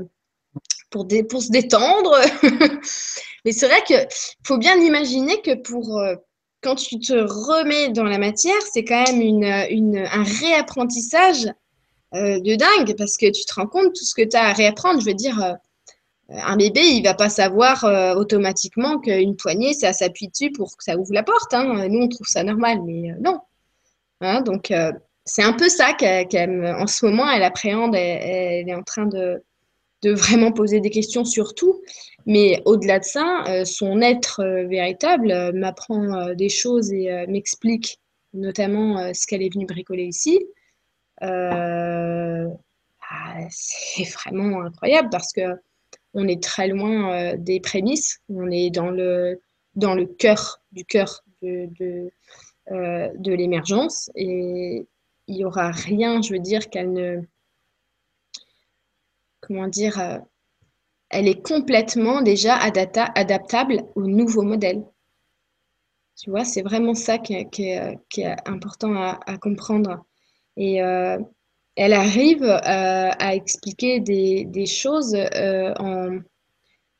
pour, pour se détendre. mais c'est vrai qu'il faut bien imaginer que pour. Euh, quand tu te remets dans la matière, c'est quand même une, une, un réapprentissage de dingue parce que tu te rends compte tout ce que tu as à réapprendre. Je veux dire, un bébé, il va pas savoir euh, automatiquement qu'une poignée, ça s'appuie dessus pour que ça ouvre la porte. Hein. Nous, on trouve ça normal, mais euh, non. Hein, donc, c'est un peu ça qu'en ce moment, elle appréhende. Elle, est en train de, vraiment poser des questions sur tout. Mais au-delà de ça, son être véritable m'apprend des choses et m'explique notamment ce qu'elle est venue bricoler ici. Ah, c'est vraiment incroyable parce que on est très loin euh, des prémices, on est dans le, cœur du cœur de, de, euh, l'émergence et il n'y aura rien, je veux dire, qu'elle ne... Comment dire euh, Elle est complètement déjà adaptable au nouveau modèle. Tu vois, c'est vraiment ça qui est, important à, comprendre. Et, elle arrive euh, à expliquer des, choses euh.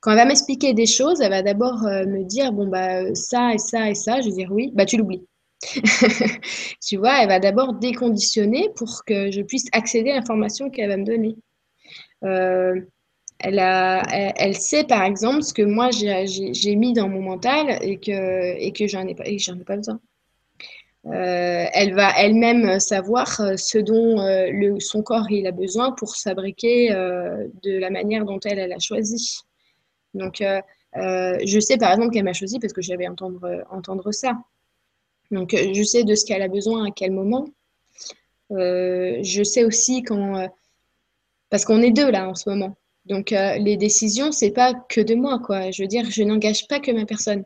Quand elle va m'expliquer des choses, elle va d'abord euh, me dire, bon, bah, ça et ça et ça. Je vais dire oui, bah, tu l'oublies. tu vois, elle va d'abord déconditionner pour que je puisse accéder à l'information qu'elle va me donner. elle, a, elle, sait, par exemple, ce que moi, j'ai mis dans mon mental et que, j'en ai, ai pas besoin. Elle va elle-même savoir ce dont le, son corps il a besoin pour s'abriquer de la manière dont elle, elle a choisi. Donc, je sais par exemple qu'elle m'a choisi parce que j'avais entendre, entendre ça. Donc, je sais de ce qu'elle a besoin à quel moment. je sais aussi quand. parce qu'on est deux là en ce moment. Donc, euh, les décisions, c'est pas que de moi, quoi. Je veux dire, je n'engage pas que ma personne.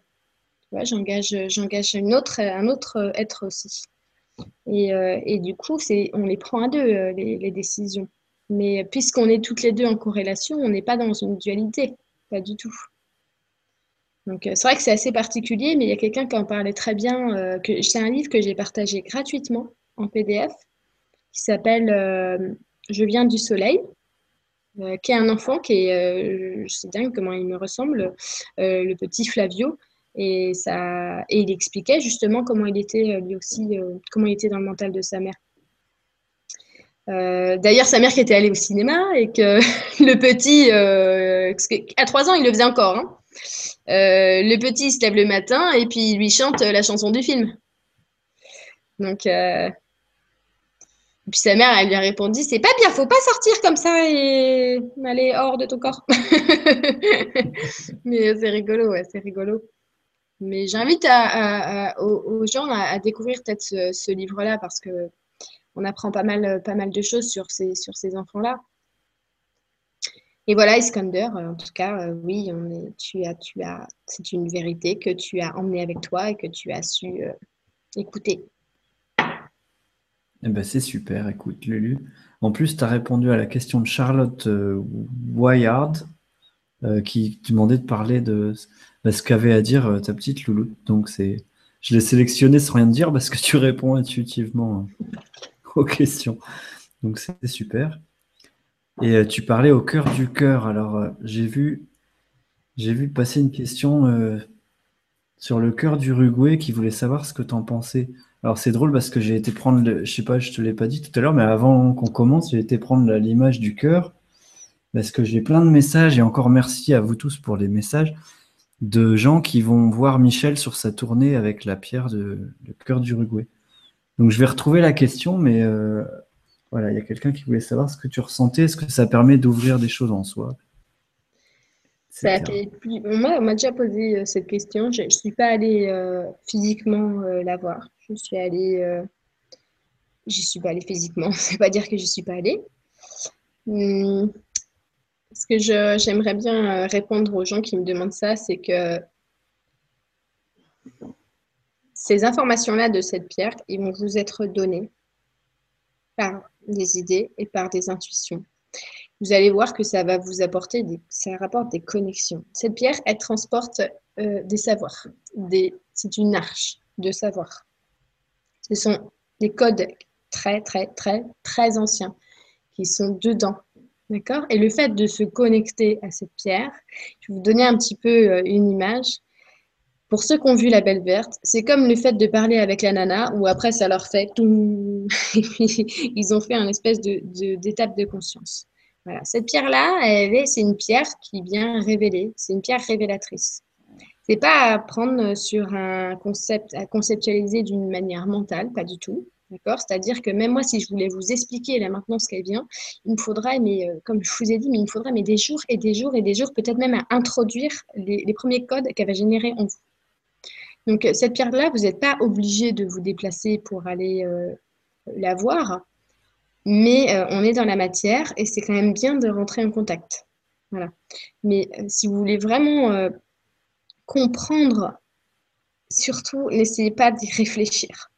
J'engage, j'engage une autre, un autre être aussi. Et, euh, du coup, c'est, on les prend à deux, euh, les, décisions. Mais puisqu'on est toutes les deux en corrélation, on n'est pas dans une dualité, pas du tout. Donc, c'est vrai que c'est assez particulier, mais il y a quelqu'un qui en parlait très bien. c'est un livre que j'ai partagé gratuitement en PDF qui s'appelle Je viens du soleil euh, qui est un enfant qui est, euh, sais dingue comment il me ressemble, euh, le petit Flavio. Et, ça, et il expliquait justement comment il était lui aussi, comment il était dans le mental de sa mère. D'ailleurs, sa mère qui était allée au cinéma et que le petit, à trois ans, il le faisait encore. Hein. le petit, il se lève le matin et puis il lui chante la chanson du film. Donc, puis sa mère, elle lui a répondu C'est pas bien, faut pas sortir comme ça et aller hors de ton corps. Mais c'est rigolo, ouais, c'est rigolo. Mais j'invite aux, gens à, découvrir peut-être ce, livre-là parce que on apprend pas mal, pas mal de choses sur ces, sur ces enfants-là. Et voilà, Iskander, en tout cas, euh, oui, tu as, tu as, c'est une vérité que tu as emmenée avec toi et que tu as su euh, écouter. Eh ben, c'est super, écoute, Lulu. En plus, tu as répondu à la question de Charlotte euh, Wyatt, euh, qui demandait de parler de ce qu'avait à dire euh, ta petite Loulou. Donc, c'est, je l'ai sélectionné sans rien dire parce que tu réponds intuitivement aux questions. Donc, c'est super. Et tu parlais au cœur du cœur. Alors, j'ai vu, j'ai vu passer une question sur le cœur du Uruguay qui voulait savoir ce que tu en pensais. Alors c'est drôle parce que j'ai été prendre, le, je sais pas, je te l'ai pas dit tout à l'heure, mais avant qu'on commence, j'ai été prendre l'image du cœur parce que j'ai plein de messages et encore merci à vous tous pour les messages de gens qui vont voir Michel sur sa tournée avec la pierre de le cœur d'Uruguay. Donc je vais retrouver la question, mais euh, voilà, il y a quelqu'un qui voulait savoir ce que tu ressentais, est-ce que ça permet d'ouvrir des choses en soi? Ça on m'a déjà posé euh, cette question. Je ne suis pas allée euh, physiquement la voir. Je suis allée. J'y suis pas allée physiquement, ça veut pas dire que je suis pas allée. Hum, ce que j'aimerais bien euh, répondre aux gens qui me demandent ça, c'est que ces informations-là de cette pierre, ils vont vous être données par des idées et par des intuitions. Vous allez voir que ça va vous apporter, des, ça rapporte des connexions. Cette pierre, elle transporte euh, des savoirs. C'est une arche de savoir. Ce sont des codes très, très, très, très anciens qui sont dedans. D'accord Et le fait de se connecter à cette pierre, je vais vous donner un petit peu euh, une image. Pour ceux qui ont vu la belle verte, c'est comme le fait de parler avec la nana, où après ça leur fait tout, ils ont fait un espèce d'étape de, de conscience. Voilà. Cette pierre-là, c'est une pierre qui vient révéler, c'est une pierre révélatrice n'est pas à prendre sur un concept, à conceptualiser d'une manière mentale, pas du tout. D'accord? C'est-à-dire que même moi, si je voulais vous expliquer là maintenant ce qu'elle vient, il me faudrait, mais euh, comme je vous ai dit, mais il me faudrait des jours et des jours et des jours, peut-être même à introduire les, premiers codes qu'elle va générer en vous. Donc, euh, cette pierre-là, vous n'êtes pas obligé de vous déplacer pour aller euh, la voir, mais on est dans la matière et c'est quand même bien de rentrer en contact. Voilà. Mais si vous voulez vraiment comprendre, surtout, n'essayez pas d'y réfléchir.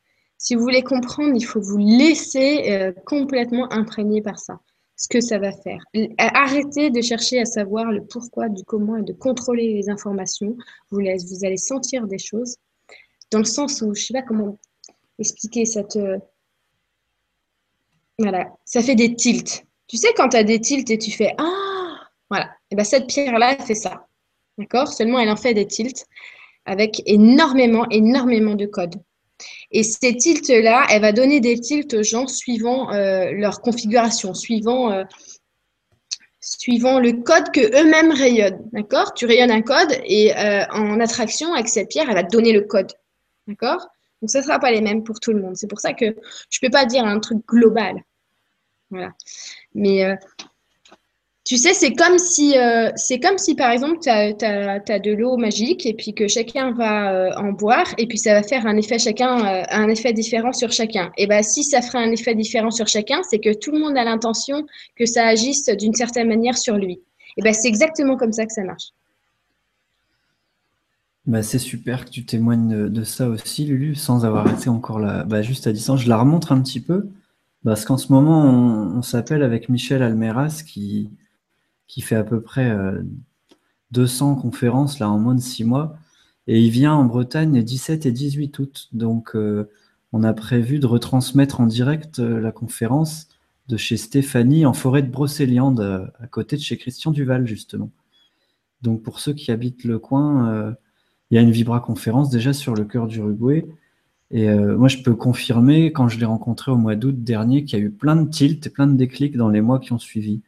Si vous voulez comprendre, il faut vous laisser euh, complètement imprégner par ça, ce que ça va faire. Arrêtez de chercher à savoir le pourquoi, du comment et de contrôler les informations. Vous, allez sentir des choses dans le sens où, je ne sais pas comment expliquer cette... voilà, ça fait des tilts. Tu sais, quand tu as des tilts et tu fais Ah Voilà, et bien cette pierre-là, fait ça. D'accord? Seulement, elle en fait des tilts avec énormément, énormément de codes. Et ces tilts-là, elle va donner des tilts aux gens suivant euh, leur configuration, suivant, euh, suivant le code que eux-mêmes rayonnent. D'accord? Tu rayonnes un code et euh, en attraction, avec cette pierre, elle va te donner le code. D'accord? Donc, ce ne sera pas les mêmes pour tout le monde. C'est pour ça que je ne peux pas dire un truc global. Voilà. Mais tu sais, c'est comme si, euh, comme si par exemple, tu as, de l'eau magique et puis que chacun va euh, en boire et puis ça va faire un effet chacun, un effet différent sur chacun. Et bien, si ça ferait un effet différent sur chacun, c'est que tout le monde a l'intention que ça agisse d'une certaine manière sur lui. Et ben, c'est exactement comme ça que ça marche. Bah, c'est super que tu témoignes de, ça aussi, Lulu, sans avoir été encore là, juste à distance. Je la remontre un petit peu, parce qu'en ce moment, on, s'appelle avec Michel Almeras, qui, qui fait à peu près 200 euh, conférences là en moins de 6 mois, et il vient en Bretagne les 17 et 18 août. Donc, euh, on a prévu de retransmettre en direct euh, la conférence de chez Stéphanie en forêt de Brocéliande, à côté de chez Christian Duval, justement. Donc, pour ceux qui habitent le coin, il y a une Vibra conférence déjà sur le cœur d'Uruguay. Et moi, je peux confirmer, quand je l'ai rencontré au mois d'août dernier, qu'il y a eu plein de tilts et plein de déclics dans les mois qui ont suivi.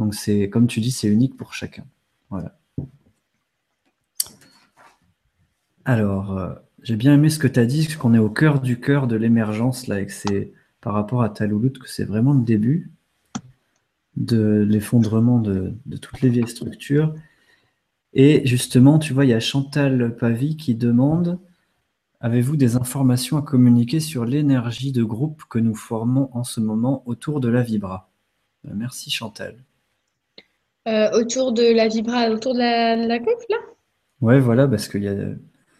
Donc, c'est comme tu dis, c'est unique pour chacun. Voilà. Alors, euh, j'ai bien aimé ce que tu as dit, qu'on est au cœur du cœur de l'émergence, là, et que c'est par rapport à ta louloute que c'est vraiment le début de l'effondrement de, toutes les vieilles structures. Et justement, tu vois, il y a Chantal Pavie qui demande Avez-vous des informations à communiquer sur l'énergie de groupe que nous formons en ce moment autour de la Vibra? Euh, Merci Chantal. Euh, autour de la Vibra, autour de la, la là? Ouais, voilà, parce qu'il y a.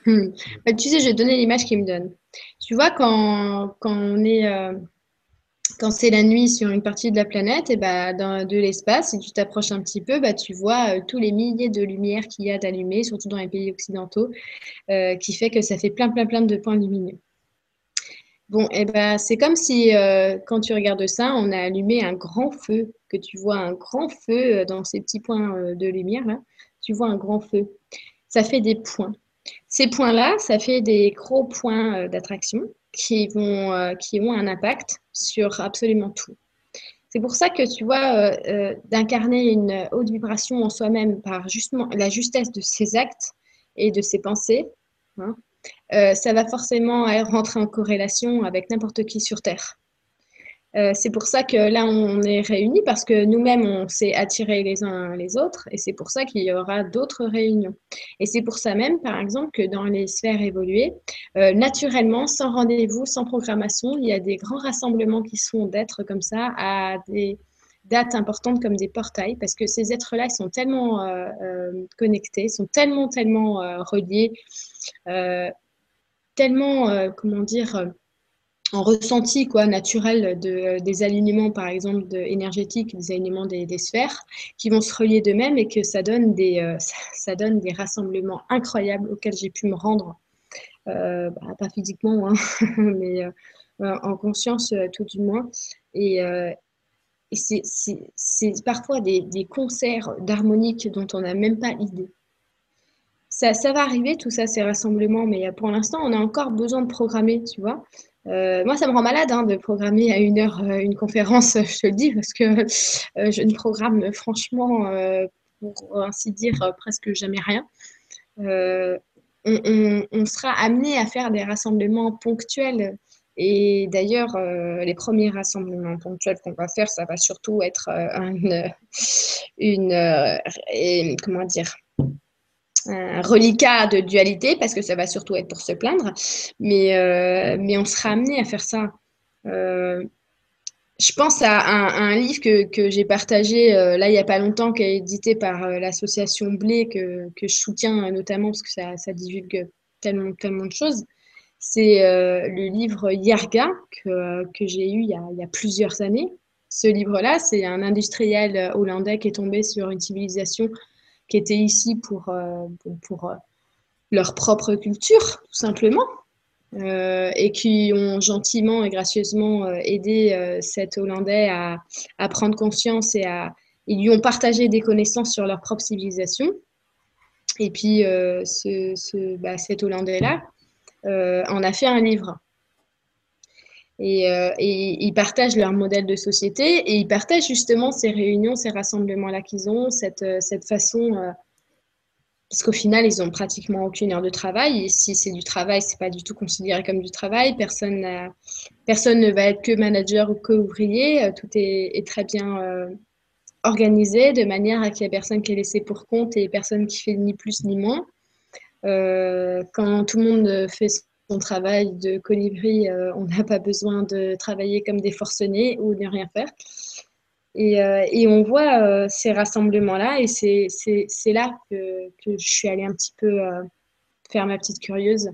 Hmm. Bah, tu sais, je vais donner l'image qu'il me donne. Tu vois, quand, quand on est. Euh, quand c'est la nuit sur une partie de la planète, et bah, dans, de l'espace, si tu t'approches un petit peu, bah, tu vois euh, tous les milliers de lumières qu'il y a d'allumées, surtout dans les pays occidentaux, qui fait que ça fait plein, plein, plein de points lumineux. Bon, et bah, c'est comme si, quand tu regardes ça, on a allumé un grand feu, que tu vois un grand feu dans ces petits points de lumière, là, tu vois un grand feu. Ça fait des points. Ces points-là, ça fait des gros points d'attraction qui, vont, euh, qui ont un impact sur absolument tout. C'est pour ça que tu vois, euh, euh, d'incarner une haute vibration en soi-même par justement la justesse de ses actes et de ses pensées, hein, ça va forcément rentrer en corrélation avec n'importe qui sur Terre. Euh, c'est pour ça que là, on est réunis parce que nous-mêmes, on s'est attirés les uns les autres et c'est pour ça qu'il y aura d'autres réunions. Et c'est pour ça même, par exemple, que dans les sphères évoluées, euh, naturellement, sans rendez-vous, sans programmation, il y a des grands rassemblements qui sont d'être comme ça à des dates importantes comme des portails parce que ces êtres-là, ils sont tellement euh, connectés, sont tellement, tellement reliés, tellement, comment dire, en ressenti quoi, naturel de, des alignements, par exemple, énergétiques, des alignements des, sphères, qui vont se relier d'eux-mêmes et que ça donne des, euh, ça, donne des rassemblements incroyables auxquels j'ai pu me rendre, euh, bah, pas physiquement, hein, mais euh, en conscience tout du moins. Et, c'est parfois des, des concerts d'harmonique dont on n'a même pas idée. Ça, ça, va arriver, tout ça, ces rassemblements, mais pour l'instant, on a encore besoin de programmer, tu vois. Euh, moi, ça me rend malade hein, de programmer à une heure euh, une conférence, je te le dis, parce que euh, je ne programme franchement, pour ainsi dire, presque jamais rien. On, sera amené à faire des rassemblements ponctuels. Et d'ailleurs, les premiers rassemblements ponctuels qu'on va faire, ça va surtout être une comment dire, un reliquat de dualité, parce que ça va surtout être pour se plaindre, mais, euh, mais on sera amené à faire ça. Euh, je pense à un, livre que, que j'ai partagé euh, là il n'y a pas longtemps, qui est édité par l'association Blé, que, que, je soutiens notamment parce que ça, ça divulgue tellement, tellement de choses. C'est le livre Yarga que, que j'ai eu il y, a, il y, a, plusieurs années. Ce livre-là, c'est un industriel hollandais qui est tombé sur une civilisation qui étaient ici pour, euh, pour, euh, leur propre culture, tout simplement, euh, et qui ont gentiment et gracieusement aidé cet Hollandais à, prendre conscience et à. Ils lui ont partagé des connaissances sur leur propre civilisation. Et puis, ce, ce, bah, cet Hollandais-là en a fait un livre. Euh, et, ils partagent leur modèle de société et ils partagent justement ces réunions, ces rassemblements-là qu'ils ont, cette, euh, cette façon, euh, parce qu'au final, ils ont pratiquement aucune heure de travail. Et si c'est du travail, c'est pas du tout considéré comme du travail. Personne, personne ne va être que manager ou que ouvrier. Euh, tout est, très bien organisé de manière à qu'il n'y ait personne qui est laissé pour compte et personne qui fait ni plus ni moins. Quand tout le monde fait son travail de colibri, on n'a pas besoin de travailler comme des forcenés ou de rien faire. Et, euh, on voit euh, ces rassemblements-là, et c'est là que, je suis allée un petit peu euh, faire ma petite curieuse.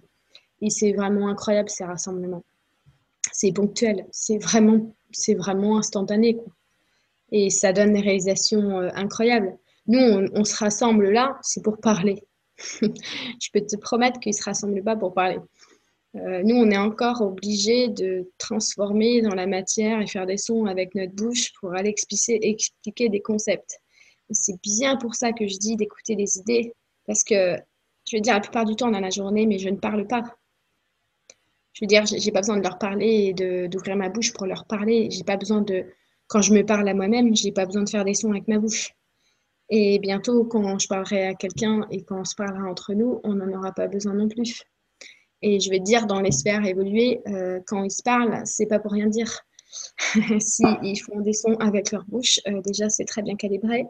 Et c'est vraiment incroyable ces rassemblements. C'est ponctuel, c'est vraiment, instantané. Et ça donne des réalisations incroyables. Nous, on, on, se rassemble là, c'est pour parler. je peux te promettre qu'ils ne se rassemblent pas pour parler. Euh, nous, on est encore obligé de transformer dans la matière et faire des sons avec notre bouche pour aller expliquer, des concepts. C'est bien pour ça que je dis d'écouter les idées, parce que je veux dire, la plupart du temps dans la journée, mais je ne parle pas. Je veux dire, j'ai pas besoin de leur parler et d'ouvrir ma bouche pour leur parler. J'ai pas besoin de, quand je me parle à moi-même, j'ai pas besoin de faire des sons avec ma bouche. Et bientôt, quand je parlerai à quelqu'un et quand on se parlera entre nous, on n'en aura pas besoin non plus. Et je vais te dire, dans les sphères évoluées, euh, quand ils se parlent, c'est pas pour rien dire. S'ils font des sons avec leur bouche, euh, déjà, c'est très bien calibré.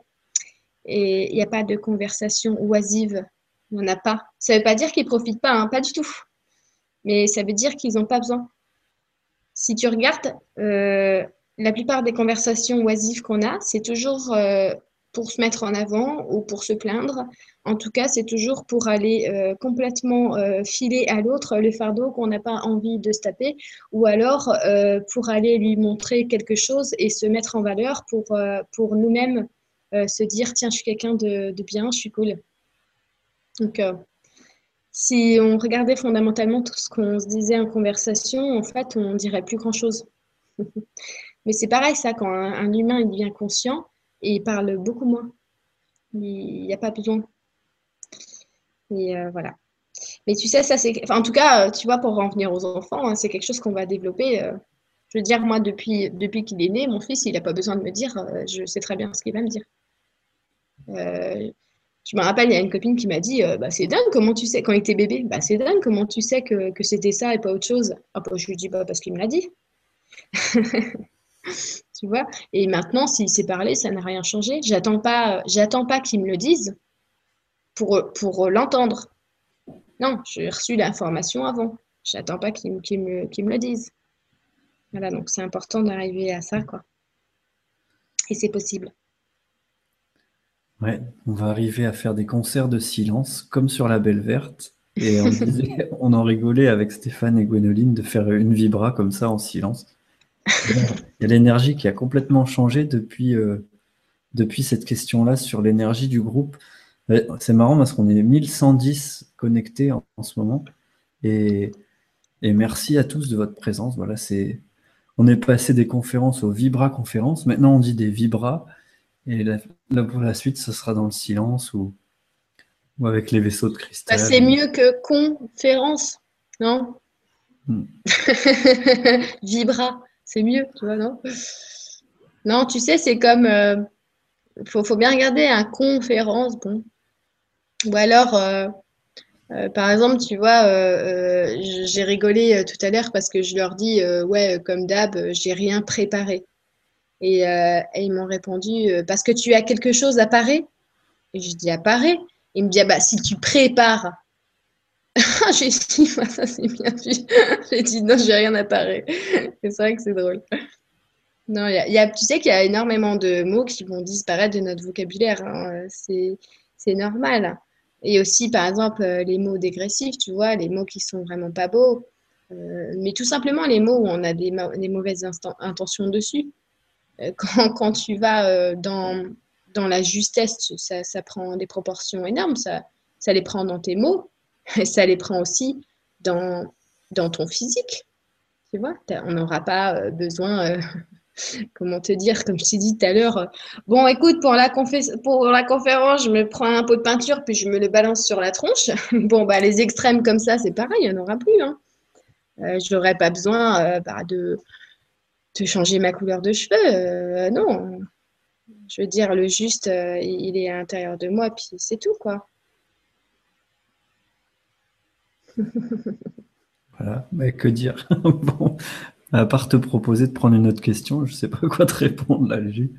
Et il n'y a pas de conversation oisive. Il n'y en a pas. Ça ne veut pas dire qu'ils ne profitent pas, hein, pas du tout. Mais ça veut dire qu'ils n'ont pas besoin. Si tu regardes, euh, la plupart des conversations oisives qu'on a, c'est toujours pour se mettre en avant ou pour se plaindre. En tout cas, c'est toujours pour aller euh, complètement euh, filer à l'autre le fardeau qu'on n'a pas envie de se taper, ou alors euh, pour aller lui montrer quelque chose et se mettre en valeur pour, pour nous-mêmes se dire tiens, je suis quelqu'un de, de, bien, je suis cool. Donc, si on regardait fondamentalement tout ce qu'on se disait en conversation, en fait, on dirait plus grand-chose. Mais c'est pareil, ça, quand un, humain devient conscient, et il parle beaucoup moins. Il n'y a pas besoin. Et euh, voilà. Mais tu sais, ça c'est. En tout cas, euh, tu vois, pour en venir aux enfants, hein, c'est quelque chose qu'on va développer. Euh, je veux dire, moi, depuis, depuis qu'il est né, mon fils, il n'a pas besoin de me dire, je sais très bien ce qu'il va me dire. je me rappelle, il y a une copine qui m'a dit bah, C'est dingue, comment tu sais, quand il était bébé, bah, c'est dingue, comment tu sais que, que c'était ça et pas autre chose ah, bah, Je lui dis bah, Parce qu'il me l'a dit. tu vois. Et maintenant, s'il s'est parlé, ça n'a rien changé. J'attends pas, j'attends pas qu'il me le dise pour, l'entendre. Non, j'ai reçu l'information avant. J'attends pas qu'il me, le dise. Voilà, donc c'est important d'arriver à ça, quoi. Et c'est possible. Ouais, on va arriver à faire des concerts de silence, comme sur la Belle Verte. Et on, on en rigolait avec Stéphane et Gwénoline de faire une vibra comme ça en silence. Il y a l'énergie qui a complètement changé depuis, euh, depuis cette question-là sur l'énergie du groupe. C'est marrant parce qu'on est 1110 connectés en, ce moment. Et, merci à tous de votre présence. Voilà, c'est, on est passé des conférences aux Vibra conférences. Maintenant, on dit des Vibra. Et là, pour la suite, ce sera dans le silence ou, ou avec les vaisseaux de cristal. Bah, c'est mieux que conférence, non? Hmm. Vibra c'est mieux, tu vois, non? Non, tu sais, c'est comme. Il euh, faut, bien regarder un conférence, bon. Ou alors, euh, euh, par exemple, tu vois, j'ai rigolé tout à l'heure parce que je leur dis, ouais, comme d'hab, j'ai rien préparé. Et, ils m'ont répondu, parce que tu as quelque chose à parer? Et je dis, à parer? Il me dit, ah, bah, si tu prépares. j'ai dit, ça c'est bien j'ai dit, non, j'ai rien à parer. c'est vrai que c'est drôle. Non, y a, tu sais qu'il y a énormément de mots qui vont disparaître de notre vocabulaire. Hein. C'est normal. Et aussi, par exemple, euh, les mots dégressifs, tu vois, les mots qui sont vraiment pas beaux. Euh, mais tout simplement, les mots où on a des, mauvaises intentions dessus. Euh, quand, quand, tu vas dans, dans la justesse, ça, ça, prend des proportions énormes. Ça, ça les prend dans tes mots, ça les prend aussi dans, ton physique. Tu vois, on n'aura pas euh, besoin, euh, comment te dire, comme je t'ai dit tout à l'heure, euh, bon, écoute, pour la, pour la conférence, je me prends un pot de peinture, puis je me le balance sur la tronche. bon, bah, les extrêmes comme ça, c'est pareil, il n'y en aura plus. Hein. je n'aurai pas besoin bah, de, de, changer ma couleur de cheveux. non. Je veux dire, le juste, il est à l'intérieur de moi, puis c'est tout, quoi. Voilà, mais que dire Bon, à part te proposer de prendre une autre question, je ne sais pas quoi te répondre là-dessus.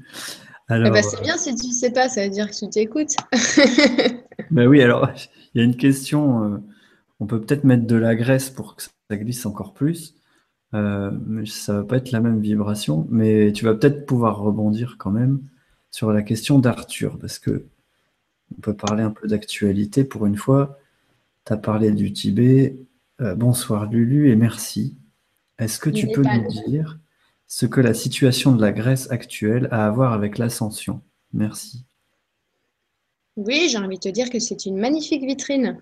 Eh ben, c'est bien si tu ne sais pas, ça veut dire que tu t'écoutes. ben oui, alors il y a une question. Euh, on peut peut-être mettre de la graisse pour que ça glisse encore plus. Euh, mais ça va pas être la même vibration. Mais tu vas peut-être pouvoir rebondir quand même sur la question d'Arthur, parce que on peut parler un peu d'actualité pour une fois. Tu as parlé du Tibet. Euh, bonsoir Lulu et merci. Est-ce que tu peux nous dire ce que la situation de la Grèce actuelle a à voir avec l'ascension? Merci. Oui, j'ai envie de te dire que c'est une magnifique vitrine.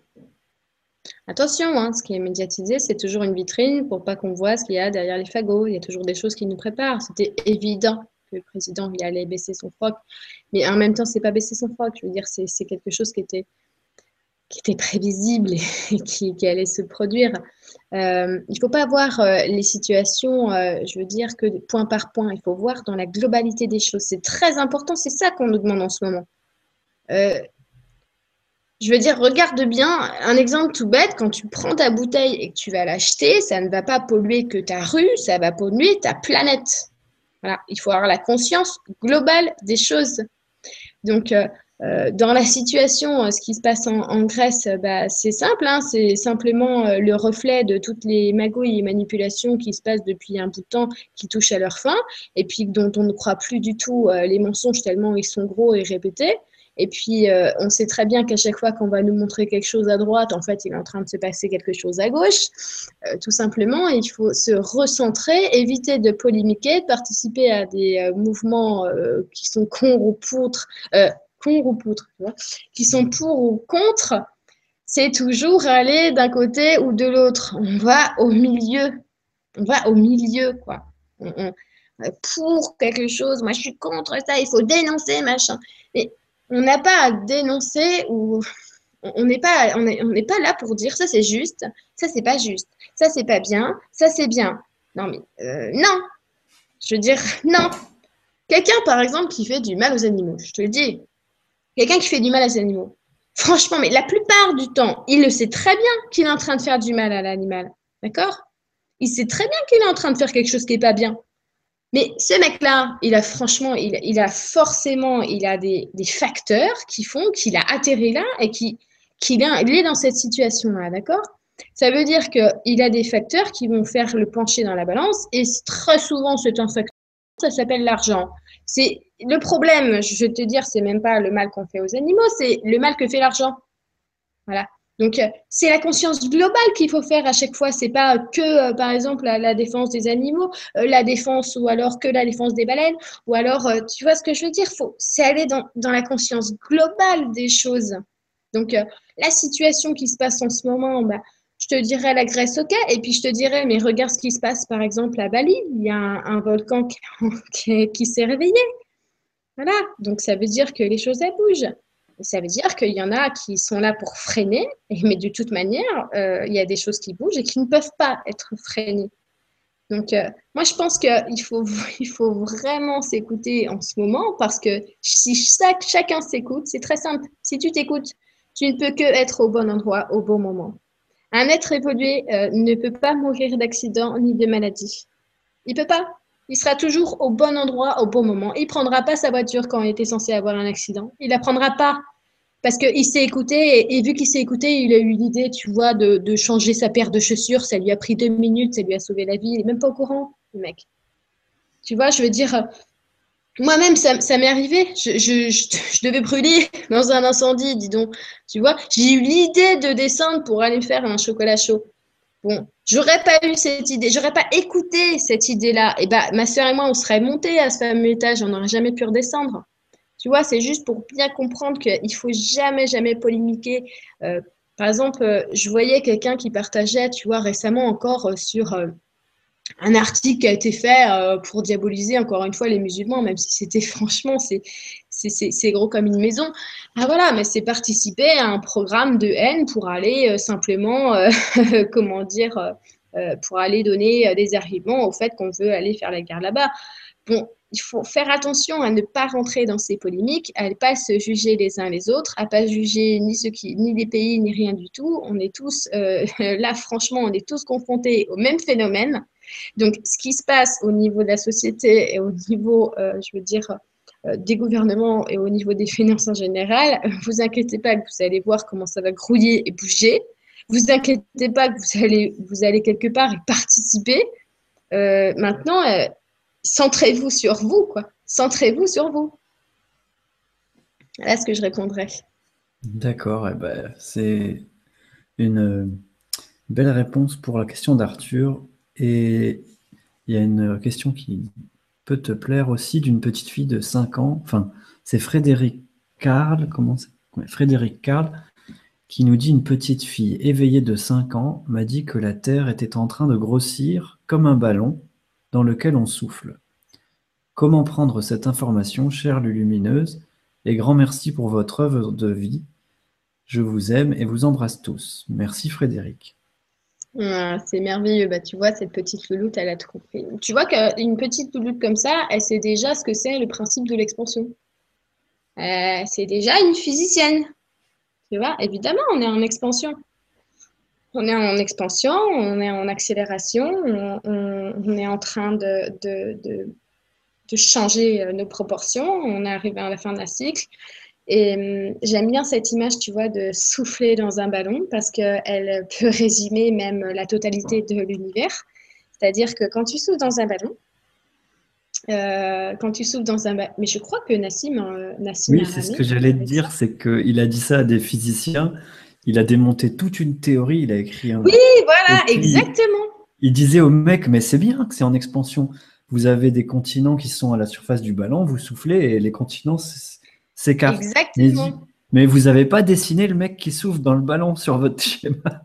Attention, hein, ce qui est médiatisé, c'est toujours une vitrine pour pas qu'on voit ce qu'il y a derrière les fagots. Il y a toujours des choses qui nous préparent. C'était évident que le président il allait baisser son froc, mais en même temps, c'est pas baisser son froc. Je veux dire, c'est quelque chose qui était qui était prévisible et qui, allait se produire. Euh, il ne faut pas voir euh, les situations, euh, je veux dire, que point par point. Il faut voir dans la globalité des choses. C'est très important. C'est ça qu'on nous demande en ce moment. je veux dire, regarde bien un exemple tout bête. Quand tu prends ta bouteille et que tu vas l'acheter, ça ne va pas polluer que ta rue, ça va polluer ta planète. Voilà. Il faut avoir la conscience globale des choses. Donc, euh, dans la situation, euh, ce qui se passe en, Grèce, euh, bah, c'est simple, hein, c'est simplement le reflet de toutes les magouilles et manipulations qui se passent depuis un bout de temps, qui touchent à leur fin, et puis dont on ne croit plus du tout les mensonges tellement ils sont gros et répétés. Et puis, on sait très bien qu'à chaque fois qu'on va nous montrer quelque chose à droite, en fait, il est en train de se passer quelque chose à gauche. tout simplement, il faut se recentrer, éviter de polémiquer, de participer à des mouvements qui sont cons ou poutres, ou poutre, qui sont pour ou contre, c'est toujours aller d'un côté ou de l'autre. On va au milieu. On va au milieu, quoi. pour quelque chose, moi je suis contre ça, il faut dénoncer, machin. Mais on n'a pas à dénoncer ou on n'est pas, on pas là pour dire ça c'est juste, ça c'est pas juste, ça c'est pas bien, ça c'est bien. Non mais euh, non, je veux dire non. Quelqu'un par exemple qui fait du mal aux animaux, je te le dis, Quelqu'un qui fait du mal à ses animaux. Franchement, mais la plupart du temps, il le sait très bien qu'il est en train de faire du mal à l'animal. D'accord? Il sait très bien qu'il est en train de faire quelque chose qui n'est pas bien. Mais ce mec-là, il a franchement, il, a forcément, il a des, facteurs qui font qu'il a atterri là et qu'il est, dans cette situation-là, d'accord? Ça veut dire qu'il a des facteurs qui vont faire le pencher dans la balance et très souvent, c'est un facteur, ça s'appelle l'argent. C'est le problème, je vais te dire, c'est même pas le mal qu'on fait aux animaux, c'est le mal que fait l'argent. Voilà. Donc, euh, c'est la conscience globale qu'il faut faire à chaque fois. C'est pas que, euh, par exemple, la, défense des animaux, euh, la défense ou alors que la défense des baleines, ou alors, tu vois ce que je veux dire? Faut, c'est aller dans, la conscience globale des choses. Donc, la situation qui se passe en ce moment, bah, je te dirais la Grèce, ok, et puis je te dirais, mais regarde ce qui se passe, par exemple, à Bali. Il y a un, volcan qui, qui s'est réveillé. Voilà, donc ça veut dire que les choses elles bougent. Ça veut dire qu'il y en a qui sont là pour freiner, mais de toute manière, euh, il y a des choses qui bougent et qui ne peuvent pas être freinées. Donc, euh, moi, je pense qu'il faut, il faut vraiment s'écouter en ce moment parce que si chaque, chacun s'écoute, c'est très simple. Si tu t'écoutes, tu ne peux que être au bon endroit au bon moment. Un être évolué euh, ne peut pas mourir d'accident ni de maladie. Il ne peut pas. Il sera toujours au bon endroit au bon moment. Il prendra pas sa voiture quand il était censé avoir un accident. Il la prendra pas parce qu'il s'est écouté et, vu qu'il s'est écouté, il a eu l'idée, tu vois, de, changer sa paire de chaussures. Ça lui a pris deux minutes, ça lui a sauvé la vie. Il n'est même pas au courant, le mec. Tu vois, je veux dire, moi-même, ça, m'est arrivé. Je, je, devais brûler dans un incendie, dis donc. Tu vois, j'ai eu l'idée de descendre pour aller faire un chocolat chaud. Bon, j'aurais pas eu cette idée, j'aurais pas écouté cette idée-là. Et ben, ma soeur et moi, on serait montés à ce fameux étage, on n'aurait jamais pu redescendre. Tu vois, c'est juste pour bien comprendre qu'il faut jamais, jamais polémiquer. Euh, par exemple, euh, je voyais quelqu'un qui partageait, tu vois, récemment encore euh, sur un article qui a été fait pour diaboliser encore une fois les musulmans, même si c'était franchement, c'est gros comme une maison. Ah voilà, mais c'est participer à un programme de haine pour aller euh, simplement, euh, comment dire, euh, pour aller donner des arguments au fait qu'on veut aller faire la guerre là-bas. Bon, il faut faire attention à ne pas rentrer dans ces polémiques, à ne pas se juger les uns les autres, à pas juger ni ceux les pays, ni rien du tout. On est tous, euh, là, franchement, on est tous confrontés au même phénomène. Donc, ce qui se passe au niveau de la société et au niveau, euh, je veux dire, euh, des gouvernements et au niveau des finances en général, vous inquiétez pas que vous allez voir comment ça va grouiller et bouger. Vous inquiétez pas que vous allez, vous allez quelque part y participer. Euh, maintenant, centrez-vous sur vous, quoi. Centrez-vous sur vous. Voilà ce que je répondrais. D'accord, eh ben, c'est une belle réponse pour la question d'Arthur. Et il y a une question qui peut te plaire aussi d'une petite fille de 5 ans. Enfin, c'est Frédéric Carl, comment Frédéric qui nous dit une petite fille éveillée de 5 ans m'a dit que la Terre était en train de grossir comme un ballon dans lequel on souffle. Comment prendre cette information, chère lumineuse Et grand merci pour votre œuvre de vie. Je vous aime et vous embrasse tous. Merci Frédéric. Ah, c'est merveilleux. Bah, tu vois, cette petite louloute, elle a tout compris. Tu vois qu'une petite louloute comme ça, elle sait déjà ce que c'est le principe de l'expansion. Euh, c'est déjà une physicienne. Tu vois, évidemment, on est en expansion. On est en expansion, on est en accélération, on, est en train de, de, changer euh, nos proportions, on est arrivé à la fin d'un cycle. Et hum, j'aime bien cette image, tu vois, de souffler dans un ballon parce qu'elle peut résumer même la totalité de l'univers. C'est-à-dire que quand tu souffles dans un ballon, euh, quand tu souffles dans un ballon, mais je crois que Nassim, euh, Nassim oui, c'est ce que j'allais te dire, c'est qu'il a dit ça à des physiciens. Il a démonté toute une théorie, il a écrit un. Oui, voilà, exactement. Il, disait au mec, mais c'est bien que c'est en expansion. Vous avez des continents qui sont à la surface du ballon, vous soufflez et les continents s'écartent. Exactement. Mais, vous n'avez pas dessiné le mec qui souffle dans le ballon sur votre schéma.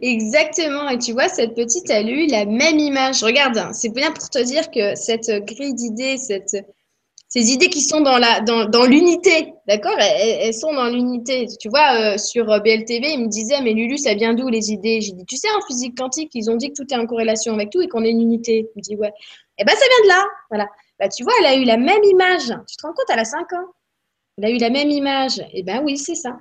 Exactement. Et tu vois, cette petite a eu la même image. Regarde, c'est bien pour te dire que cette grille d'idées, cette, ces idées qui sont dans la dans, dans l'unité, d'accord? Elles, sont dans l'unité. Tu vois, euh, sur BLTV, il me disait, mais Lulu, ça vient d'où les idées? J'ai dit, tu sais, en physique quantique, ils ont dit que tout est en corrélation avec tout et qu'on est une unité. Il me dit, ouais. Eh ben, ça vient de là. Voilà. Bah, tu vois, elle a eu la même image. Tu te rends compte, elle a 5 ans. Elle a eu la même image. Eh ben oui, c'est ça.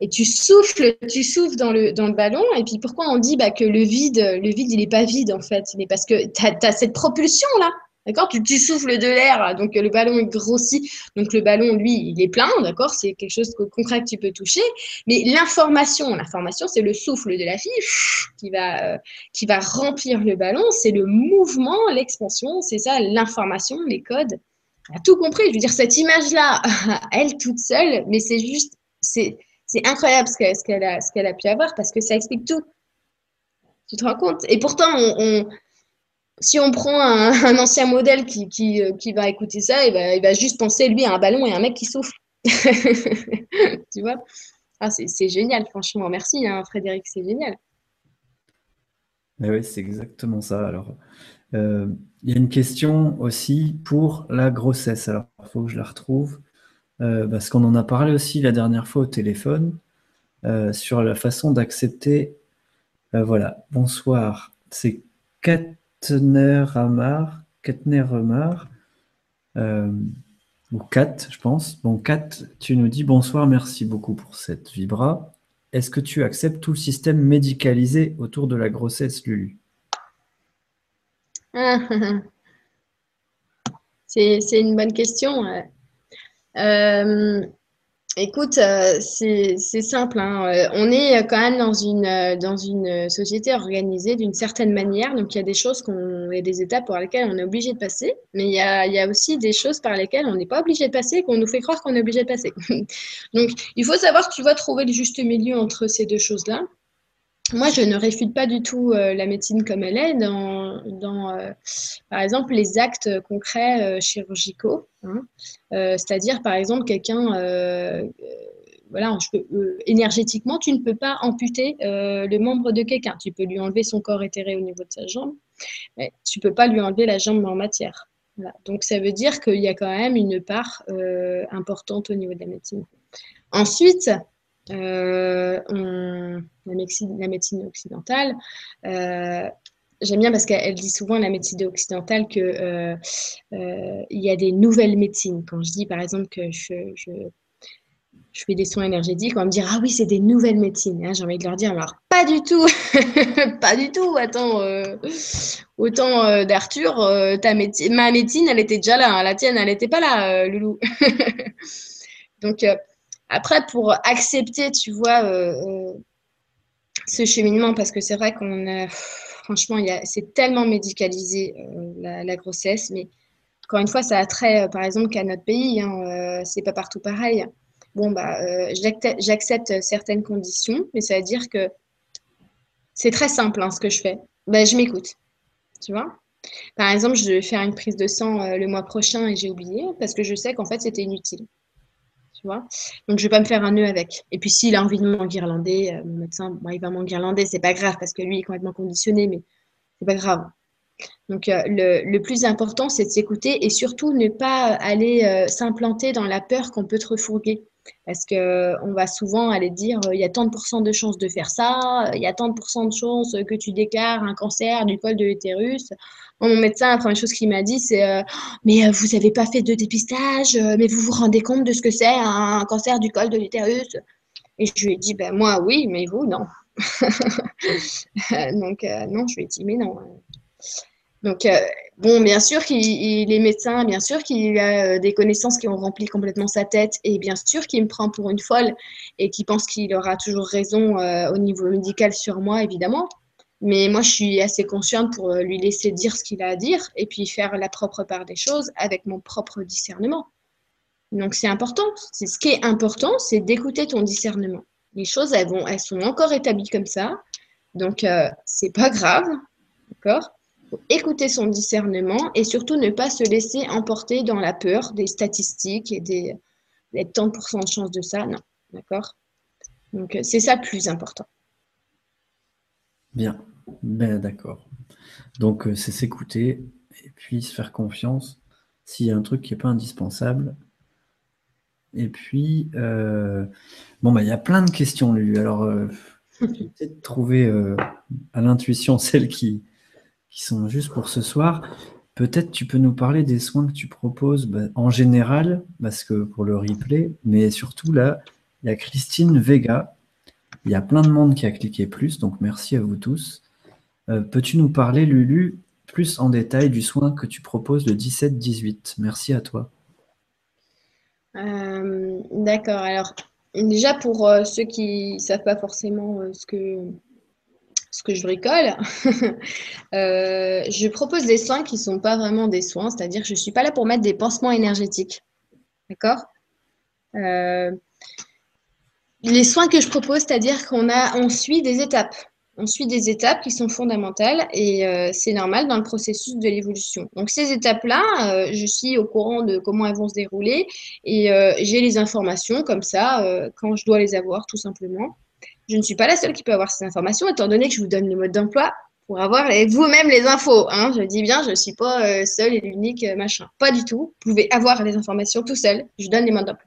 Et tu souffles, tu souffles dans le, ballon. Et puis pourquoi on dit bah, que le vide, le vide, il n'est pas vide en fait? Mais parce que tu as, cette propulsion-là. D'accord tu, tu, souffles de l'air, donc le ballon est grossi. Donc le ballon, lui, il est plein, d'accord C'est quelque chose de concret que tu peux toucher. Mais l'information, l'information, c'est le souffle de la fille qui va, euh, qui va remplir le ballon. C'est le mouvement, l'expansion, c'est ça, l'information, les codes. Elle a tout compris. Je veux dire, cette image-là, elle toute seule, mais c'est juste, c'est incroyable ce qu'elle a, a, pu avoir parce que ça explique tout. Tu te rends compte? Et pourtant, on, si on prend un, ancien modèle qui, qui, euh, va écouter ça, il va, juste penser, lui, à un ballon et un mec qui souffle. tu vois? Ah, C'est génial, franchement. Merci, hein, Frédéric, c'est génial. oui, c'est exactement ça. Alors, euh, il y a une question aussi pour la grossesse. Alors, il faut que je la retrouve. Euh, parce qu'on en a parlé aussi la dernière fois au téléphone, sur la façon d'accepter. Voilà, bonsoir, c'est Katner Amar, Katner Amar, ou Kat, je pense. Bon, Kat, tu nous dis bonsoir, merci beaucoup pour cette vibra. Est-ce que tu acceptes tout le système médicalisé autour de la grossesse, Lulu? C'est une bonne question. Euh, écoute, euh, c'est simple. Hein. Euh, on est quand même dans une, société organisée d'une certaine manière. Donc, il y a des choses, qu'on, a des étapes par lesquelles on est obligé de passer. Mais il y a, aussi des choses par lesquelles on n'est pas obligé de passer, qu'on nous fait croire qu'on est obligé de passer. Donc, il faut savoir tu vas trouver le juste milieu entre ces deux choses-là. Moi, je ne réfute pas du tout euh, la médecine comme elle est dans, euh, par exemple, les actes concrets euh, chirurgicaux. Hein. C'est-à-dire, par exemple, quelqu'un, voilà, énergétiquement, tu ne peux pas amputer le membre de quelqu'un. Tu peux lui enlever son corps éthéré au niveau de sa jambe, mais tu ne peux pas lui enlever la jambe en matière. Donc, ça veut dire qu'il y a quand même une part importante au niveau de la médecine. Ensuite, euh, la, médecine, occidentale, euh, j'aime bien parce qu'elle dit souvent la médecine occidentale que euh, y a des nouvelles médecines. Quand je dis par exemple que je, fais des soins énergétiques, on va me dire ah oui c'est des nouvelles médecines. Hein, J'ai envie de leur dire alors pas du tout, pas du tout. Attends, autant d'Arthur, euh, médecine, ma médecine elle était déjà là, hein. la tienne elle n'était pas là, Loulou. Donc après pour accepter, tu vois ce cheminement parce que c'est vrai qu'on a franchement, c'est tellement médicalisé euh, la, grossesse, mais encore une fois, ça a trait, euh, par exemple, qu'à notre pays. Hein, euh, c'est pas partout pareil. Bon, bah, euh, j'accepte certaines conditions, mais ça veut dire que c'est très simple hein, ce que je fais. Bah, je m'écoute, tu vois. Par exemple, je vais faire une prise de sang euh, le mois prochain et j'ai oublié parce que je sais qu'en fait, c'était inutile. Donc, je vais pas me faire un nœud avec. Et puis, s'il a envie de m'enguirlander, euh, mon médecin, bon, il va m'enguirlander, c'est pas grave parce que lui est complètement conditionné, mais c'est pas grave. Donc, euh, le, plus important, c'est de s'écouter et surtout ne pas aller euh, s'implanter dans la peur qu'on peut te refourguer. Parce qu'on va souvent aller dire il y a tant de pourcents de chances de faire ça, il y a tant de pourcents de chances que tu déclares un cancer du col de l'utérus. Mon médecin, la première chose qu'il m'a dit, c'est euh, Mais vous n'avez pas fait de dépistage, mais vous vous rendez compte de ce que c'est un cancer du col de l'utérus? Et je lui ai dit ben, Moi, oui, mais vous, non. Donc, euh, non, je lui ai dit Mais non. Donc, euh, bon, bien sûr qu'il est médecin, bien sûr qu'il a euh, des connaissances qui ont rempli complètement sa tête, et bien sûr qu'il me prend pour une folle et qu'il pense qu'il aura toujours raison euh, au niveau médical sur moi, évidemment. Mais moi, je suis assez consciente pour euh, lui laisser dire ce qu'il a à dire et puis faire la propre part des choses avec mon propre discernement. Donc, c'est important. C'est ce qui est important, c'est d'écouter ton discernement. Les choses, elles, sont encore établies comme ça. Donc, euh, c'est pas grave. D'accord? Écouter son discernement et surtout ne pas se laisser emporter dans la peur des statistiques et des, des tant de pourcents de chance de ça. Non, d'accord? Donc, c'est ça le plus important. Bien, ben, d'accord. Donc, c'est s'écouter et puis se faire confiance s'il y a un truc qui n'est pas indispensable. Et puis, euh, bon, ben, il y a plein de questions, Lulu. Alors, euh, j'ai de trouver euh, à l'intuition celle qui, qui sont juste pour ce soir. Peut-être tu peux nous parler des soins que tu proposes bah, en général, parce que pour le replay, mais surtout là, il y a Christine Vega. Il y a plein de monde qui a cliqué plus, donc merci à vous tous. Euh, Peux-tu nous parler, Lulu, plus en détail du soin que tu proposes le 17-18 Merci à toi. Euh, D'accord. Alors, déjà pour euh, ceux qui ne savent pas forcément ce que je bricole, je propose des soins qui ne sont pas vraiment des soins, c'est-à-dire que je ne suis pas là pour mettre des pansements énergétiques. D'accord? Les soins que je propose, c'est-à-dire qu'on a, on suit des étapes. On suit des étapes qui sont fondamentales et euh, c'est normal dans le processus de l'évolution. Donc ces étapes-là, euh, je suis au courant de comment elles vont se dérouler et euh, j'ai les informations comme ça quand je dois les avoir tout simplement. Je ne suis pas la seule qui peut avoir ces informations, étant donné que je vous donne le mode d'emploi pour avoir vous-même les infos. Hein. Je dis bien, je ne suis pas seule et l'unique machin. Pas du tout. Vous pouvez avoir les informations tout seul. Je donne les modes d'emploi.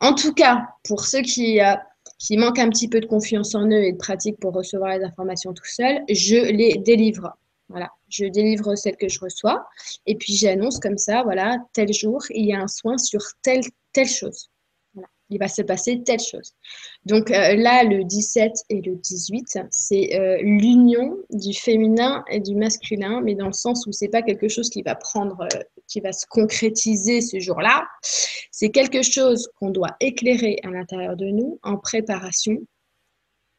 En tout cas, pour ceux qui, euh, qui manquent un petit peu de confiance en eux et de pratique pour recevoir les informations tout seul, je les délivre. Voilà, je délivre celles que je reçois et puis j'annonce comme ça, voilà, tel jour, il y a un soin sur telle, telle chose il va se passer telle chose. Donc euh, là, le 17 et le 18, c'est euh, l'union du féminin et du masculin, mais dans le sens où c'est pas quelque chose qui va prendre, qui va se concrétiser ce jour-là. C'est quelque chose qu'on doit éclairer à l'intérieur de nous en préparation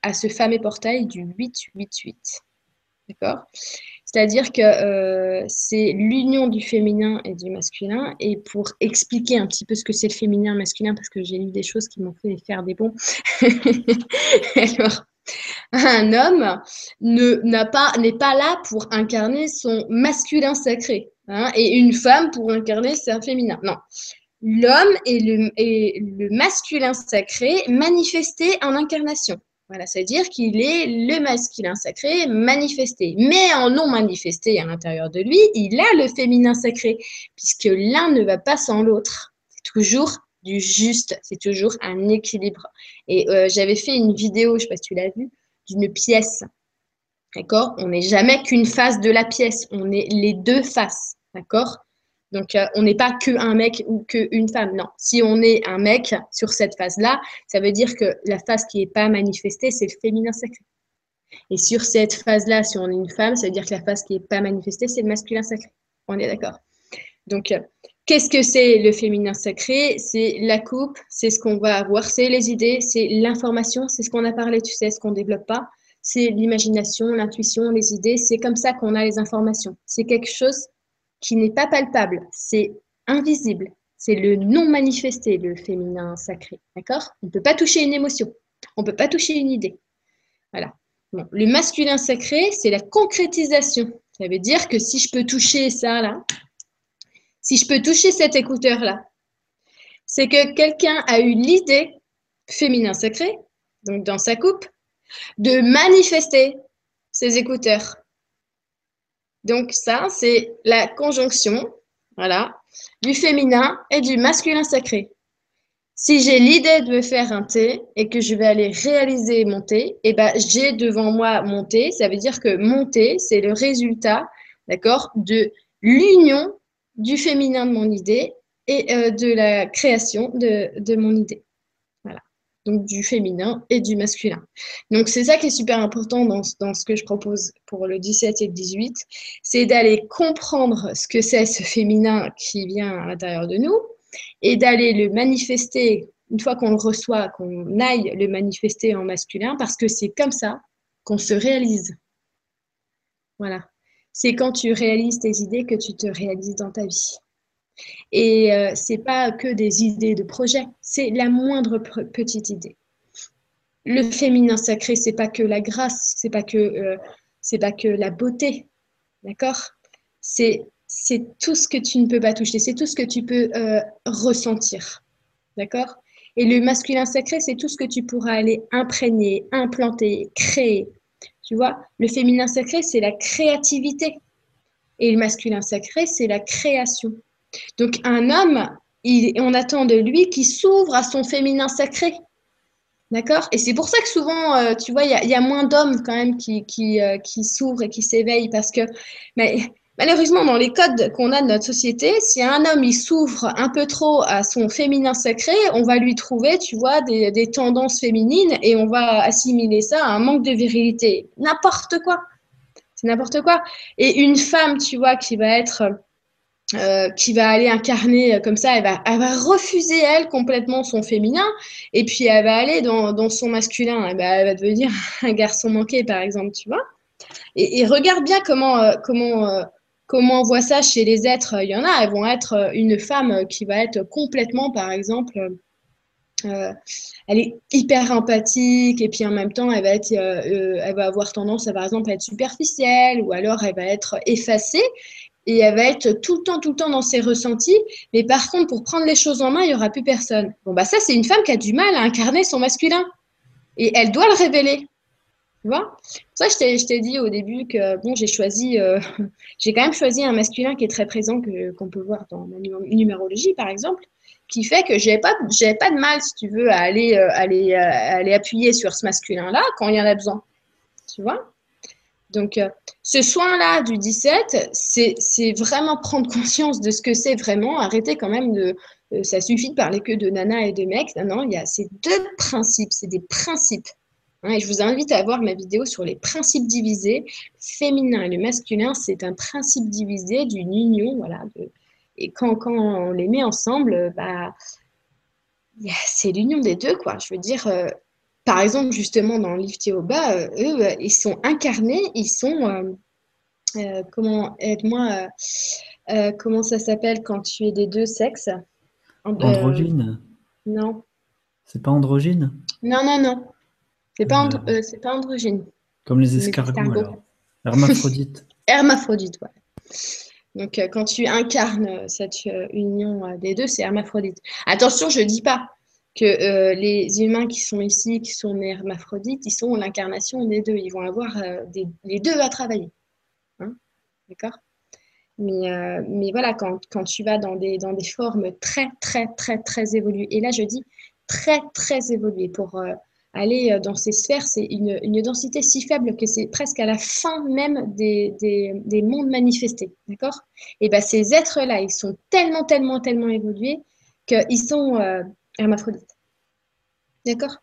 à ce fameux portail du 888. D'accord? C'est-à-dire que euh, c'est l'union du féminin et du masculin. Et pour expliquer un petit peu ce que c'est le féminin et masculin, parce que j'ai lu des choses qui m'ont fait faire des bons. Alors, un homme n'est pas, pas là pour incarner son masculin sacré. Hein, et une femme pour incarner son féminin. Non. L'homme est le, masculin sacré manifesté en incarnation. Voilà, c'est-à-dire qu'il est le masculin sacré manifesté. Mais en non manifesté à l'intérieur de lui, il a le féminin sacré, puisque l'un ne va pas sans l'autre. C'est toujours du juste, c'est toujours un équilibre. Et euh, j'avais fait une vidéo, je ne sais pas si tu l'as vu, d'une pièce. D'accord? On n'est jamais qu'une face de la pièce, on est les deux faces. D'accord? Donc, euh, on n'est pas qu'un mec ou qu'une femme. Non. Si on est un mec sur cette phase-là, ça veut dire que la phase qui n'est pas manifestée, c'est le féminin sacré. Et sur cette phase-là, si on est une femme, ça veut dire que la phase qui n'est pas manifestée, c'est le masculin sacré. On est d'accord? Donc, euh, qu'est-ce que c'est le féminin sacré? C'est la coupe, c'est ce qu'on va avoir, c'est les idées, c'est l'information, c'est ce qu'on a parlé, tu sais, ce qu'on ne développe pas. C'est l'imagination, l'intuition, les idées. C'est comme ça qu'on a les informations. C'est quelque chose qui n'est pas palpable, c'est invisible. C'est le non manifesté, le féminin sacré. D'accord? On ne peut pas toucher une émotion. On ne peut pas toucher une idée. Voilà. Le masculin sacré, c'est la concrétisation. Ça veut dire que si je peux toucher ça là, si je peux toucher cet écouteur là, c'est que quelqu'un a eu l'idée, féminin sacré, donc dans sa coupe, de manifester ses écouteurs. Donc ça, c'est la conjonction, voilà, du féminin et du masculin sacré. Si j'ai l'idée de me faire un thé et que je vais aller réaliser mon thé, eh ben, j'ai devant moi mon thé. Ça veut dire que mon thé, c'est le résultat, d'accord, de l'union du féminin de mon idée et euh, de la création de mon idée donc du féminin et du masculin. Donc c'est ça qui est super important dans, ce que je propose pour le 17 et le 18, c'est d'aller comprendre ce que c'est ce féminin qui vient à l'intérieur de nous et d'aller le manifester une fois qu'on le reçoit, qu'on aille le manifester en masculin, parce que c'est comme ça qu'on se réalise. Voilà. C'est quand tu réalises tes idées que tu te réalises dans ta vie. Et euh, c'est pas que des idées de projet, c'est la moindre petite idée. Le féminin sacré, c'est pas que la grâce, c'est pas que euh, pas que la beauté, d'accord? C'est c'est tout ce que tu ne peux pas toucher, c'est tout ce que tu peux euh, ressentir, d'accord? Et le masculin sacré, c'est tout ce que tu pourras aller imprégner, implanter, créer. Tu vois, le féminin sacré, c'est la créativité. Et le masculin sacré, c'est la création. Donc un homme, on attend de lui qu'il s'ouvre à son féminin sacré. D'accord? Et c'est pour ça que souvent, euh, tu vois, il y, a moins d'hommes quand même qui, euh, qui, s'ouvrent et qui s'éveillent parce que malheureusement, dans les codes qu'on a de notre société, si un homme il s'ouvre un peu trop à son féminin sacré, on va lui trouver, tu vois, des, des tendances féminines et on va assimiler ça à un manque de virilité. N'importe quoi. C'est n'importe quoi. Et une femme, tu vois, qui va être euh, qui va aller incarner euh, comme ça, elle va, refuser elle complètement son féminin. Et puis elle va aller dans, son masculin, elle va, elle va, devenir un garçon manqué par exemple, tu vois. Et, et, regarde bien comment, euh, comment, comment on voit ça chez les êtres. Il y en a, elles vont être une femme qui va être complètement, par exemple, elle est hyper empathique. Et puis en même temps elle va être, elle va avoir tendance à par exemple à être superficielle. Ou alors elle va être effacée et elle va être tout le temps, tout le temps dans ses ressentis. Mais par contre, pour prendre les choses en main, il n'y aura plus personne. Bon, bah ça, c'est une femme qui a du mal à incarner son masculin. Et elle doit le révéler. Tu vois? Ça, je t'ai dit au début que bon, j'ai choisi, euh, j'ai quand même choisi un masculin qui est très présent, qu'on peut voir dans la numérologie, par exemple, qui fait que j'ai pas, pas de mal, si tu veux, à aller, euh, aller, euh, aller appuyer sur ce masculin-là quand il y en a besoin. Tu vois? Donc, euh, ce soin-là du 17, c'est vraiment prendre conscience de ce que c'est vraiment, arrêter quand même de. Euh, ça suffit de parler que de nana et de mec. Non, non, il y a ces deux principes, c'est des principes. Hein, et je vous invite à voir ma vidéo sur les principes divisés. féminin et le masculin, c'est un principe divisé d'une union. Voilà, et quand, on les met ensemble, bah, c'est l'union des deux, quoi. Je veux dire, euh, par exemple, justement, dans Lift Yoga, euh, eux, euh, ils sont incarnés, ils sont. Euh, comment. Aide-moi. comment ça s'appelle quand tu es des deux sexes? Androgyne Non. C'est pas androgyne? Non, non, non. C'est pas, c'est pas androgyne. Comme les escargots, alors. Hermaphrodite. Hermaphrodite, ouais. Donc, quand tu incarnes cette union des deux, c'est hermaphrodite. Attention, je ne dis pas que euh, les humains qui sont ici, qui sont hermaphrodites, ils sont l'incarnation des deux. Ils vont avoir euh, les deux à travailler. Hein D'accord? Mais, euh, mais, voilà, quand, tu vas dans des, des formes très, très, très, très évoluées, et là je dis très, très évoluées, pour, aller dans ces sphères, c'est une, densité si faible que c'est presque à la fin même des, mondes manifestés. D'accord? Et bien, ces êtres-là, ils sont tellement, tellement, tellement évolués qu'ils sont euh, hermaphrodites. D'accord?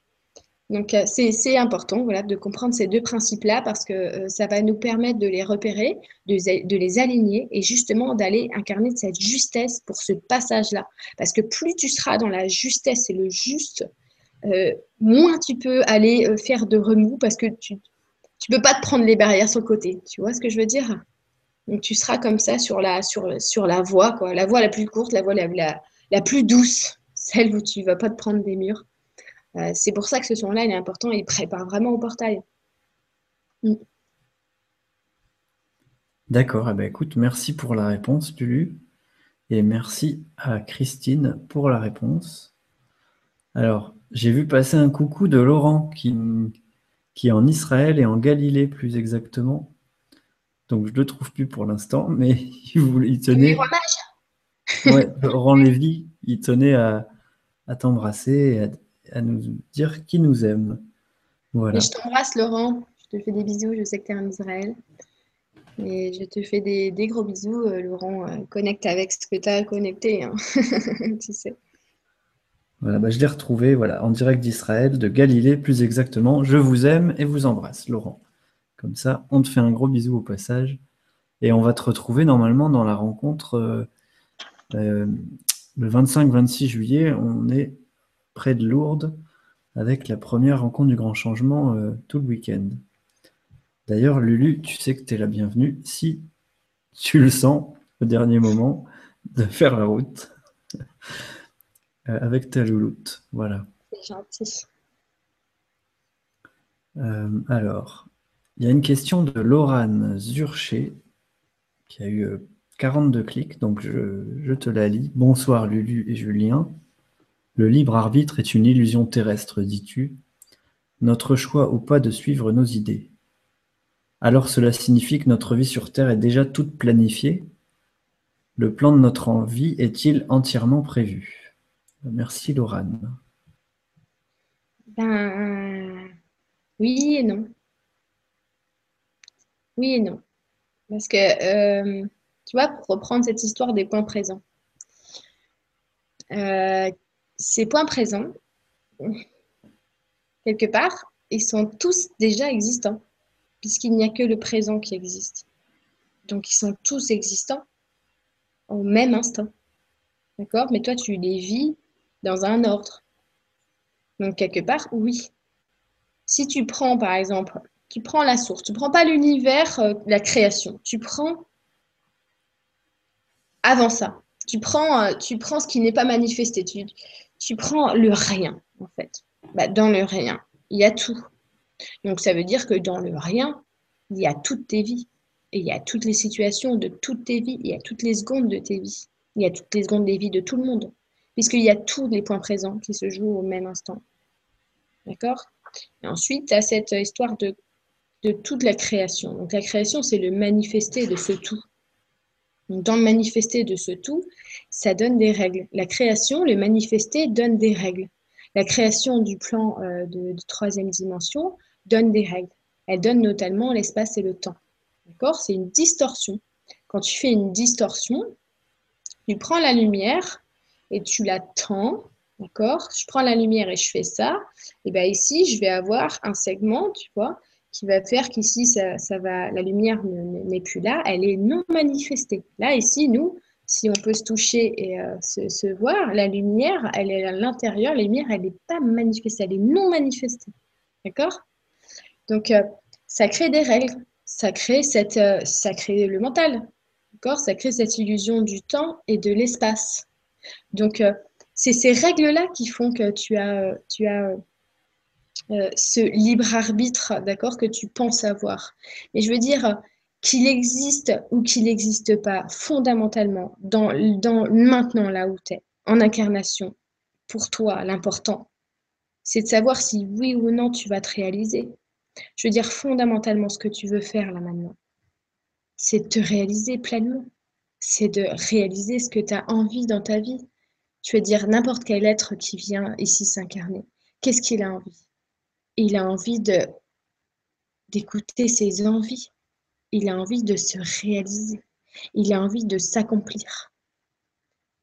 Donc, euh, c'est important voilà, de comprendre ces deux principes-là parce que ça va nous permettre de les repérer, de, de les aligner et justement d'aller incarner cette justesse pour ce passage-là. Parce que plus tu seras dans la justesse et le juste, euh, moins tu peux aller euh, faire de remous parce que tu ne peux pas te prendre les barrières sur le côté. Tu vois ce que je veux dire? Donc tu seras comme ça sur la, voie, la voie la plus courte, la voie la, plus douce, celle où tu ne vas pas te prendre des murs. Euh, c'est pour ça que ce son-là, il est important il prépare vraiment au portail. Mm. D'accord, eh ben, écoute, merci pour la réponse, Lulu. Et merci à Christine pour la réponse. Alors, j'ai vu passer un coucou de Laurent qui, qui est en Israël et en Galilée plus exactement. Donc je ne le trouve plus pour l'instant, mais il, il tenait. ouais, Laurent Lévy, il tenait à, t'embrasser et à, nous dire qu'il nous aime. Voilà. je t'embrasse Laurent, je te fais des bisous, je sais que tu es en Israël. Et je te fais des, gros bisous, euh, Laurent. Euh, connecte avec ce que tu as connecté, hein. tu sais. Voilà, bah, je l'ai retrouvé voilà, en direct d'Israël, de Galilée plus exactement. Je vous aime et vous embrasse, Laurent. Comme ça, on te fait un gros bisou au passage. Et on va te retrouver normalement dans la rencontre euh, le 25-26 juillet. On est près de Lourdes avec la première rencontre du grand changement euh, tout le week-end. D'ailleurs, Lulu, tu sais que tu es la bienvenue si tu le sens au dernier moment de faire la route. Euh, avec ta louloute. Voilà. C'est gentil. Euh, alors, il y a une question de Laurane Zurcher qui a eu 42 euh, clics, donc je, te la lis. Bonsoir Lulu et Julien. Le libre arbitre est une illusion terrestre, dis-tu. Notre choix ou pas de suivre nos idées. Alors cela signifie que notre vie sur Terre est déjà toute planifiée Le plan de notre envie est-il entièrement prévu? Merci Laurane. Ben, oui et non. Oui et non. Parce que, euh, tu vois, pour reprendre cette histoire des points présents, euh, ces points présents, quelque part, ils sont tous déjà existants, puisqu'il n'y a que le présent qui existe. Donc, ils sont tous existants au même instant. D'accord? Mais toi, tu les vis dans un ordre. Donc, quelque part, oui. Si tu prends, par exemple, tu prends la source, tu prends pas l'univers, euh, la création, tu prends avant ça. Tu prends, euh, tu prends ce qui n'est pas manifesté, tu, prends le rien, en fait. Bah, dans le rien, il y a tout. Donc, ça veut dire que dans le rien, il y a toutes tes vies. Et il y a toutes les situations de toutes tes vies. Il y a toutes les secondes de tes vies. Il y a toutes les secondes des vies de tout le monde puisqu'il y a tous les points présents qui se jouent au même instant. D'accord? Ensuite, tu as cette histoire de toute la création. Donc la création, c'est le manifester de ce tout. Dans le manifester de ce tout, ça donne des règles. La création, le manifester, donne des règles. La création du plan euh, de, de, troisième dimension donne des règles. Elle donne notamment l'espace et le temps. D'accord? C'est une distorsion. Quand tu fais une distorsion, tu prends la lumière, et tu l'attends, d'accord? Je prends la lumière et je fais ça. Et bien ici, je vais avoir un segment, tu vois, qui va faire qu'ici, ça, va, la lumière n'est plus là, elle est non manifestée. Là, ici, nous, si on peut se toucher et euh, se, voir, la lumière, elle est à l'intérieur, la lumière, elle n'est pas manifestée, elle est non manifestée. D'accord? Donc, euh, ça crée des règles, ça crée, cette, euh, ça crée le mental, d'accord? Ça crée cette illusion du temps et de l'espace. Donc, c'est ces règles-là qui font que tu as euh, ce libre arbitre, d'accord, que tu penses avoir. Et je veux dire qu'il existe ou qu'il n'existe pas, fondamentalement, dans, dans maintenant là où tu es, en incarnation, pour toi, l'important, c'est de savoir si oui ou non tu vas te réaliser. Je veux dire, fondamentalement, ce que tu veux faire là maintenant, c'est de te réaliser pleinement c'est de réaliser ce que tu as envie dans ta vie. Tu veux dire n'importe quel être qui vient ici s'incarner. Qu'est-ce qu'il a envie? Il a envie d'écouter ses envies. Il a envie de se réaliser. Il a envie de s'accomplir.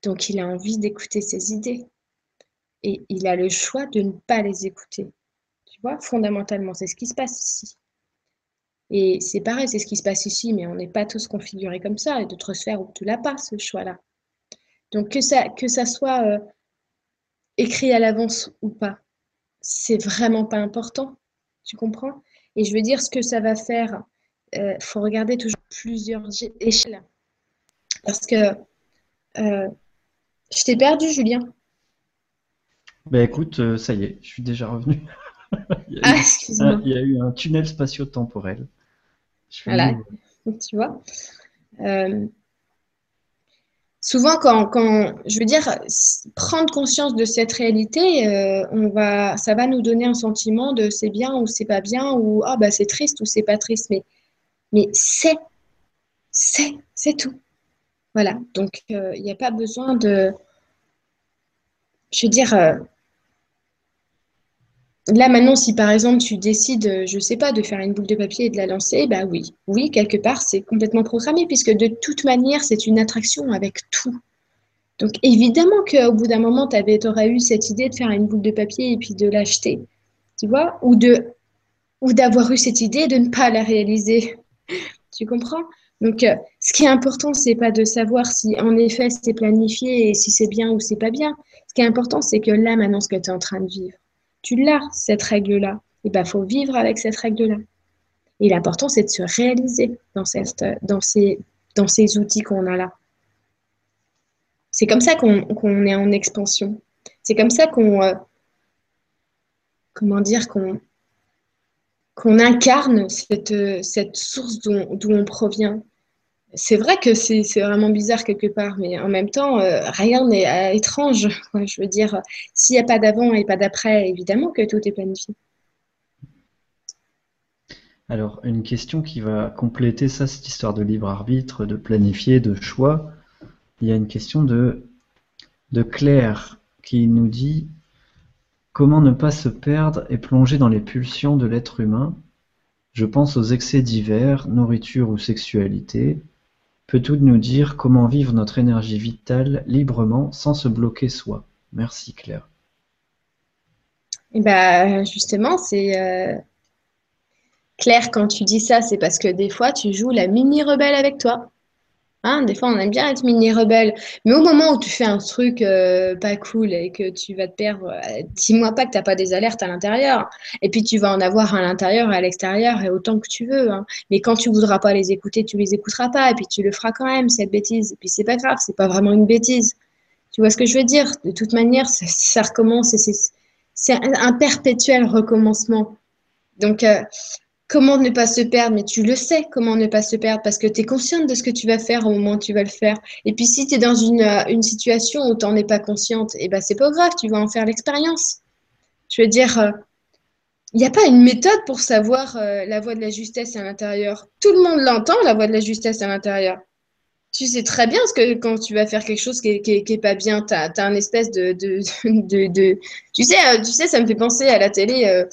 Donc il a envie d'écouter ses idées. Et il a le choix de ne pas les écouter. Tu vois, fondamentalement, c'est ce qui se passe ici. Et c'est pareil, c'est ce qui se passe ici, mais on n'est pas tous configurés comme ça. Et d'autres sphères où tu l'as pas, ce choix-là. Donc que ça, que ça soit euh, écrit à l'avance ou pas, c'est vraiment pas important. Tu comprends? Et je veux dire, ce que ça va faire, il euh, faut regarder toujours plusieurs échelles. Parce que euh, je t'ai perdu, Julien. Ben écoute, euh, ça y est, je suis déjà revenu. il, y ah, excuse-moi. il y a eu un tunnel spatio-temporel. Voilà, tu vois? Souvent, quand, je veux dire, prendre conscience de cette réalité, on va, ça va nous donner un sentiment de c'est bien ou c'est pas bien, ou ah, bah, c'est triste ou c'est pas triste. Mais mais c'est, c'est, c'est tout. Voilà, donc euh, il n'y a pas besoin de, je veux dire, euh, là maintenant, si par exemple tu décides, je ne sais pas, de faire une boule de papier et de la lancer, bah oui, oui, quelque part, c'est complètement programmé, puisque de toute manière, c'est une attraction avec tout. Donc évidemment qu'au bout d'un moment, tu aurais eu cette idée de faire une boule de papier et puis de l'acheter, tu vois, ou de ou d'avoir eu cette idée de ne pas la réaliser. Tu comprends? Donc, euh, ce qui est important, c'est pas de savoir si en effet c'est planifié et si c'est bien ou c'est pas bien. Ce qui est important, c'est que là, maintenant, ce que tu es en train de vivre, tu l'as, cette règle-là. Et bien, il faut vivre avec cette règle-là. Et l'important, c'est de se réaliser dans, ces, outils qu'on a là. C'est comme ça qu'on est en expansion. C'est comme ça qu'on. Euh, comment dire qu'on incarne cette source d'où on provient. C'est vrai que c'est vraiment bizarre quelque part, mais en même temps, euh, rien n'est euh, étrange. Je veux dire, s'il n'y a pas d'avant et pas d'après, évidemment que tout est planifié. Alors, une question qui va compléter ça, cette histoire de libre arbitre, de planifier, de choix. Il y a une question de, de Claire qui nous dit Comment ne pas se perdre et plonger dans les pulsions de l'être humain? Je pense aux excès divers, nourriture ou sexualité. Peut-on nous dire comment vivre notre énergie vitale librement sans se bloquer soi? Merci Claire. Eh ben, justement, c'est euh, Claire, quand tu dis ça, c'est parce que des fois, tu joues la mini rebelle avec toi. Hein, des fois, on aime bien être mini rebelle. Mais au moment où tu fais un truc euh, pas cool et que tu vas te perdre, euh, dis-moi pas que tu n'as pas des alertes à l'intérieur. Et puis, tu vas en avoir à l'intérieur et à l'extérieur et autant que tu veux. Hein. Mais quand tu voudras pas les écouter, tu les écouteras pas. Et puis, tu le feras quand même, cette bêtise. Et puis, c'est pas grave, c'est pas vraiment une bêtise. Tu vois ce que je veux dire? De toute manière, ça, recommence. C'est un, perpétuel recommencement. Donc, euh, comment ne pas se perdre, mais tu le sais comment ne pas se perdre parce que tu es consciente de ce que tu vas faire au moment où tu vas le faire. Et puis si tu es dans une, euh, une, situation où tu n'en es pas consciente, et eh ben c'est pas grave, tu vas en faire l'expérience. Je veux dire, il euh, n'y a pas une méthode pour savoir euh, la voie de la justesse à l'intérieur. Tout le monde l'entend, la voie de la justesse à l'intérieur tu sais très bien ce que quand tu vas faire quelque chose qui est, pas bien, tu as, un espèce de, de, de, Tu, sais, euh, tu sais, ça me fait penser à la télé, euh,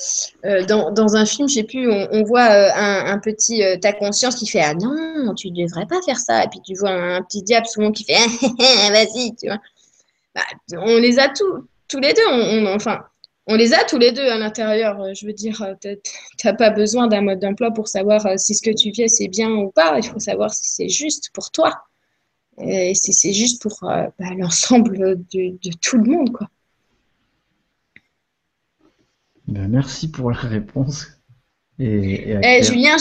euh, dans, dans, un film, je sais plus, on, voit un, petit... ta conscience qui fait « Ah non, tu devrais pas faire ça ». Et puis tu vois un, petit diable souvent qui fait « Vas-y », tu vois. Bah, on les a tous, tous les deux, enfin... On les a tous les deux à l'intérieur. Je veux dire, tu n'as pas besoin d'un mode d'emploi pour savoir si ce que tu fais, c'est bien ou pas. Il faut savoir si c'est juste pour toi. Et c'est juste pour euh, bah, l'ensemble de, tout le monde. Quoi. Ben, merci pour la réponse. Et, eh, Julien,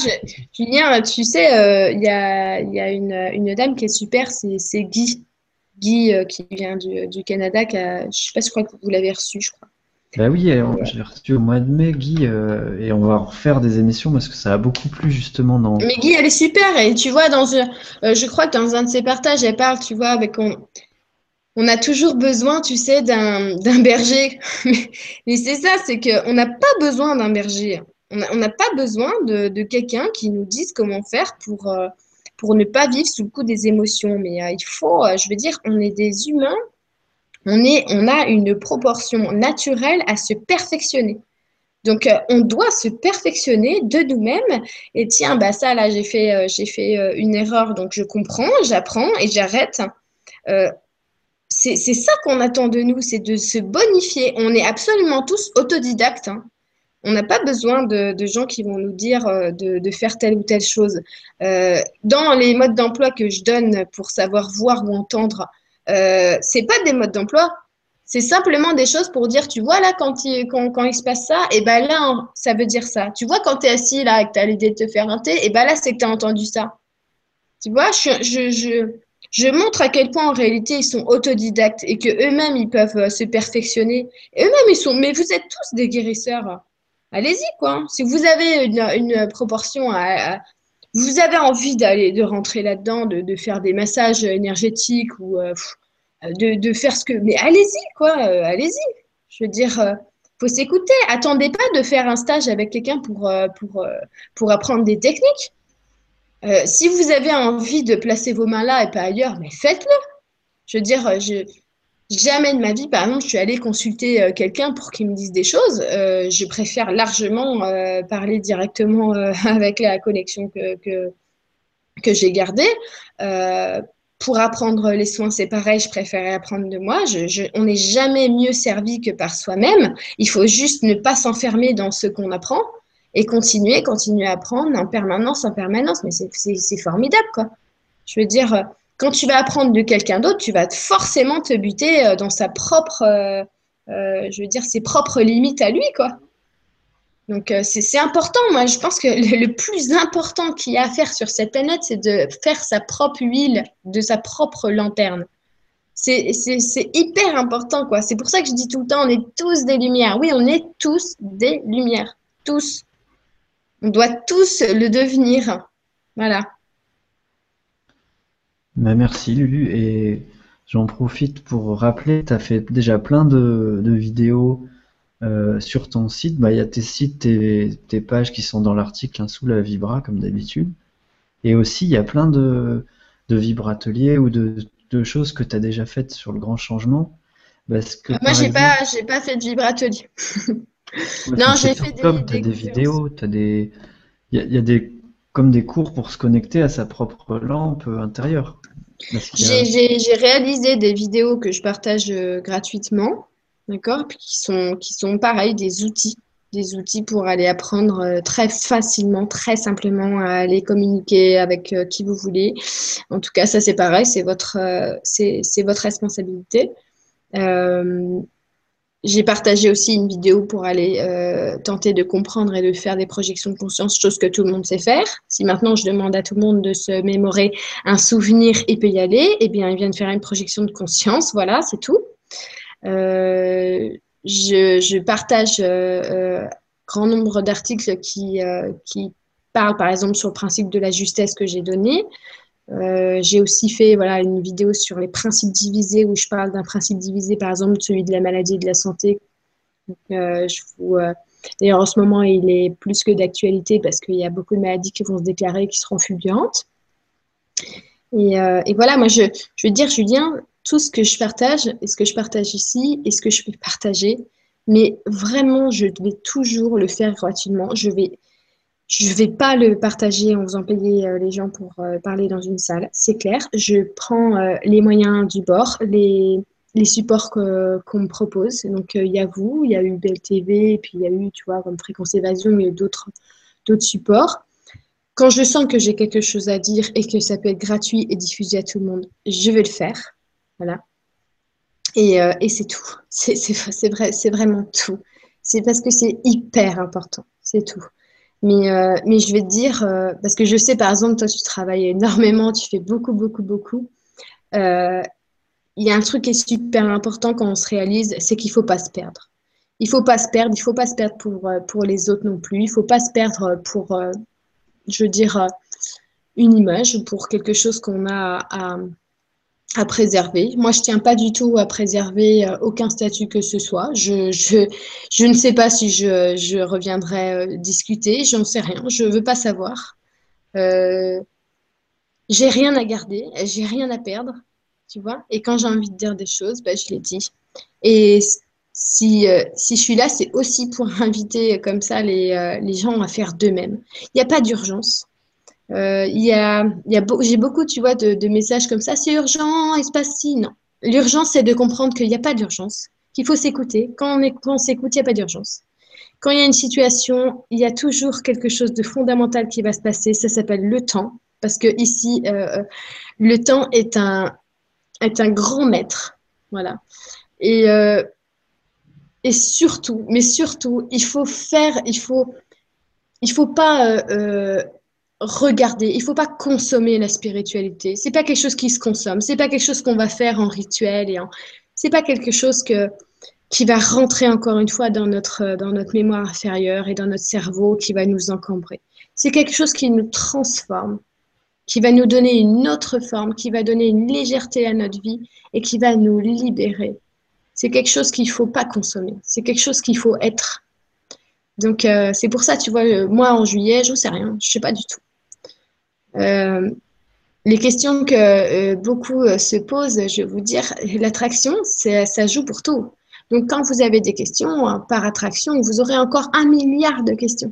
Julien, tu sais, euh, il y, a, y, a, une, dame qui est super, c'est Guy. Guy euh, qui vient du, du Canada, qui a, je ne sais pas si je crois que vous l'avez reçu, je crois. Bah oui, j'ai reçu au mois de mai, Guy, euh, et on va refaire des émissions parce que ça a beaucoup plu justement dans. Mais Guy, elle est super, et tu vois, dans, euh, je crois que dans un de ses partages, elle parle, tu vois, avec on, on a toujours besoin, tu sais, d'un berger. Mais c'est ça, c'est qu'on n'a pas besoin d'un berger. On n'a pas besoin de, de quelqu'un qui nous dise comment faire pour, euh, pour ne pas vivre sous le coup des émotions. Mais il faut, je veux dire, on est des humains on, a une proportion naturelle à se perfectionner. Donc, euh, on doit se perfectionner de nous-mêmes. Et tiens, bah ça, là, j'ai fait, euh, euh, une erreur, donc je comprends, j'apprends et j'arrête. c'est ça qu'on attend de nous, c'est de se bonifier. On est absolument tous autodidactes. Hein. On n'a pas besoin de, gens qui vont nous dire de, faire telle ou telle chose. dans les modes d'emploi que je donne pour savoir voir ou entendre, euh, c'est pas des modes d'emploi, c'est simplement des choses pour dire, tu vois là, quand il, quand, il se passe ça, et ben là, ça veut dire ça. Tu vois, quand tu es assis là et que tu as l'idée de te faire un thé, et ben là, c'est que tu as entendu ça. Tu vois, je, montre à quel point en réalité ils sont autodidactes et que eux-mêmes ils peuvent euh, se perfectionner. Eux-mêmes ils sont, mais vous êtes tous des guérisseurs. Allez-y quoi. Si vous avez une, une proportion à, vous avez envie d'aller, de rentrer là-dedans, de, faire des massages énergétiques ou euh, de, faire ce que. Mais allez-y, quoi, euh, allez-y. Je veux dire, euh, faut s'écouter. Attendez pas de faire un stage avec quelqu'un pour, pour, pour apprendre des techniques. si vous avez envie de placer vos mains là et pas ailleurs, mais faites-le. Je veux dire, je, Jamais de ma vie, par exemple, je suis allée consulter euh, quelqu'un pour qu'il me dise des choses. Euh, je préfère largement euh, parler directement avec la connexion que, que, que j'ai gardée. Pour apprendre les soins, c'est pareil, je préférais apprendre de moi. Je, on n'est jamais mieux servi que par soi-même. Il faut juste ne pas s'enfermer dans ce qu'on apprend et continuer, continuer à apprendre en permanence, en permanence. Mais c'est formidable, quoi. Je veux dire, quand tu vas apprendre de quelqu'un d'autre, tu vas forcément te buter euh, dans sa propre, euh, euh, je veux dire, ses propres limites à lui, quoi. Donc c'est important. Moi, je pense que le, plus important qu'il y a à faire sur cette planète, c'est de faire sa propre huile de sa propre lanterne. C'est hyper important, quoi. C'est pour ça que je dis tout le temps, on est tous des lumières. Oui, on est tous des lumières. Tous. On doit tous le devenir. Voilà. Bah, merci Lulu et j'en profite pour rappeler, tu as fait déjà plein de, vidéos euh, sur ton site. Bah, il y a tes sites, tes, tes pages qui sont dans l'article hein, sous la Vibra comme d'habitude. Et aussi il y a plein de, de vibrateliers ou de, choses que tu as déjà faites sur le grand changement. Parce que, Moi j'ai pas, pas fait de vibratelier. non, j'ai fait des, des, vidéos, il des, y, y a des comme des cours pour se connecter à sa propre lampe intérieure. J'ai réalisé des vidéos que je partage euh, gratuitement, d'accord, qui sont, qui sont pareil, des outils, des outils pour aller apprendre euh, très facilement, très simplement à aller communiquer avec euh, qui vous voulez. En tout cas, ça c'est pareil, c'est votre, c'est votre responsabilité. J'ai partagé aussi une vidéo pour aller euh, tenter de comprendre et de faire des projections de conscience, chose que tout le monde sait faire. Si maintenant je demande à tout le monde de se mémorer un souvenir et peut y aller, eh bien, il vient de faire une projection de conscience. Voilà, c'est tout. Euh, je, partage euh, grand nombre d'articles qui, qui parlent, par exemple, sur le principe de la justesse que j'ai donné. Euh, j'ai aussi fait voilà, une vidéo sur les principes divisés où je parle d'un principe divisé, par exemple celui de la maladie et de la santé. Euh, euh, d'ailleurs, en ce moment, il est plus que d'actualité parce qu'il y a beaucoup de maladies qui vont se déclarer qui seront fulgurantes. Et, et voilà, moi, je, je veux dire, Julien, tout ce que je partage, ce que je partage ici, et ce que je peux partager, mais vraiment, je vais toujours le faire gratuitement. Je vais je vais pas le partager en faisant payer euh, les gens pour euh, parler dans une salle, c'est clair. Je prends euh, les moyens du bord, les, supports qu'on me propose. Donc, il y a vous, il y a eu Belle TV, et puis il y a eu, tu vois, Fréquence Évasion, mais d'autres supports. Quand je sens que j'ai quelque chose à dire et que ça peut être gratuit et diffusé à tout le monde, je vais le faire. Voilà. Et, et c'est tout. C'est vrai, vraiment tout. C'est parce que c'est hyper important. C'est tout. Mais, euh, mais je vais te dire, euh, parce que je sais, par exemple, toi, tu travailles énormément, tu fais beaucoup, beaucoup, beaucoup. Euh, il y a un truc qui est super important quand on se réalise, c'est qu'il ne faut pas se perdre. Il ne faut pas se perdre, il ne faut pas se perdre pour, pour les autres non plus. Il ne faut pas se perdre pour, je veux dire, une image, pour quelque chose qu'on a à préserver. Moi, je tiens pas du tout à préserver euh, aucun statut que ce soit. Je, je, je ne sais pas si je, je reviendrai euh, discuter, j'en sais rien, je veux pas savoir. Euh, j'ai rien à garder, j'ai rien à perdre, tu vois. Et quand j'ai envie de dire des choses, ben, je les dis. Et si, si je suis là, c'est aussi pour inviter comme ça les, les gens à faire d'eux-mêmes. Il n'y a pas d'urgence. Euh, y a, il y a j'ai beaucoup, tu vois, de, messages comme ça. C'est urgent, il se passe si. Non. L'urgence, c'est de comprendre qu'il n'y a pas d'urgence, qu'il faut s'écouter. Quand on, s'écoute, il n'y a pas d'urgence. Quand il y a une situation, il y a toujours quelque chose de fondamental qui va se passer. Ça s'appelle le temps. Parce que ici, euh, le temps est un, est un grand maître. Voilà. Et, euh, et surtout, mais surtout, il faut faire, il faut, il faut pas euh, regarder, il faut pas consommer la spiritualité. C'est pas quelque chose qui se consomme, c'est pas quelque chose qu'on va faire en rituel et en, c'est pas quelque chose que qui va rentrer encore une fois dans notre dans notre mémoire inférieure et dans notre cerveau, qui va nous encombrer. C'est quelque chose qui nous transforme, qui va nous donner une autre forme, qui va donner une légèreté à notre vie et qui va nous libérer. C'est quelque chose qu'il faut pas consommer, c'est quelque chose qu'il faut être. Donc euh, c'est pour ça, tu vois, euh, moi en juillet, je sais rien, je sais pas du tout. Euh, les questions que euh, beaucoup euh, se posent, je vais vous dire, l'attraction, ça joue pour tout. Donc, quand vous avez des questions hein, par attraction, vous aurez encore un milliard de questions.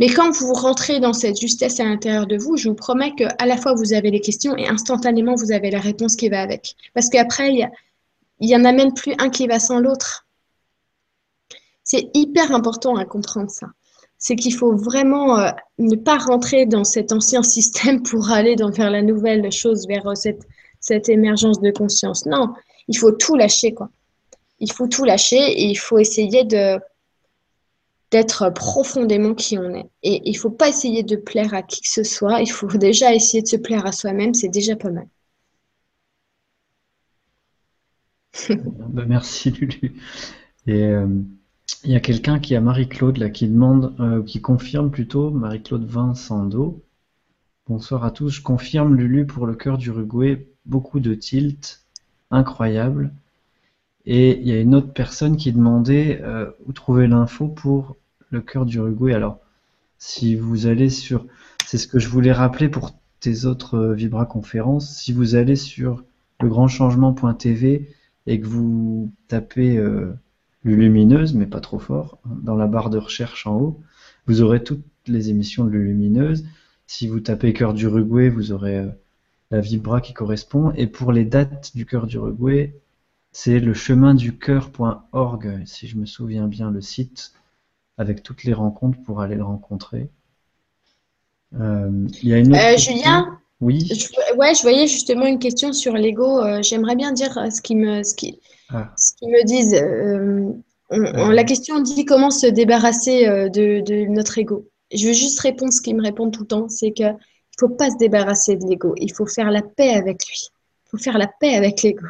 Mais quand vous rentrez dans cette justesse à l'intérieur de vous, je vous promets qu'à la fois vous avez les questions et instantanément vous avez la réponse qui va avec. Parce qu'après, il n'y en a même plus un qui va sans l'autre. C'est hyper important à comprendre ça c'est qu'il faut vraiment euh, ne pas rentrer dans cet ancien système pour aller dans, vers la nouvelle chose, vers euh, cette, cette émergence de conscience. Non, il faut tout lâcher, quoi. Il faut tout lâcher et il faut essayer de d'être profondément qui on est. Et il ne faut pas essayer de plaire à qui que ce soit, il faut déjà essayer de se plaire à soi-même, c'est déjà pas mal. Bah, merci Lulu. Euh, il y a quelqu'un qui a Marie-Claude là qui demande, euh, qui confirme plutôt, Marie-Claude Vincendo. Bonsoir à tous, je confirme Lulu pour le cœur d'Uruguay, beaucoup de tilt, incroyable. Et il y a une autre personne qui demandait euh, où trouver l'info pour le cœur d'Uruguay. Alors, si vous allez sur, c'est ce que je voulais rappeler pour tes autres euh, Vibra conférences, si vous allez sur legrandchangement.tv et que vous tapez euh, Lumineuse, mais pas trop fort, dans la barre de recherche en haut, vous aurez toutes les émissions de Lumineuse. Si vous tapez Cœur d'Uruguay, vous aurez euh, la Vibra qui correspond. Et pour les dates du Cœur d'Uruguay, c'est le chemin du cœur.org, si je me souviens bien, le site avec toutes les rencontres pour aller le rencontrer. Euh, il y a une autre euh, Julien Oui. Je, ouais, je voyais justement une question sur l'ego. J'aimerais bien dire ce qui me, ce qui, ah. Qu'ils me disent, euh, la question dit comment se débarrasser euh, de, notre ego. Je veux juste répondre ce qu'ils me répondent tout le temps, c'est qu'il ne faut pas se débarrasser de l'ego, il faut faire la paix avec lui. Il faut faire la paix avec l'ego.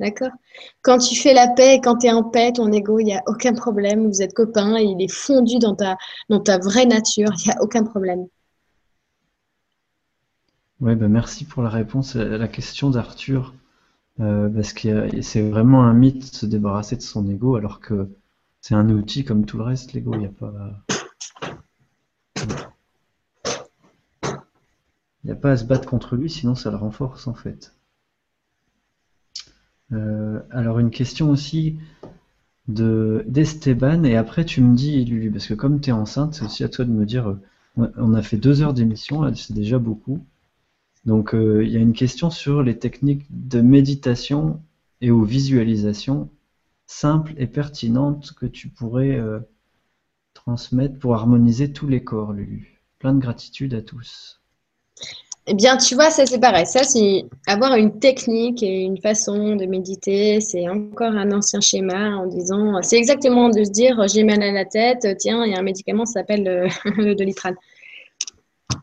D'accord? Quand tu fais la paix, quand tu es en paix, ton ego, il n'y a aucun problème. Vous êtes copains, il est fondu dans ta, dans ta vraie nature, il n'y a aucun problème. Ouais, ben merci pour la réponse à la question d'Arthur. Euh, parce que c'est vraiment un mythe se débarrasser de son ego, alors que c'est un outil comme tout le reste, l'ego. Il n'y a pas. Il n'y a pas à se battre contre lui, sinon ça le renforce en fait. Euh, alors une question aussi de d'Esteban, et après tu me dis, Lulu, parce que comme tu es enceinte, c'est aussi à toi de me dire, euh, on a fait deux heures d'émission, c'est déjà beaucoup. Donc euh, il y a une question sur les techniques de méditation et aux visualisations simples et pertinentes que tu pourrais euh, transmettre pour harmoniser tous les corps, Lulu. Plein de gratitude à tous. Eh bien, tu vois, ça c'est pareil. Ça, c'est avoir une technique et une façon de méditer. C'est encore un ancien schéma en disant, c'est exactement de se dire, j'ai mal à la tête, tiens, il y a un médicament, ça s'appelle le, le.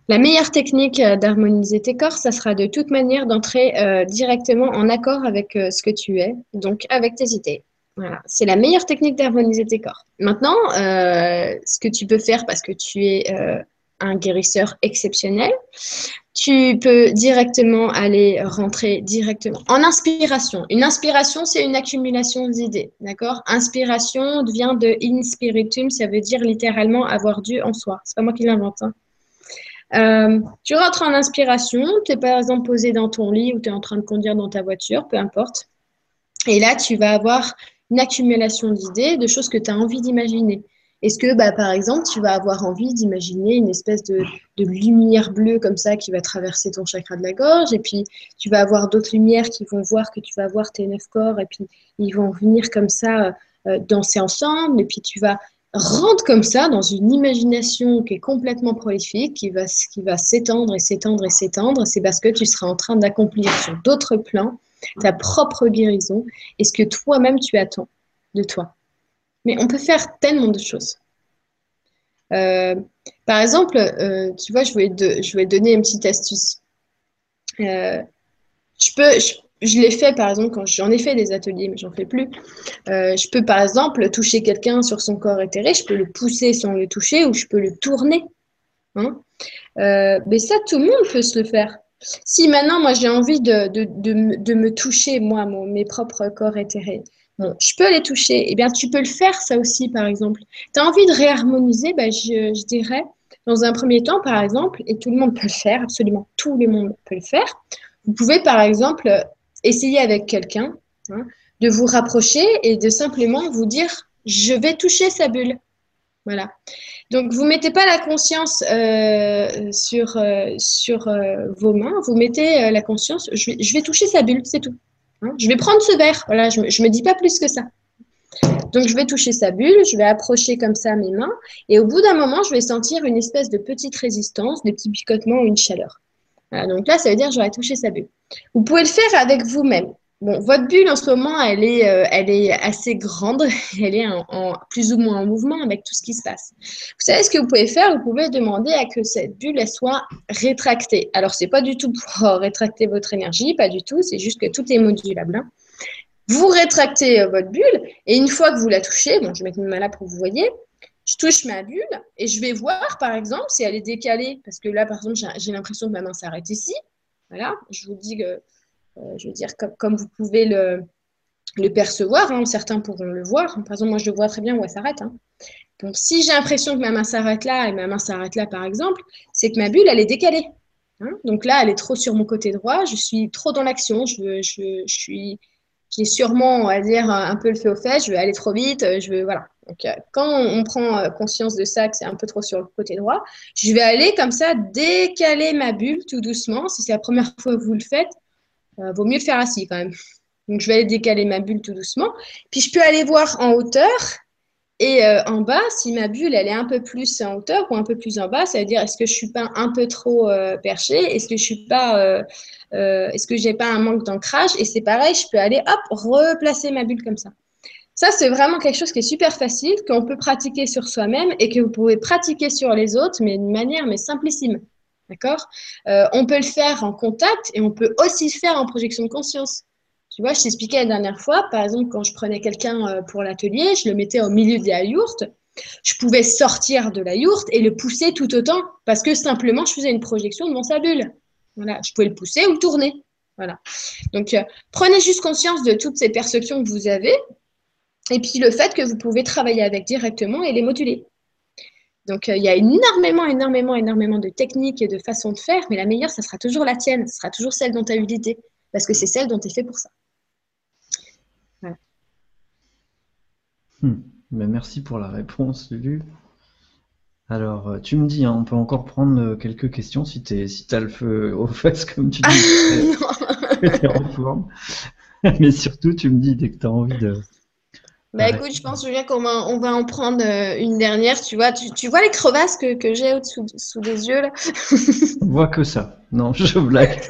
La meilleure technique euh, d'harmoniser tes corps, ça sera de toute manière d'entrer euh, directement en accord avec euh, ce que tu es, donc avec tes idées. Voilà, c'est la meilleure technique d'harmoniser tes corps. Maintenant, ce que tu peux faire parce que tu es un guérisseur exceptionnel, tu peux directement aller rentrer directement en inspiration. Une inspiration, c'est une accumulation d'idées, d'accord? Inspiration vient de inspiritum, ça veut dire littéralement avoir Dieu en soi. C'est pas moi qui l'invente. Hein. Euh, tu rentres en inspiration, tu es par exemple posé dans ton lit ou tu es en train de conduire dans ta voiture, peu importe. Et là, tu vas avoir une accumulation d'idées, de choses que tu as envie d'imaginer. Est-ce que, bah, par exemple, tu vas avoir envie d'imaginer une espèce de, lumière bleue comme ça qui va traverser ton chakra de la gorge, et puis tu vas avoir d'autres lumières qui vont voir que tu vas avoir tes neuf corps, et puis ils vont venir comme ça euh, danser ensemble, et puis tu vas rentrer comme ça dans une imagination qui est complètement prolifique, qui va, qui va s'étendre et s'étendre et s'étendre. C'est parce que tu seras en train d'accomplir sur d'autres plans ta propre guérison et ce que toi-même tu attends de toi. Mais on peut faire tellement de choses. Euh, par exemple, euh, tu vois, je vais, je vais donner une petite astuce. Euh, je peux, l'ai fait par exemple quand j'en ai fait des ateliers, mais j'en fais plus. je peux par exemple toucher quelqu'un sur son corps éthéré, je peux le pousser sans le toucher ou je peux le tourner. Hein. mais ça, tout le monde peut se le faire. Si maintenant, moi, j'ai envie de, de, de, me toucher, moi, mon, mes propres corps éthérés, bon, je peux les toucher. Eh bien, tu peux le faire, ça aussi, par exemple. Tu as envie de réharmoniser, ben, je, je, dirais, dans un premier temps, par exemple, et tout le monde peut le faire, absolument tout le monde peut le faire. Vous pouvez, par exemple, essayer avec quelqu'un hein, de vous rapprocher et de simplement vous dire, je vais toucher sa bulle. Voilà. Donc, vous mettez pas la conscience euh, sur, euh, sur euh, vos mains, vous mettez la conscience, je vais, je toucher sa bulle, c'est tout. Hein. je vais prendre ce verre, voilà, je ne me dis pas plus que ça. Donc, je vais toucher sa bulle, je vais approcher comme ça mes mains, et au bout d'un moment, je vais sentir une espèce de petite résistance, des petits picotements ou une chaleur. Donc là, ça veut dire j'aurais touché sa bulle. Vous pouvez le faire avec vous-même. Bon, votre bulle en ce moment, elle est, euh, elle est assez grande, elle est en, plus ou moins en mouvement avec tout ce qui se passe. Vous savez ce que vous pouvez faire? Vous pouvez demander à que cette bulle soit rétractée. Alors, c'est pas du tout pour euh, rétracter votre énergie, pas du tout, c'est juste que tout est modulable. Hein. Vous rétractez euh, votre bulle et une fois que vous la touchez, bon, je vais mettre mes main là pour que vous voyez, je touche ma bulle et je vais voir, par exemple, si elle est décalée, parce que là, par exemple, j'ai l'impression que ma main s'arrête ici. Voilà, je vous dis que euh, je veux dire, comme, vous pouvez le, percevoir, hein, certains pourront le voir. Par exemple, moi, je le vois très bien où elle s'arrête. Hein. Donc, si j'ai l'impression que ma main s'arrête là et ma main s'arrête là, par exemple, c'est que ma bulle, elle est décalée. Hein. Donc là, elle est trop sur mon côté droit. Je suis trop dans l'action. Je, je suis, j'ai sûrement, on va dire, un peu le fait au fait. Je veux aller trop vite. Je veux, voilà. Donc, euh, quand on, prend euh, conscience de ça, que c'est un peu trop sur le côté droit, je vais aller comme ça décaler ma bulle tout doucement. Si c'est la première fois que vous le faites, euh, vaut mieux le faire assis quand même. Donc, je vais aller décaler ma bulle tout doucement. Puis, je peux aller voir en hauteur et euh, en bas, si ma bulle, elle est un peu plus en hauteur ou un peu plus en bas, ça veut dire est-ce que je suis pas un peu trop euh, perché? Est-ce que je suis pas, est-ce que j'ai pas un manque d'ancrage? Et c'est pareil, je peux aller hop replacer ma bulle comme ça. Ça, c'est vraiment quelque chose qui est super facile, qu'on peut pratiquer sur soi-même et que vous pouvez pratiquer sur les autres, mais d'une manière mais simplissime. D'accord? Euh, On peut le faire en contact et on peut aussi le faire en projection de conscience. Tu vois, je t'expliquais la dernière fois, par exemple, quand je prenais quelqu'un euh, pour l'atelier, je le mettais au milieu de la yourte. Je pouvais sortir de la yourte et le pousser tout autant parce que simplement, je faisais une projection devant sa bulle. Voilà, je pouvais le pousser ou le tourner. Voilà. Donc, euh, prenez juste conscience de toutes ces perceptions que vous avez et puis le fait que vous pouvez travailler avec directement et les moduler. Donc, euh, il y a énormément, énormément, énormément de techniques et de façons de faire, mais la meilleure, ça sera toujours la tienne, ce sera toujours celle dont tu as eu l'idée, parce que c'est celle dont tu es fait pour ça. Hmm. Ben, merci pour la réponse, Lulu. Alors, euh, tu me dis, hein, on peut encore prendre euh, quelques questions si tu si as le feu aux fesses, comme tu dis. Mais surtout, tu me dis dès que tu as envie de, bah écoute, je pense Julien qu'on va, on va en prendre euh, une dernière. Tu vois, tu, vois les crevasses que, que j'ai au-dessous sous des yeux là? On voit que ça. Non, je blague.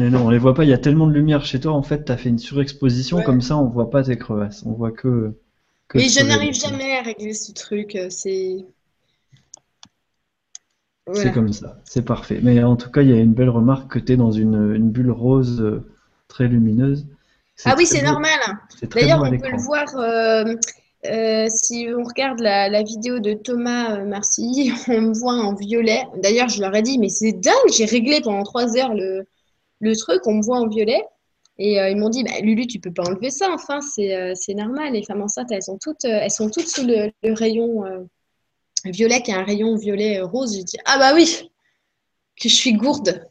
Mais non, on les voit pas. Il y a tellement de lumière chez toi. En fait, tu as fait une surexposition. Comme ça, on voit pas tes crevasses. On voit que. que Mais je n'arrive jamais à régler ce truc. Euh, c'est. C'est comme ça. C'est parfait. Mais en tout cas, il y a une belle remarque que tu es dans une, une bulle rose euh, très lumineuse. Ah oui, c'est normal. D'ailleurs, on peut le voir euh, euh, si on regarde la, vidéo de Thomas Marcy, on me voit en violet. D'ailleurs, je leur ai dit, mais c'est dingue, j'ai réglé pendant trois heures le, truc, on me voit en violet. Et ils m'ont dit, bah, Lulu, tu peux pas enlever ça, enfin, c'est normal. Les femmes enceintes, elles sont toutes, elles sont toutes sous le, rayon violet, qui est un rayon violet rose. J'ai dit, ah bah oui, que je suis gourde.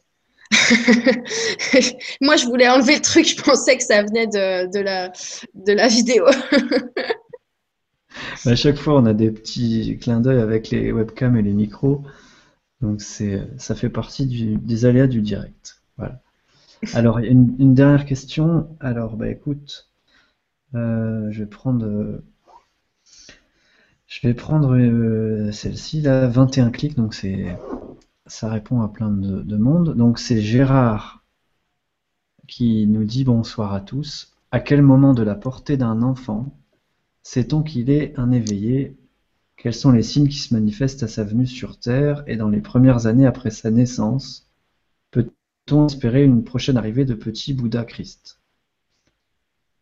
Moi, je voulais enlever le truc, je pensais que ça venait de, la, vidéo. à chaque fois, on a des petits clins d'œil avec les webcams et les micros. Donc, ça fait partie des aléas du direct. Voilà. Alors, une, une dernière question. Alors, bah écoute, euh, je vais prendre, je vais prendre euh, celle-ci, là, 21 clics, donc c'est, ça répond à plein de, de monde. Donc, c'est Gérard qui nous dit bonsoir à tous. À quel moment de la portée d'un enfant sait-on qu'il est un éveillé? Quels sont les signes qui se manifestent à sa venue sur Terre et dans les premières années après sa naissance? Peut-on espérer une prochaine arrivée de petit Bouddha Christ?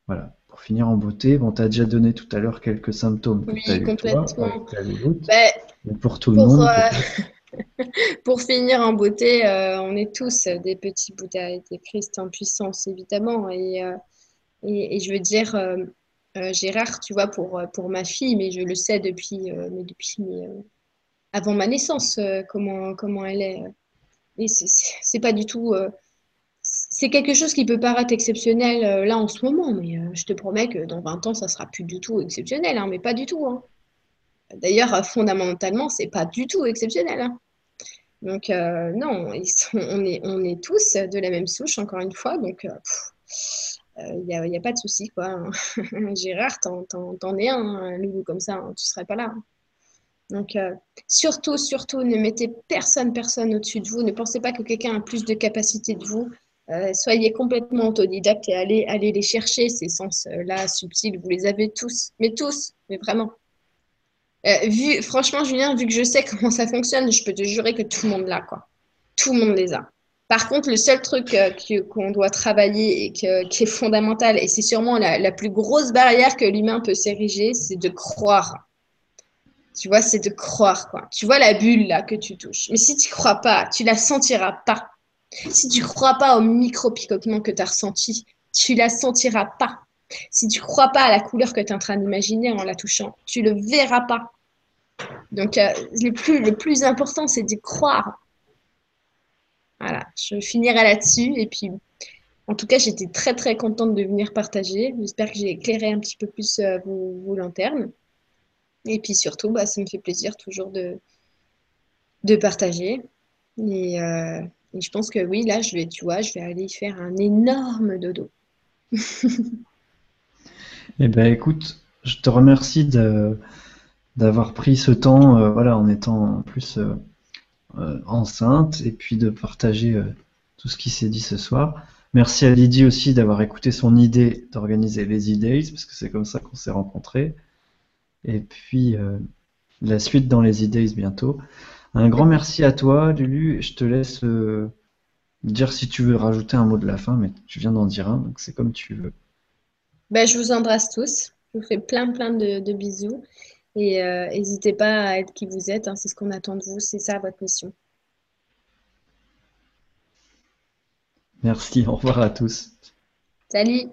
Voilà. Pour finir en beauté, bon, tu as déjà donné tout à l'heure quelques symptômes que oui, tu as complètement. Eu, ben, pour tout le pour, monde. Euh, pour finir en beauté, euh, on est tous des petits Bouddhas et des Christ en puissance, évidemment. Et, euh, et, et, je veux dire, Gérard, tu vois, pour, pour ma fille, mais je le sais depuis, mais depuis avant ma naissance, comment, comment elle est. Et c'est pas du tout. c'est quelque chose qui peut paraître exceptionnel là en ce moment, mais je te promets que dans 20 ans, ça sera plus du tout exceptionnel, hein, mais pas du tout. Hein. D'ailleurs, fondamentalement, c'est pas du tout exceptionnel. Hein. Donc, non, on, est, tous de la même souche, encore une fois. Donc, il n'y a, pas de souci, quoi. Gérard, t'en es un, un loulou comme ça, tu serais pas là. Donc, euh, surtout, surtout, ne mettez personne, personne au-dessus de vous. Ne pensez pas que quelqu'un a plus de capacité de vous. Euh, soyez complètement autodidacte et allez, allez les chercher, ces sens-là subtils. Vous les avez tous, mais tous, mais vraiment. Euh, vu, franchement, Julien, vu que je sais comment ça fonctionne, je peux te jurer que tout le monde l'a, quoi. Tout le monde les a. Par contre, le seul truc euh, qu'on doit travailler et qui est fondamental, et c'est sûrement la, plus grosse barrière que l'humain peut s'ériger, c'est de croire. Tu vois, c'est de croire. Quoi. Tu vois la bulle là que tu touches. Mais si tu crois pas, tu la sentiras pas. Si tu crois pas au micro-picotement que tu as ressenti, tu la sentiras pas. Si tu crois pas à la couleur que tu es en train d'imaginer en la touchant, tu le verras pas. Donc, euh, le, plus, le plus important, c'est de croire. Voilà, je finirai là-dessus. Et puis, en tout cas, j'étais très très contente de venir partager. J'espère que j'ai éclairé un petit peu plus euh, vos, lanternes. Et puis surtout, bah, ça me fait plaisir toujours de, de partager. Et, euh, et, je pense que oui, là, je vais, tu vois, je vais aller faire un énorme dodo. eh ben, écoute, je te remercie d'avoir pris ce temps, euh, voilà, en étant en plus euh, enceinte et puis de partager tout ce qui s'est dit ce soir. Merci à Lydie aussi d'avoir écouté son idée d'organiser les e-days, parce que c'est comme ça qu'on s'est rencontrés. Et puis euh, la suite dans les e-days bientôt. Un grand merci à toi, Lulu. Je te laisse dire si tu veux rajouter un mot de la fin, mais tu viens d'en dire un, donc c'est comme tu veux. Ben, je vous embrasse tous. Je vous fais plein plein de bisous. Et euh, n'hésitez pas à être qui vous êtes, hein, c'est ce qu'on attend de vous, c'est ça votre mission. Merci, au revoir à tous. Salut